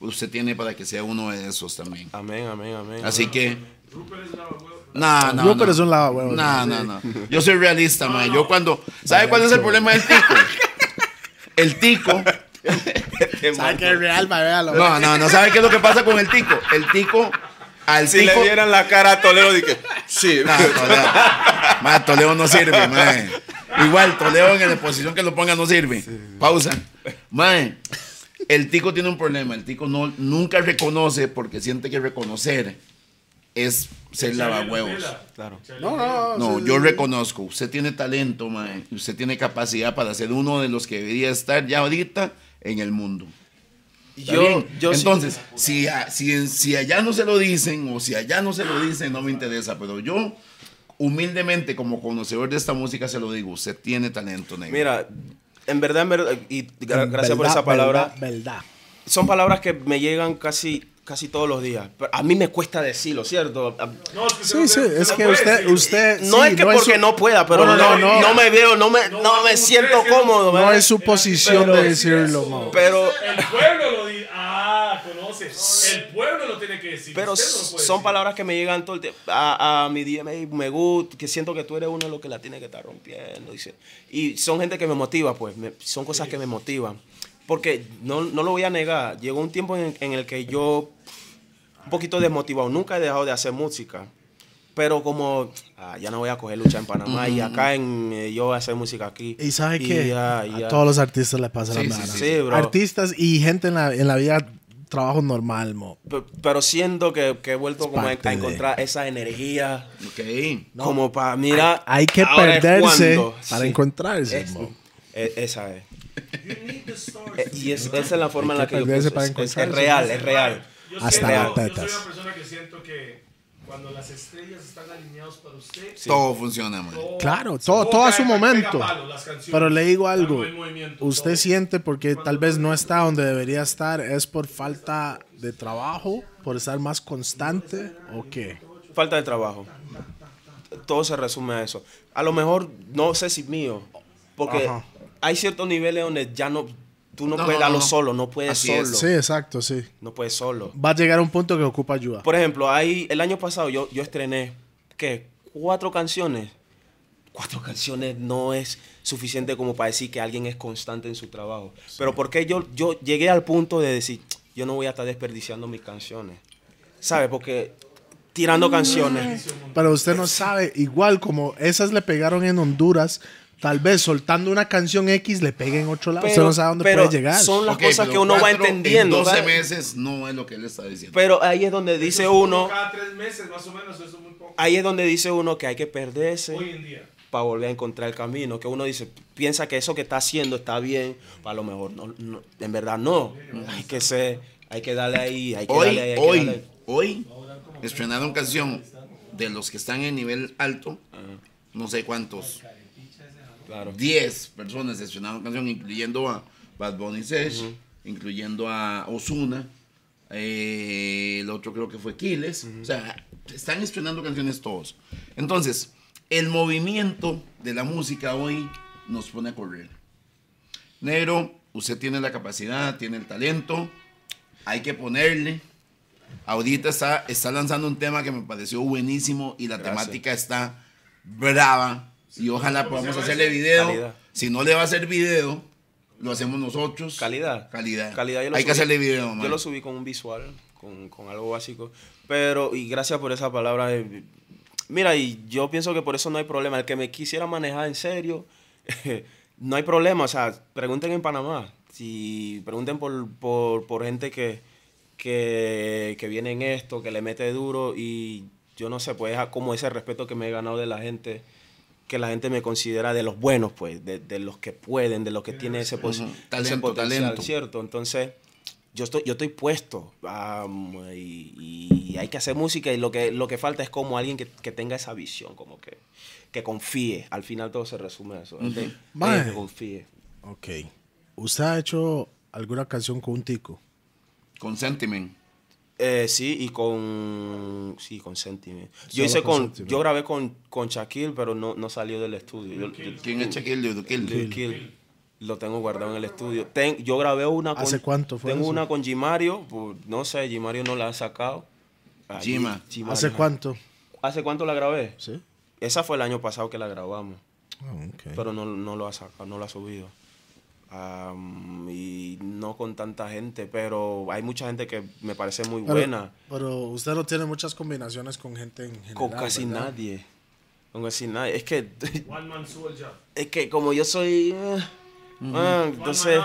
Usted tiene para que sea uno de esos también. Amén, amén, amén. Así que. Rupert es lavahuevo. No, no. Rupert no. es un lavahuevos. No, no, no. Yo soy realista, man. Yo cuando. ¿Sabe cuál es el problema del tico? El tico. [laughs] ¿Sabe qué es real, ma? Véalo. No, no, no. ¿Sabe qué es lo que pasa con el tico? El tico. Al Si tico. le dieran la cara a Toledo, dije, sí. Nah, [laughs] Toledo. [laughs] Ma, Toledo no sirve, mae. Igual, Toledo en la posición que lo ponga no sirve. Pausa. Mae, el tico tiene un problema. El tico no, nunca reconoce porque siente que reconocer es ser lavahuevos. Claro. No, no, No, yo reconozco. Usted tiene talento, mae. y Usted tiene capacidad para ser uno de los que debería estar ya ahorita en el mundo. ¿Está Yo, sí- Entonces, si, a- si, si allá no se lo dicen o si allá no se lo dicen, no me interesa. Pero yo, humildemente, como conocedor de esta música, se lo digo. Usted tiene talento, negro. Mira, en verdad, en verdad, y gra- En gracias por esa palabra. Verdad, verdad. Son palabras que me llegan casi, casi todos los días. Pero a mí me cuesta decirlo, ¿cierto? No, es que Sí, usted sí, no es no que usted, usted. No sí, es que porque su- no pueda, pero No, no, no, no, no. me veo, no me, No, no me siento no- cómodo. No ¿verdad? es su posición Pero- de decirlo. Pero, El pueblo lo dice. Ah, conoce. El pueblo lo tiene que decir. pero usted no lo puede son decir. palabras que me llegan todo el tiempo. A, a mi DM, me gusta, que siento que tú eres uno de los que la tiene que estar rompiendo. Y son gente que me motiva, pues. me- son cosas que me motivan. Porque no, no lo voy a negar. Llegó un tiempo en, en el que yo, un poquito desmotivado, nunca he dejado de hacer música. Pero como ah, ya no voy a coger lucha en Panamá y acá en, eh, yo voy a hacer música aquí. Y sabe Y que a ya. todos los artistas les pasa Sí, la sí, nada. sí, sí, bro. Artistas y gente en la, en la vida trabajo normal, mo. Pe- Pero siento que, que he vuelto como a, a de- encontrar esa energía Ok. como para mirar. Hay que ahora es perderse para Sí. encontrarse, Es- mo. e- esa es. Eh, y es- esa es la forma en la Hay que que yo pienso. para Es, es- es real, es real. Yo Hasta siento- las Yo soy tetas. una persona que siento que cuando las estrellas están alineadas para usted. Todo funciona, man. todo- Claro, todo, todo a su momento. palo, Pero le digo algo, usted todo. siente porque tal vez no está donde debería estar, es por falta de trabajo, por estar más constante o qué. Falta de trabajo. Todo se resume a eso. A lo mejor, no sé si mío, porque Ajá. hay ciertos niveles donde ya no, tú no, No, puedes no, darlo no. solo, no puedes Así solo. es. Sí, exacto, sí. No puedes solo. Va a llegar un punto que ocupa ayuda. Por ejemplo, hay, el año pasado yo, yo estrené, ¿qué? Cuatro canciones. Cuatro canciones no es suficiente como para decir que alguien es constante en su trabajo. Pero porque yo, yo llegué al punto de decir, yo no voy a estar desperdiciando mis canciones. ¿Sabes? Porque tirando canciones. Pero usted no sabe, igual como esas le pegaron en Honduras, tal vez soltando una canción X le pegue en otro lado. usted no sabe dónde pero puede llegar. Son las cosas pero que uno va entendiendo. En 12 ¿sabes? meses no es lo que él está diciendo. Pero ahí es donde dice Eso es como uno, Cada tres meses, más o menos, eso es muy poco. ahí es donde dice uno que hay que perderse. Hoy en día. para volver a encontrar el camino. Que uno dice, piensa que eso que está haciendo está bien, para lo mejor no, no, en verdad no. Hay que ser, hay que darle ahí, hay que hoy, darle ahí, hay que hoy, darle. hoy, estrenaron canción de los que están en nivel alto, no sé cuántos, Claro. 10 personas estrenaron canción, incluyendo a Bad Bunny Sesh, incluyendo a Osuna, el otro creo que fue Kiles, o sea, están estrenando canciones todos. Entonces, el movimiento de la música hoy nos pone a correr. Negro, usted tiene la capacidad, tiene el talento, hay que ponerle. Ahorita está, está lanzando un tema que me pareció buenísimo y la Gracias. temática está brava. Y ojalá ¿Cómo se podamos hacerle video. Calidad. Si no le va a hacer video, lo hacemos nosotros. Calidad. Calidad. Calidad yo lo Hay que subí- hacerle video, Yo man. lo subí con un visual, con, con algo básico. Pero, y gracias por esa palabra. eh, Mira, y yo pienso que por eso no hay problema. El que me quisiera manejar en serio, [laughs] no hay problema. O sea, pregunten en Panamá. Si pregunten por, por, por gente que, que, que viene en esto, que le mete duro. Y yo no sé, pues es como ese respeto que me he ganado de la gente que la gente me considera de los buenos, pues, de, de los que pueden, de los que tienen ese, pos- ese Talento, potencial, talento. ¿cierto? Entonces, yo estoy, yo estoy puesto am, y, y hay que hacer música y lo que, lo que falta es como alguien que, que tenga esa visión, como que, que confíe. Al final todo se resume a eso. que confíe. Ok. ¿Usted ha hecho alguna canción con un tico? Con Sentiment. Eh, sí, y con. Sí, con Sentiment. Yo Solo hice con. Sentiment. Yo grabé con, con Shaquille, pero no, no salió del estudio. Yo- yo- ¿Quién es Shaquille Lil Lil Kill? Kill. Lo tengo guardado en el estudio. Ten- yo grabé una con. ¿Hace cuánto fue Tengo eso? una con Gimario. pues, no sé, Gimario no la ha sacado. Gima. Gimario. ¿Hace cuánto? ¿Hace cuánto la grabé? Sí. Esa fue el año pasado que la grabamos. Ah, ok. Pero no, no lo ha sacado, no lo ha subido. Am, y no con tanta gente, pero hay mucha gente que me parece muy Pero- buena. Pero usted no tiene muchas combinaciones con gente en general. Con casi ¿verdad? nadie. Con casi nadie. Es que, One man soldier. es que como yo soy. eh, ah, entonces.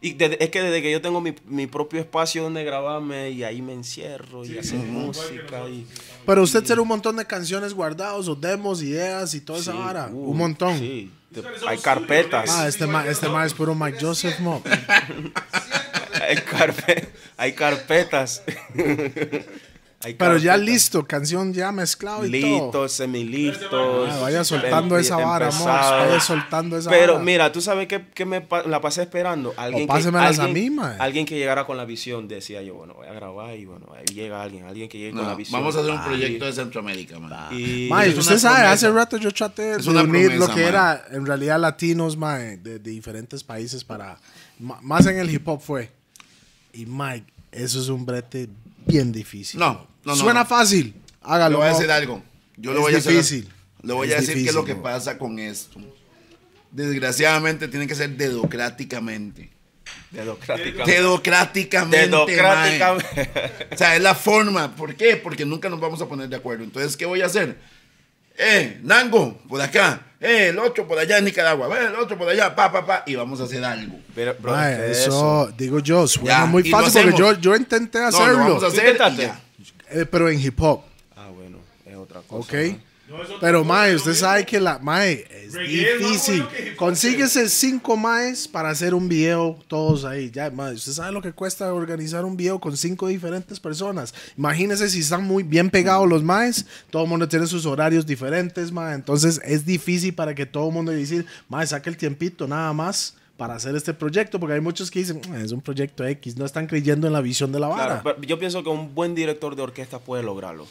Y desde- es que desde que yo tengo mi, mi propio espacio donde grabarme y ahí me encierro y hacer música. Y, Pero usted tiene un montón de canciones guardados o demos, ideas y toda esa Sí, vara. uh, un montón. Sí. Te- hay carpetas. Ah, este ma, este ma es puro Mike Joseph Mo. [laughs] hay, carpe- hay carpetas. [laughs] Hay Pero ya listo, canción ya mezclado y todo. Listo, semilisto. Ah, vaya soltando esa vara. Vaya soltando esa Pero vara. mira, tú sabes que, que me pa- la pasé esperando. Alguien que, pásemelas a alguien, mí, mae. alguien que llegara con la visión, decía yo, bueno, voy a grabar y bueno, ahí llega alguien, alguien que llegue con la visión. vamos a hacer un Ay, proyecto de Centroamérica, man. y- usted sabe, promesa. hace rato yo traté Es de unir lo que era en realidad latinos, mae, de, de diferentes países para... ma- Más en el hip hop fue. Y Mike, eso es un brete bien difícil. No, no, no, Suena no. fácil, Le hágalo. voy a decir algo. Yo le voy a difícil. Le voy Es a decir qué es lo que bro. pasa con esto. Desgraciadamente tiene que ser dedocráticamente. Dedocráticamente. Dedocráticamente. Dedocráticamente. O sea, es la forma. ¿Por qué? Porque nunca nos vamos a poner de acuerdo. Entonces, ¿qué voy a hacer? Eh, Nango, por acá. Eh, el otro por allá en Nicaragua. Eh, el otro por allá, pa, pa, pa. Y vamos a hacer algo. Pero, bro, Mae, ¿qué es eso, digo yo, suena Ya, muy fácil porque yo, yo intenté No, hacerlo. lo vamos a hacer. y Intentaste. ya. Eh, pero en hip hop, Ah, bueno, es otra cosa. ¿ok? es Pero, mae, es usted sabe que la, mae, es Reggae es difícil. hop, Consíguese cinco maes para hacer un video, todos ahí. Ya, mae, usted sabe lo que cuesta organizar un video con cinco diferentes personas. Imagínese si están muy bien pegados los maes, todo el mundo tiene sus horarios diferentes, mae. Entonces es difícil para que todo el mundo decir, mae, saque el tiempito nada más para hacer este proyecto, porque hay muchos que dicen, "Ah, es un proyecto X, no están creyendo en la visión de la vara. Claro, pero yo pienso que un buen director de orquesta puede lograrlo.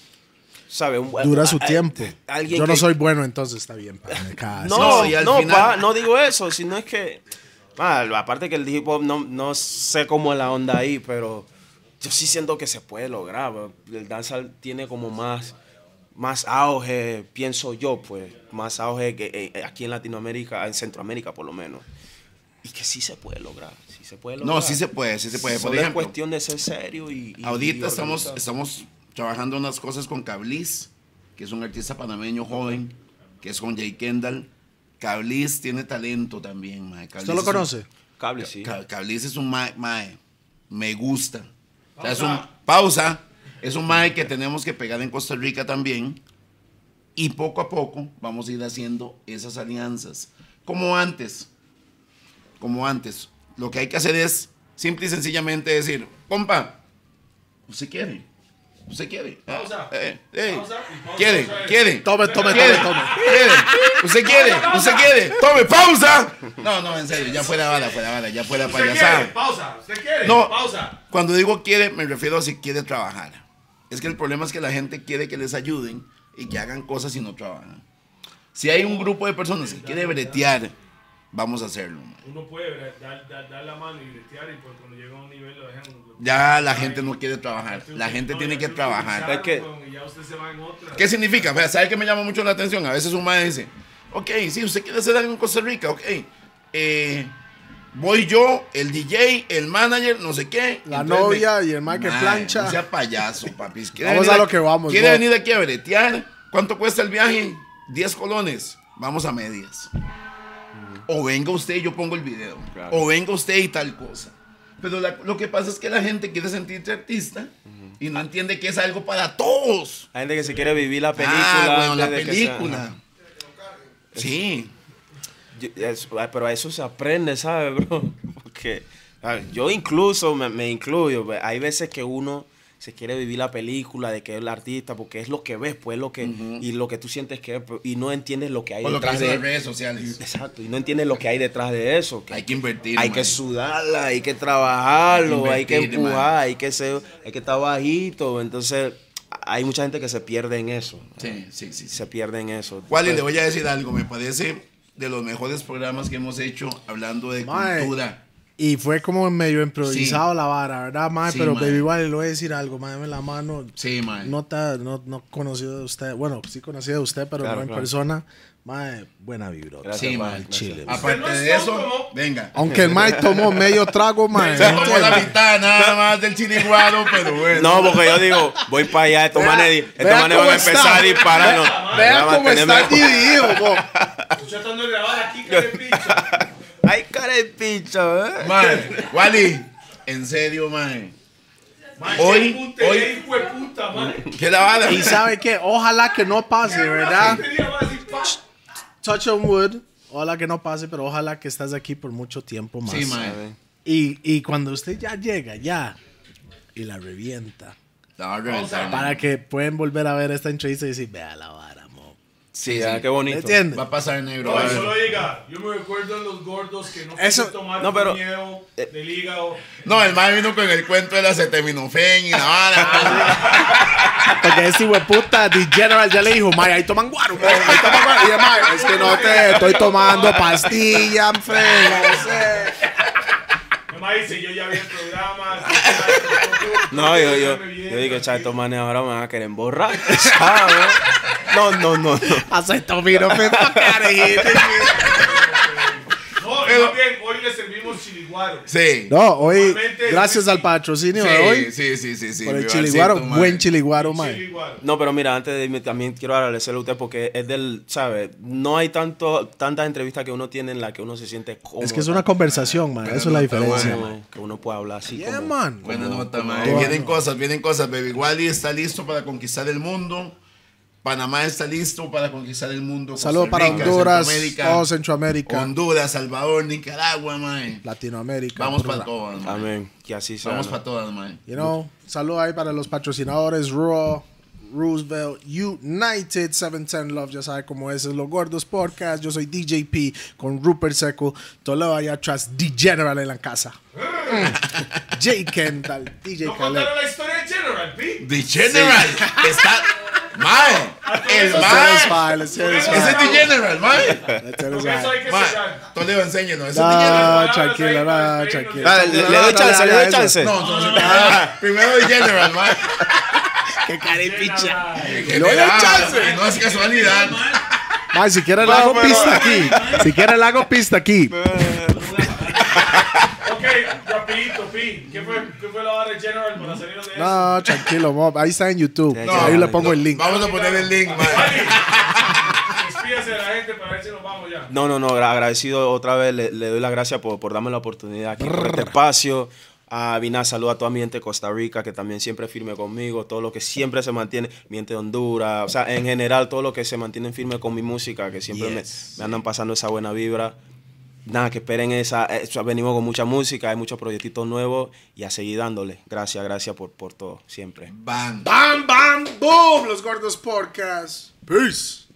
¿Sabe? Un Dura su a- a- tiempo. Yo no soy bueno, entonces está bien. [laughs] No, No, y al no, final- pa, no digo eso, sino es que. aparte que el hip hop no, no sé cómo es la onda ahí, pero yo sí siento que se puede lograr. El dancehall tiene como más, más auge, pienso yo, pues, más auge que eh, aquí en Latinoamérica, en Centroamérica por lo menos. Y que sí se puede lograr, sí se puede lograr. No, sí se puede, sí se puede. Por Solo es cuestión de ser serio y. y- ahorita y estamos, estamos trabajando unas cosas con Cablis, que es un artista panameño joven, que es con Jay Kendall. Cablis tiene talento también, mae. Cablis ¿Usted lo es un- conoce? Cable, sí. Ca- Cablis es un mae, mae, me gusta. O sea, es un, pausa. Es un mae que tenemos que pegar en Costa Rica también. Y poco a poco vamos a ir haciendo esas alianzas. Como antes. Como antes. Lo que hay que hacer es simple y sencillamente decir, compa, ¿usted quiere? ¿Usted quiere? Pausa. Eh, eh, Pausa y pausa ¿Quiere? ¿Quiere? Tome, tome, ¿Quiere? tome, tome. ¿Quiere? ¿Usted quiere? ¿Usted quiere? ¡Tome, pausa! No, no, en serio, ya fuera vara, fuera vara, ya fuera ¿Usted quiere? payasada. Pausa. ¿Usted quiere? No. Pausa. Cuando digo quiere, me refiero a si quiere trabajar. Es que el problema es que la gente quiere que les ayuden y que hagan cosas y no trabajan. Si hay un grupo de personas que quiere bretear, vamos a hacerlo. man. Uno puede dar, dar, dar la mano y bretear y pues cuando llega a un nivel lo dejan. Ya la gente no quiere trabajar. La gente tiene que trabajar. Es que- Y ya usted se va en otra. ¿Qué significa? Vea, ¿Sabe qué me llama mucho la atención? A veces un madre dice, ok, sí, usted quiere hacer algo en Costa Rica, ok. eh, voy yo, el DJ, el manager, no sé qué. La Entonces novia me- y el que Mae, plancha. No sea payaso, papi. [laughs] ¿Quiere Vamos a lo que vamos, ¿Quiere no. venir aquí a bretear? ¿Cuánto cuesta el viaje? 10 colones. Vamos a medias. O venga usted y yo pongo el video. Claro. O venga usted y tal cosa. Pero la- lo que pasa es que la gente quiere sentirse artista y no entiende que es algo para todos. Hay gente que se quiere vivir la película. Ah, bueno, la que película. Sí. Yo- es- pero a eso se aprende, ¿sabes, bro? [laughs] Porque Yo incluso me, me incluyo. Hay veces que uno se quiere vivir la película de que es el artista porque es lo que ves, pues lo que y lo que tú sientes que es pues, y no entiendes lo que hay Por lo que detrás de las redes sociales. Exacto, y no entiendes lo que hay detrás de eso. que Hay que invertir. hay man. que sudarla, hay que trabajarlo, hay que Invertir, empujar, man. hay que ser, hay que estar bajito. Entonces, hay mucha gente que se pierde en eso. Sí, sí, sí. sí. Se pierde en eso. Wally, Pues, le voy a decir algo. Me parece de los mejores programas que hemos hecho hablando de cultura. Y fue como medio improvisado la vara, ¿verdad, mae? Sí, Pero mae. Baby Wally, le voy a decir algo, mae, dame la mano. Sí, man. No, ta- no, no conocido de usted, bueno, sí conocido de usted, pero Claro, no en claro. persona. Mae, buena vibra. Sí, gracias. Chile. Aparte no de eso, venga. Aunque el Mike tomó medio trago, [laughs] mae. Se tomó la mitad nada más del chiliguado, pero bueno. No, porque yo digo, voy para allá, estos manes, estos manes van a empezar a disparar. no, Vean cómo está dividido, tratando de grabar aquí, que de picha. Ay, cara de picho, ¿eh? Man, Wally, en serio, man. Man, Hoy- hoy- hijo de puta, man. ¿Qué la vara? Y sabe qué, ojalá que no pase, ¿verdad? Touch on wood. Ojalá que no pase, pero ojalá que estás aquí por mucho tiempo más. Sí, man. Y, y cuando usted ya llega, ya, y la revienta, La va a reventar, man. para que pueden volver a ver esta entrevista y decir, vea la vara. Sí, ah, qué ¿Me bonito. entiendes? Va a pasar negro. No, a ver. solo diga, yo me recuerdo en los gordos que no Eso- tomar no, pero- miedo del hígado. No, el man vino con el cuento de la acetaminofén y la vara. Porque ese hijo de puta, The General ya le dijo, Maya, ahí toman guaro, [laughs] ahí toman guaro. Y el mae, es que no te estoy tomando pastilla, fe, no sé. Mamá dice, yo ya vi el programa. No, yo, yo, yo digo, cha, estos manes ahora me van a querer emborrar. [laughs] ¿sabes? No, no, no, no. Acetaminofén pa' carajito. No, y más bien, hoy le servimos chiliguaro. Sí. No, hoy, gracias al patrocinio de hoy, Sí, sí, sí, sí. por el chiliguaro, man. buen chiliguaro, mae. Chiliguaro. No, pero mira, antes de irme también quiero agradecerle a usted porque es del, ¿sabe? No hay tanto, tantas entrevistas que uno tiene en la que uno se siente cómodo. Es que es una conversación, man. Eso es la diferencia, bueno. man. Que uno puede hablar así Yeah, como... man. Buena nota, man. Vienen cosas, vienen cosas. Baby Wally está listo para conquistar el mundo. Panamá está listo para conquistar el mundo. Saludos para Honduras, Centroamérica, todo Centroamérica, Honduras, Salvador, Nicaragua, man. Latinoamérica. Vamos para todas, man. Amén. Que así sea. Vamos para todas, man. You know, saludos ahí para los patrocinadores Raw, Roosevelt, United 710 Love, ya sabe cómo es, es Los Gordos Podcast. Yo soy DJP con Rupert Seco, Toledo allá atrás, D General en la casa. [laughs] J. Kendall, DJ ¿No Khaled. la historia de General, P? The General está. Mae, el mae. Ese es The General, mae. Toledo, enséñenos. Ese es The General. No, tranquilo, no, tranquilo. Le, le doy chance, le doy chance. No, no. Primero The General, mae. Qué caripicha. Le doy chance. No es casualidad. Mae, si quieres le hago pista aquí. Si quieres le hago pista aquí. Ok, rapidito, P. ¿Qué fue, ¿Qué fue la hora de General para salirnos de eso? No, tranquilo, mob. Ahí está en YouTube. No, ahí le no, pongo el link. Vamos a poner el link. Despídase de la gente para ver si nos vamos ya. No, no, no, agra- agradecido otra vez, le, le doy las gracias por, por darme la oportunidad aquí por este espacio. A Vina, saludo a toda mi gente de Costa Rica, que también siempre firme conmigo, todo lo que siempre se mantiene, mi gente de Honduras, o sea, en general, todo lo que se mantiene firme con mi música, que siempre me- Yes. me, andan pasando esa buena vibra nada, que esperen esa. Venimos con mucha música, hay muchos proyectitos nuevos y a seguir dándole. Gracias, gracias por, por todo, siempre. Bam, bam, bam, boom, los gordos podcast. Peace.